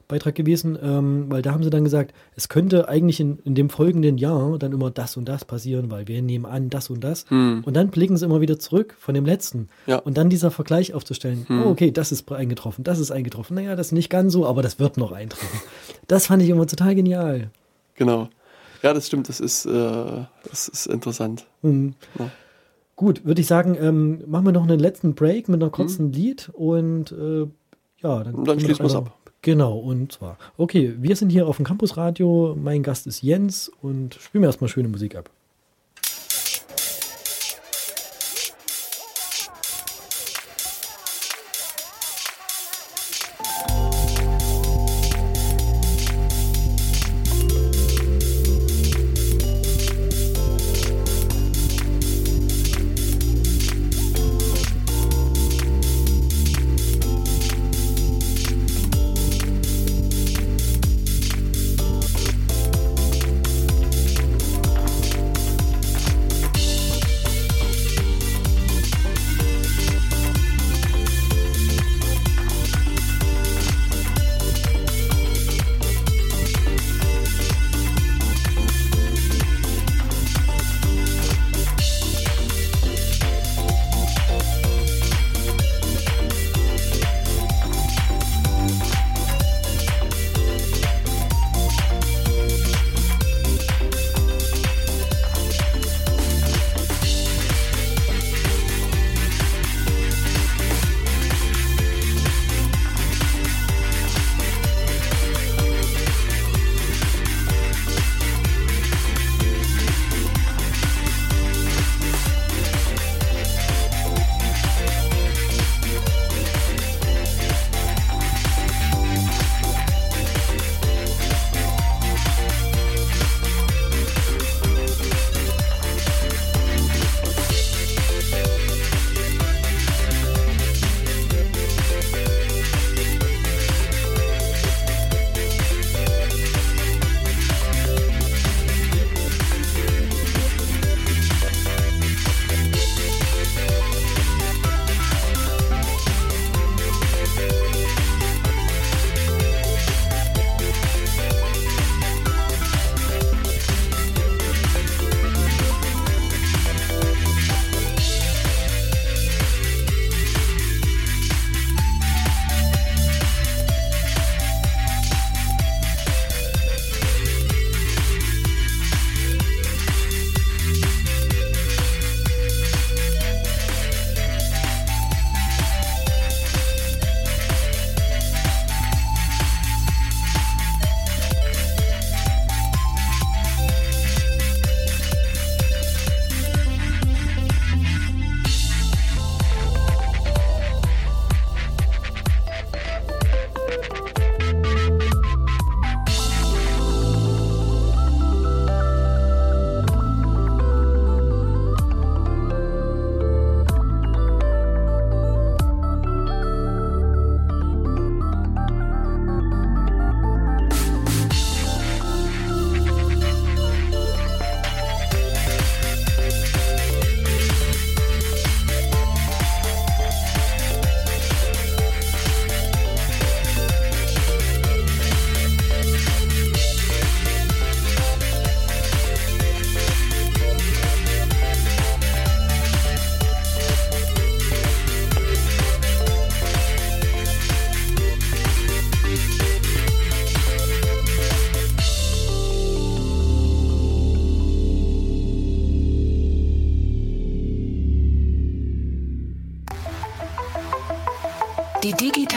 S3: Beitrag gewesen, ähm, weil da haben sie dann gesagt, es könnte eigentlich in, in dem folgenden Jahr dann immer das und das passieren, weil wir nehmen an, das und das. Hm. Und dann blicken sie immer wieder zurück von dem letzten. Ja. Und dann dieser Vergleich aufzustellen, hm. oh, okay, das ist eingetroffen, das ist eingetroffen. Naja, das ist nicht ganz so, aber das wird noch eintreffen. das fand ich immer total genial.
S4: Genau. Ja, das stimmt, das ist, äh, das ist interessant.
S3: Mhm. Ja. Gut, würde ich sagen, ähm, machen wir noch einen letzten Break mit einer kurzen mhm. Lied und äh, ja, dann,
S4: dann schließen wir es ab.
S3: Genau, und zwar, okay, wir sind hier auf dem Campusradio, mein Gast ist Jens und spielen wir erstmal schöne Musik ab.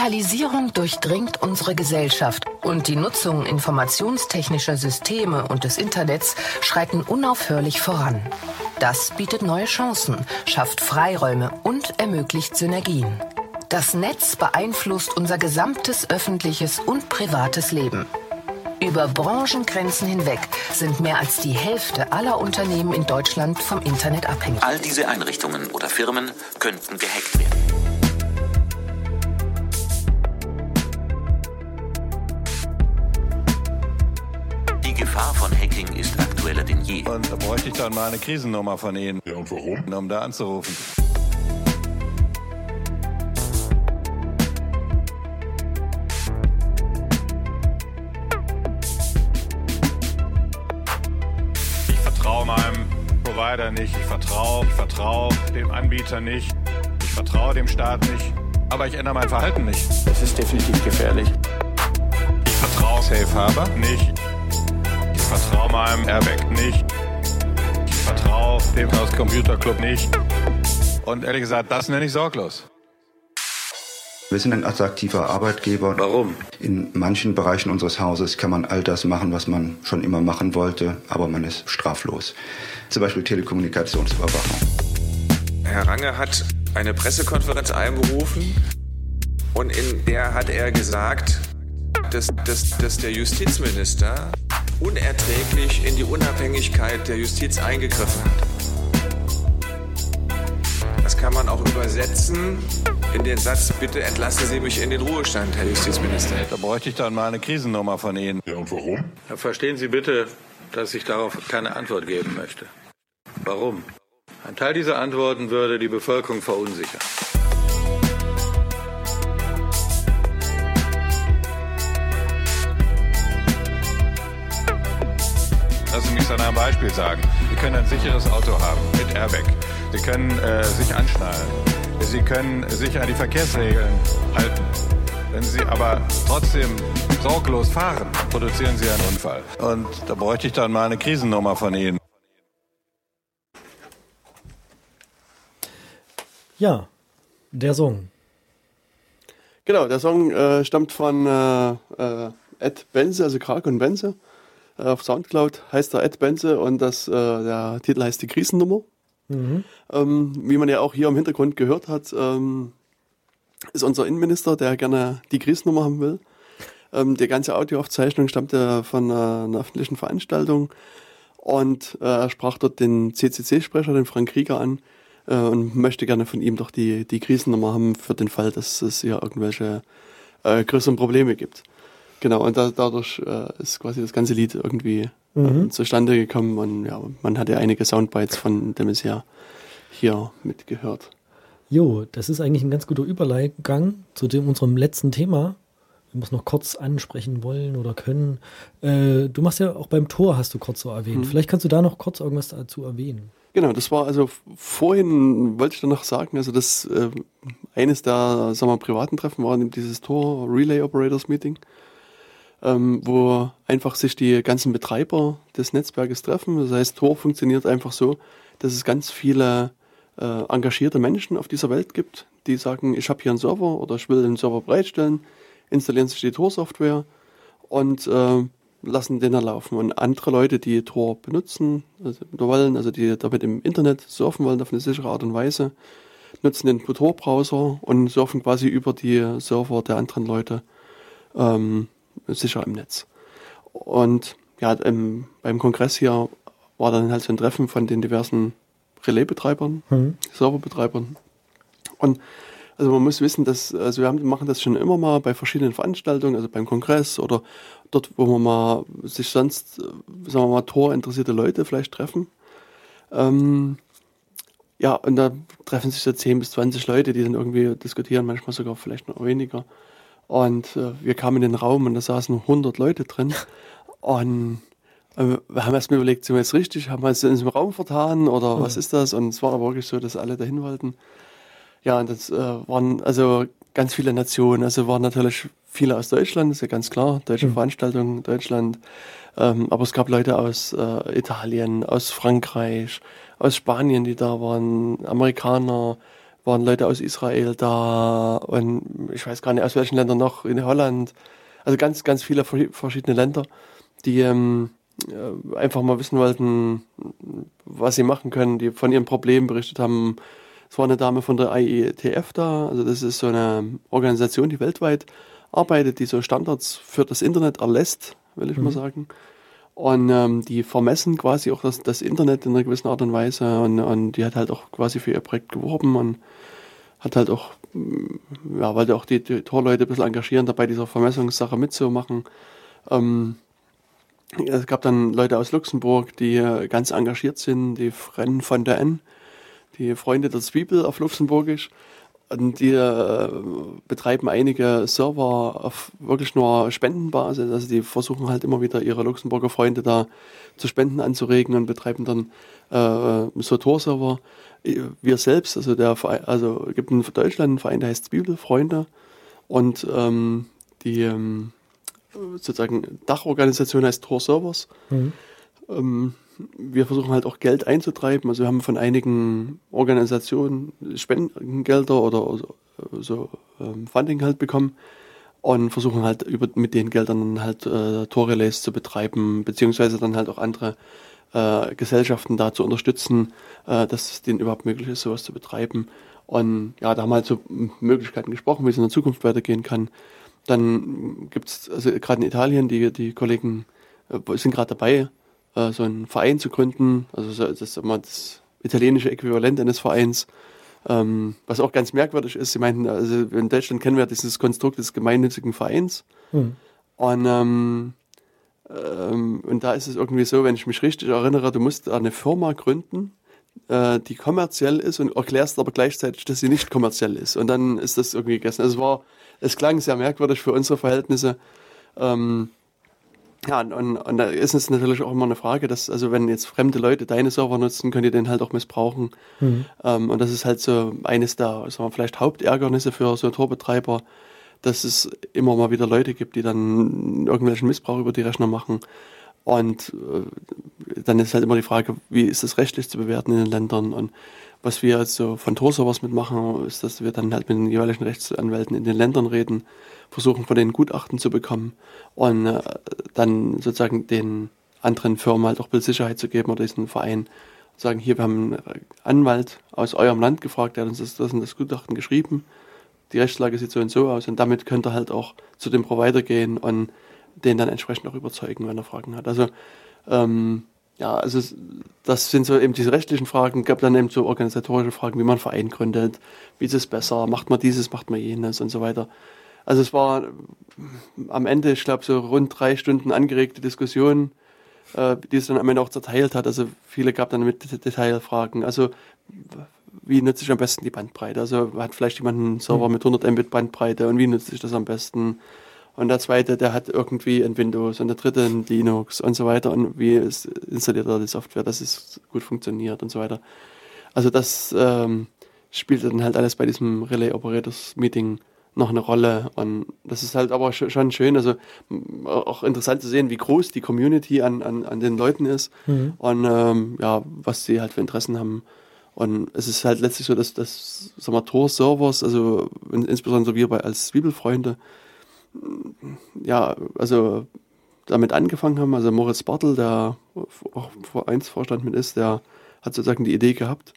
S12: Digitalisierung durchdringt unsere Gesellschaft und die Nutzung informationstechnischer Systeme und des Internets schreiten unaufhörlich voran. Das bietet neue Chancen, schafft Freiräume und ermöglicht Synergien. Das Netz beeinflusst unser gesamtes öffentliches und privates Leben. Über Branchengrenzen hinweg sind mehr als die Hälfte aller Unternehmen in Deutschland vom Internet abhängig.
S1: All diese Einrichtungen oder Firmen könnten gehackt werden. Gefahr von Hacking ist aktueller denn je.
S13: Und da bräuchte ich dann mal eine Krisennummer von Ihnen. Ja, und warum? Um da anzurufen. Ich vertraue meinem Provider nicht. Ich vertraue, ich vertraue dem Anbieter nicht. Ich vertraue dem Staat nicht. Aber ich ändere mein Verhalten nicht.
S8: Das ist definitiv gefährlich.
S13: Ich vertraue Safe Harbor nicht. Ich vertraue meinem Airbag nicht. Ich vertraue dem Chaos Computer Club nicht. Und ehrlich gesagt, das nenne ich sorglos.
S14: Wir sind ein attraktiver Arbeitgeber.
S13: Warum?
S14: In manchen Bereichen unseres Hauses kann man all das machen, was man schon immer machen wollte, aber man ist straflos. Zum Beispiel Telekommunikationsüberwachung.
S15: Herr Range hat eine Pressekonferenz einberufen und in der hat er gesagt, dass, dass, dass der Justizminister unerträglich in die Unabhängigkeit der Justiz eingegriffen hat. Das kann man auch übersetzen in den Satz, bitte entlassen Sie mich in den Ruhestand, Herr Justizminister.
S13: Da bräuchte ich dann mal eine Krisennummer von Ihnen. Ja, und warum? Ja, verstehen Sie bitte, dass ich darauf keine Antwort geben möchte. Warum? Ein Teil dieser Antworten würde die Bevölkerung verunsichern. Lassen Sie mich es an einem Beispiel sagen. Sie können ein sicheres Auto haben mit Airbag. Sie können äh, sich anschnallen. Sie können sich an die Verkehrsregeln halten. Wenn Sie aber trotzdem sorglos fahren, produzieren Sie einen Unfall. Und da bräuchte ich dann mal eine Krisennummer von Ihnen.
S3: Ja, der Song.
S4: Genau, der Song äh, stammt von äh, äh, Ed Benze, also Krag und Benze. Äh, auf Soundcloud heißt er Ed Benze und das, äh, der Titel heißt die Krisennummer.
S3: Mhm.
S4: Ähm, wie man ja auch hier im Hintergrund gehört hat, ähm, ist unser Innenminister, der gerne die Krisennummer haben will. Ähm, die ganze Audioaufzeichnung stammt ja von äh, einer öffentlichen Veranstaltung und äh, er sprach dort den CCC-Sprecher, den Frank Krieger, an äh, und möchte gerne von ihm doch die, die Krisennummer haben für den Fall, dass es hier irgendwelche äh, größeren Probleme gibt. Genau, und da, dadurch äh, ist quasi das ganze Lied irgendwie
S3: Mhm.
S4: zustande gekommen und ja, man hat ja einige Soundbites von dem bisher hier mitgehört.
S3: Jo, das ist eigentlich ein ganz guter Übergang zu dem unserem letzten Thema. Wenn wir es noch kurz ansprechen wollen oder können. Äh, du machst ja auch beim Tor, hast du kurz so erwähnt.
S4: Mhm.
S3: Vielleicht kannst du da noch kurz irgendwas dazu erwähnen.
S4: Genau, das war also vorhin, wollte ich dann noch sagen, also das äh, eines der sagen wir, privaten Treffen war dieses Tor Relay Operators Meeting, ähm, wo einfach sich die ganzen Betreiber des Netzwerkes treffen. Das heißt, Tor funktioniert einfach so, dass es ganz viele äh, engagierte Menschen auf dieser Welt gibt, die sagen, ich habe hier einen Server oder ich will einen Server bereitstellen, installieren sich die Tor-Software und äh, lassen den dann laufen. Und andere Leute, die Tor benutzen also, wollen, also die damit im Internet surfen wollen auf eine sichere Art und Weise, nutzen den Tor-Browser und surfen quasi über die Server der anderen Leute ähm, sicher im Netz. Und ja, im, beim Kongress hier war dann halt so ein Treffen von den diversen Relaisbetreibern,
S3: Mhm.
S4: Serverbetreibern. Und also man muss wissen, dass, also wir haben, machen das schon immer mal bei verschiedenen Veranstaltungen, also beim Kongress oder dort, wo man mal sich sonst, äh, sagen wir mal, Tor interessierte Leute vielleicht treffen. Ähm, ja, und da treffen sich so 10 bis 20 Leute, die dann irgendwie diskutieren, manchmal sogar vielleicht noch weniger. Und äh, wir kamen in den Raum und da saßen 100 Leute drin. Und äh, wir haben erstmal überlegt, sind wir jetzt richtig, haben wir uns in diesem Raum vertan oder was
S3: Mhm.
S4: ist das? Und es war aber wirklich so, dass alle dahin wollten. Ja, und das äh, waren also ganz viele Nationen. Also waren natürlich viele aus Deutschland, ist ja ganz klar, deutsche
S3: Mhm.
S4: Veranstaltungen, Deutschland. Ähm, aber es gab Leute aus äh, Italien, aus Frankreich, aus Spanien, die da waren, Amerikaner, waren Leute aus Israel da und ich weiß gar nicht aus welchen Ländern noch, in Holland. Also ganz, ganz viele verschiedene Länder, die ähm, äh, einfach mal wissen wollten, was sie machen können, die von ihren Problemen berichtet haben. Es war eine Dame von der IETF da, also das ist so eine Organisation, die weltweit arbeitet, die so Standards für das Internet erlässt, will ich mhm. mal sagen. Und ähm, die vermessen quasi auch das, das Internet in einer gewissen Art und Weise. Und, und die hat halt auch quasi für ihr Projekt geworben und hat halt auch, mm, ja, wollte auch die, die Torleute ein bisschen engagieren, dabei dieser Vermessungssache mitzumachen. Ähm, es gab dann Leute aus Luxemburg, die ganz engagiert sind, die Frennen von der N, die Freunde der Zwiebel auf Luxemburgisch. Und die äh, betreiben einige Server auf wirklich nur Spendenbasis. Also die versuchen halt immer wieder ihre Luxemburger Freunde da zu Spenden anzuregen und betreiben dann äh, so Tor-Server. Wir selbst, also der Verein, also gibt in Deutschland einen Verein, der heißt Zwiebelfreunde. Und ähm, die ähm, sozusagen Dachorganisation heißt Tor Servers. Mhm. Ähm, wir versuchen halt auch Geld einzutreiben. Also wir haben von einigen Organisationen Spendengelder oder, so ähm, Funding halt bekommen und versuchen halt über, mit den Geldern halt äh, Torrelays zu betreiben, beziehungsweise dann halt auch andere äh, Gesellschaften da zu unterstützen, äh, dass es denen überhaupt möglich ist, sowas zu betreiben. Und ja, da haben wir halt so Möglichkeiten gesprochen, wie es in der Zukunft weitergehen kann. Dann gibt es, also gerade in Italien, die, die Kollegen äh, sind gerade dabei, äh, so einen Verein zu gründen. Also so, das ist immer das italienische Äquivalent eines Vereins. Ähm, was auch ganz merkwürdig ist, sie meinten, also in Deutschland kennen wir dieses Konstrukt des gemeinnützigen Vereins. Mhm. Und, ähm, ähm, und da ist es irgendwie so, wenn ich mich richtig erinnere, du musst eine Firma gründen, äh, die kommerziell ist und erklärst aber gleichzeitig, dass sie nicht kommerziell ist. Und dann ist das irgendwie gegessen. Also es war, es klang sehr merkwürdig für unsere Verhältnisse. Ähm, ja, und, und da ist es natürlich auch immer eine Frage, dass, also wenn jetzt fremde Leute deine Server nutzen, könnt ihr den halt auch missbrauchen. Mhm. Ähm, und das ist halt so eines der, sagen wir, vielleicht Hauptärgernisse für so Torbetreiber, dass es immer mal wieder Leute gibt, die dann irgendwelchen Missbrauch über die Rechner machen. Und äh, dann ist halt immer die Frage, wie ist das rechtlich zu bewerten in den Ländern? Und was wir jetzt so von Tor sowas mitmachen, ist, dass wir dann halt mit den jeweiligen Rechtsanwälten in den Ländern reden versuchen von denen Gutachten zu bekommen und äh, dann sozusagen den anderen Firmen halt auch Sicherheit zu geben oder diesen Verein sagen, hier, wir haben einen Anwalt aus eurem Land gefragt, der hat uns das, das, das Gutachten geschrieben, die Rechtslage sieht so und so aus und damit könnt ihr halt auch zu dem Provider gehen und den dann entsprechend auch überzeugen, wenn er Fragen hat. Also ähm, ja, also das sind so eben diese rechtlichen Fragen, gab dann eben so organisatorische Fragen, wie man einen Verein gründet, wie ist es besser, macht man dieses, macht man jenes und so weiter. Also es war am Ende, ich glaube, so rund drei Stunden angeregte Diskussion, äh, die es dann am Ende auch zerteilt hat. Also viele gab dann mit Detailfragen. Also wie nutze ich am besten die Bandbreite? Also hat vielleicht jemand einen Server mit 100 Mbit Bandbreite und wie nutze ich das am besten? Und der zweite, der hat irgendwie ein Windows und der dritte ein Linux und so weiter. Und wie ist, installiert er die Software, dass es gut funktioniert und so weiter. Also das ähm, spielte dann halt alles bei diesem Relay Operators Meeting noch eine Rolle. Und das ist halt aber schon schön, also auch interessant zu sehen, wie groß die Community an, an, an den Leuten ist mhm. und ähm, ja, was sie halt für Interessen haben. Und es ist halt letztlich so, dass das Tor-Servers, also insbesondere wir bei als Zwiebelfreunde, ja, also damit angefangen haben. Also Moritz Bartel, der auch Vereinsvorstand mit ist, der hat sozusagen die Idee gehabt,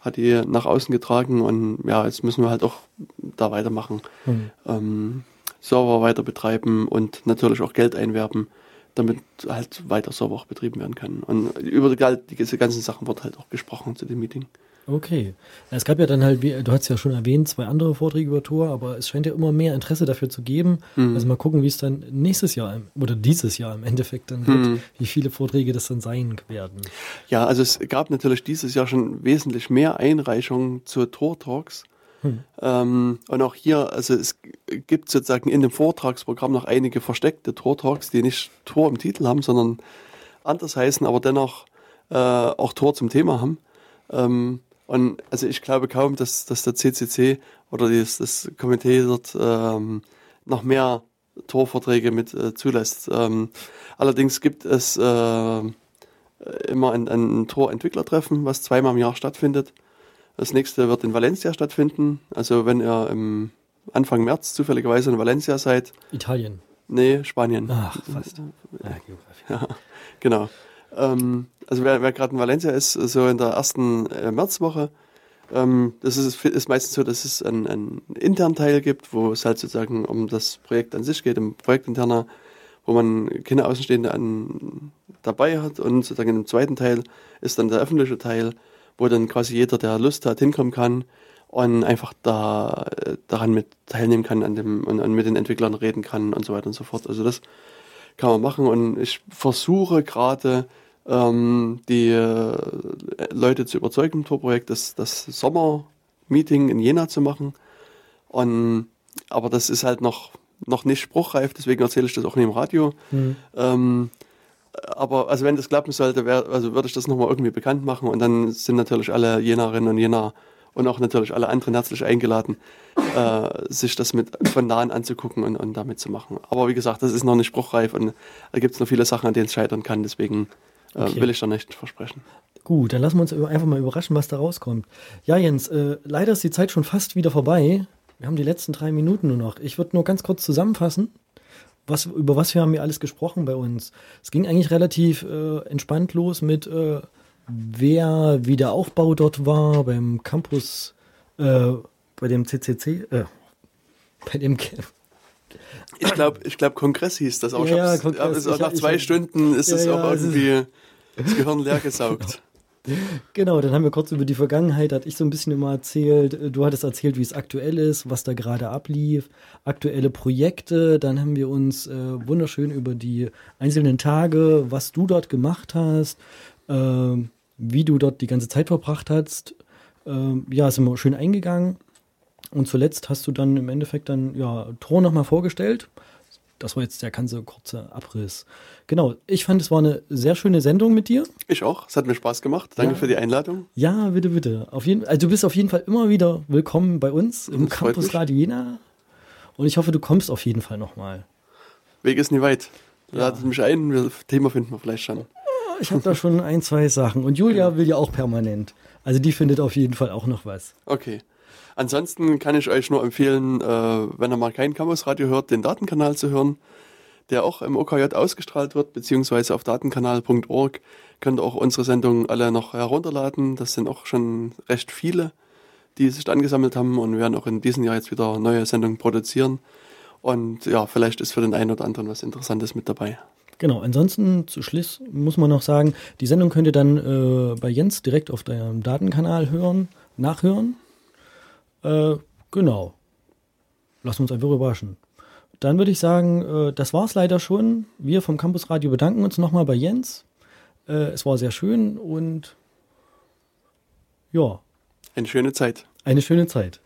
S4: hat die nach außen getragen und ja, jetzt müssen wir halt auch da weitermachen. Mhm. Ähm, Server weiter betreiben und natürlich auch Geld einwerben, damit halt weiter Server auch betrieben werden kann. Und über diese ganzen Sachen wird halt auch gesprochen zu dem Meeting.
S3: Okay. Es gab ja dann halt, du hast ja schon erwähnt, zwei andere Vorträge über Tor, aber es scheint ja immer mehr Interesse dafür zu geben. Mhm. Also mal gucken, wie es dann nächstes Jahr oder dieses Jahr im Endeffekt dann wird, mhm. wie viele Vorträge das dann sein werden.
S4: Ja, also es gab natürlich dieses Jahr schon wesentlich mehr Einreichungen zur Tor Talks. Mhm. Ähm, und auch hier, also es gibt sozusagen in dem Vortragsprogramm noch einige versteckte Tor Talks, die nicht Tor im Titel haben, sondern anders heißen, aber dennoch äh, auch Tor zum Thema haben. Ähm, und also ich glaube kaum, dass, dass der CCC oder das, das Komitee dort ähm, noch mehr Torvorträge mit äh, zulässt. Ähm, allerdings gibt es äh, immer ein, ein Torentwicklertreffen, was zweimal im Jahr stattfindet. Das nächste wird in Valencia stattfinden. Also wenn ihr im Anfang März zufälligerweise in Valencia seid.
S3: Italien.
S4: Nee, Spanien.
S3: Ach, fast. Ja, (laughs)
S4: ja genau. Ähm, also wer, wer gerade in Valencia ist, so in der ersten äh, Märzwoche, ähm, das ist, ist meistens so, dass es einen, einen internen Teil gibt, wo es halt sozusagen um das Projekt an sich geht, im Projektinterner, wo man keine Außenstehende an, dabei hat und sozusagen im zweiten Teil ist dann der öffentliche Teil, wo dann quasi jeder, der Lust hat, hinkommen kann und einfach da daran mit teilnehmen kann an dem und, und mit den Entwicklern reden kann und so weiter und so fort. Also das kann man machen und ich versuche gerade ähm, die äh, Leute zu überzeugen im Torprojekt, das, das Sommermeeting in Jena zu machen. Und, aber das ist halt noch, noch nicht spruchreif, deswegen erzähle ich das auch nicht im Radio. Mhm. Ähm, aber also wenn das klappen sollte, wär, also würde ich das nochmal irgendwie bekannt machen und dann sind natürlich alle Jenerinnen und Jener und auch natürlich alle anderen herzlich eingeladen, äh, sich das mit von nahen anzugucken und, und damit zu machen. Aber wie gesagt, das ist noch nicht spruchreif und da gibt es noch viele Sachen, an denen es scheitern kann, deswegen äh, okay. will ich da nicht versprechen.
S3: Gut, dann lassen wir uns einfach mal überraschen, was da rauskommt. Ja, Jens, äh, leider ist die Zeit schon fast wieder vorbei. Wir haben die letzten drei Minuten nur noch. Ich würde nur ganz kurz zusammenfassen was, über was wir haben wir alles gesprochen bei uns. Es ging eigentlich relativ äh, entspannt los mit, äh, wer wie der Aufbau dort war beim Campus, äh, bei dem CCC, äh, bei dem
S4: ich glaube, ich glaub, Kongress hieß das auch. Ja, ja, Kongress. Also nach zwei ich, Stunden ist ja, es auch irgendwie das Gehirn leer gesaugt. (laughs)
S3: Genau, dann haben wir kurz über die Vergangenheit, hat ich so ein bisschen immer erzählt. Du hattest erzählt, wie es aktuell ist, was da gerade ablief, aktuelle Projekte. Dann haben wir uns äh, wunderschön über die einzelnen Tage, was du dort gemacht hast, äh, wie du dort die ganze Zeit verbracht hast. Äh, ja, sind wir schön eingegangen. Und zuletzt hast du dann im Endeffekt dann, ja, Tor nochmal vorgestellt. Das war jetzt der ganze kurze Abriss. Genau, ich fand, es war eine sehr schöne Sendung mit dir.
S4: Ich auch, es hat mir Spaß gemacht. Danke ja. für die Einladung.
S3: Ja, bitte, bitte. Auf jeden, also du bist auf jeden Fall immer wieder willkommen bei uns im das Campus Radio Jena. Und ich hoffe, du kommst auf jeden Fall nochmal.
S4: Weg ist nie weit. Ladet ja. mich ein, das Thema finden wir vielleicht schon.
S3: Ich habe da schon ein, zwei Sachen. Und Julia genau. will ja auch permanent. Also die findet auf jeden Fall auch noch was.
S4: Okay. Ansonsten kann ich euch nur empfehlen, äh, wenn ihr mal kein Campusradio hört, den Datenkanal zu hören der auch im OKJ ausgestrahlt wird, beziehungsweise auf datenkanal.org könnt ihr auch unsere Sendungen alle noch herunterladen. Das sind auch schon recht viele, die sich angesammelt haben und werden auch in diesem Jahr jetzt wieder neue Sendungen produzieren. Und ja, vielleicht ist für den einen oder anderen was Interessantes mit dabei.
S3: Genau, ansonsten zu Schluss muss man noch sagen, die Sendung könnt ihr dann äh, bei Jens direkt auf deinem Datenkanal hören, nachhören. Äh, genau. Lassen wir uns einfach überraschen. Dann würde ich sagen, äh, das war es leider schon. Wir vom Campus Radio bedanken uns nochmal bei Jens. Äh, es war sehr schön und ja.
S4: Eine schöne Zeit.
S3: Eine schöne Zeit.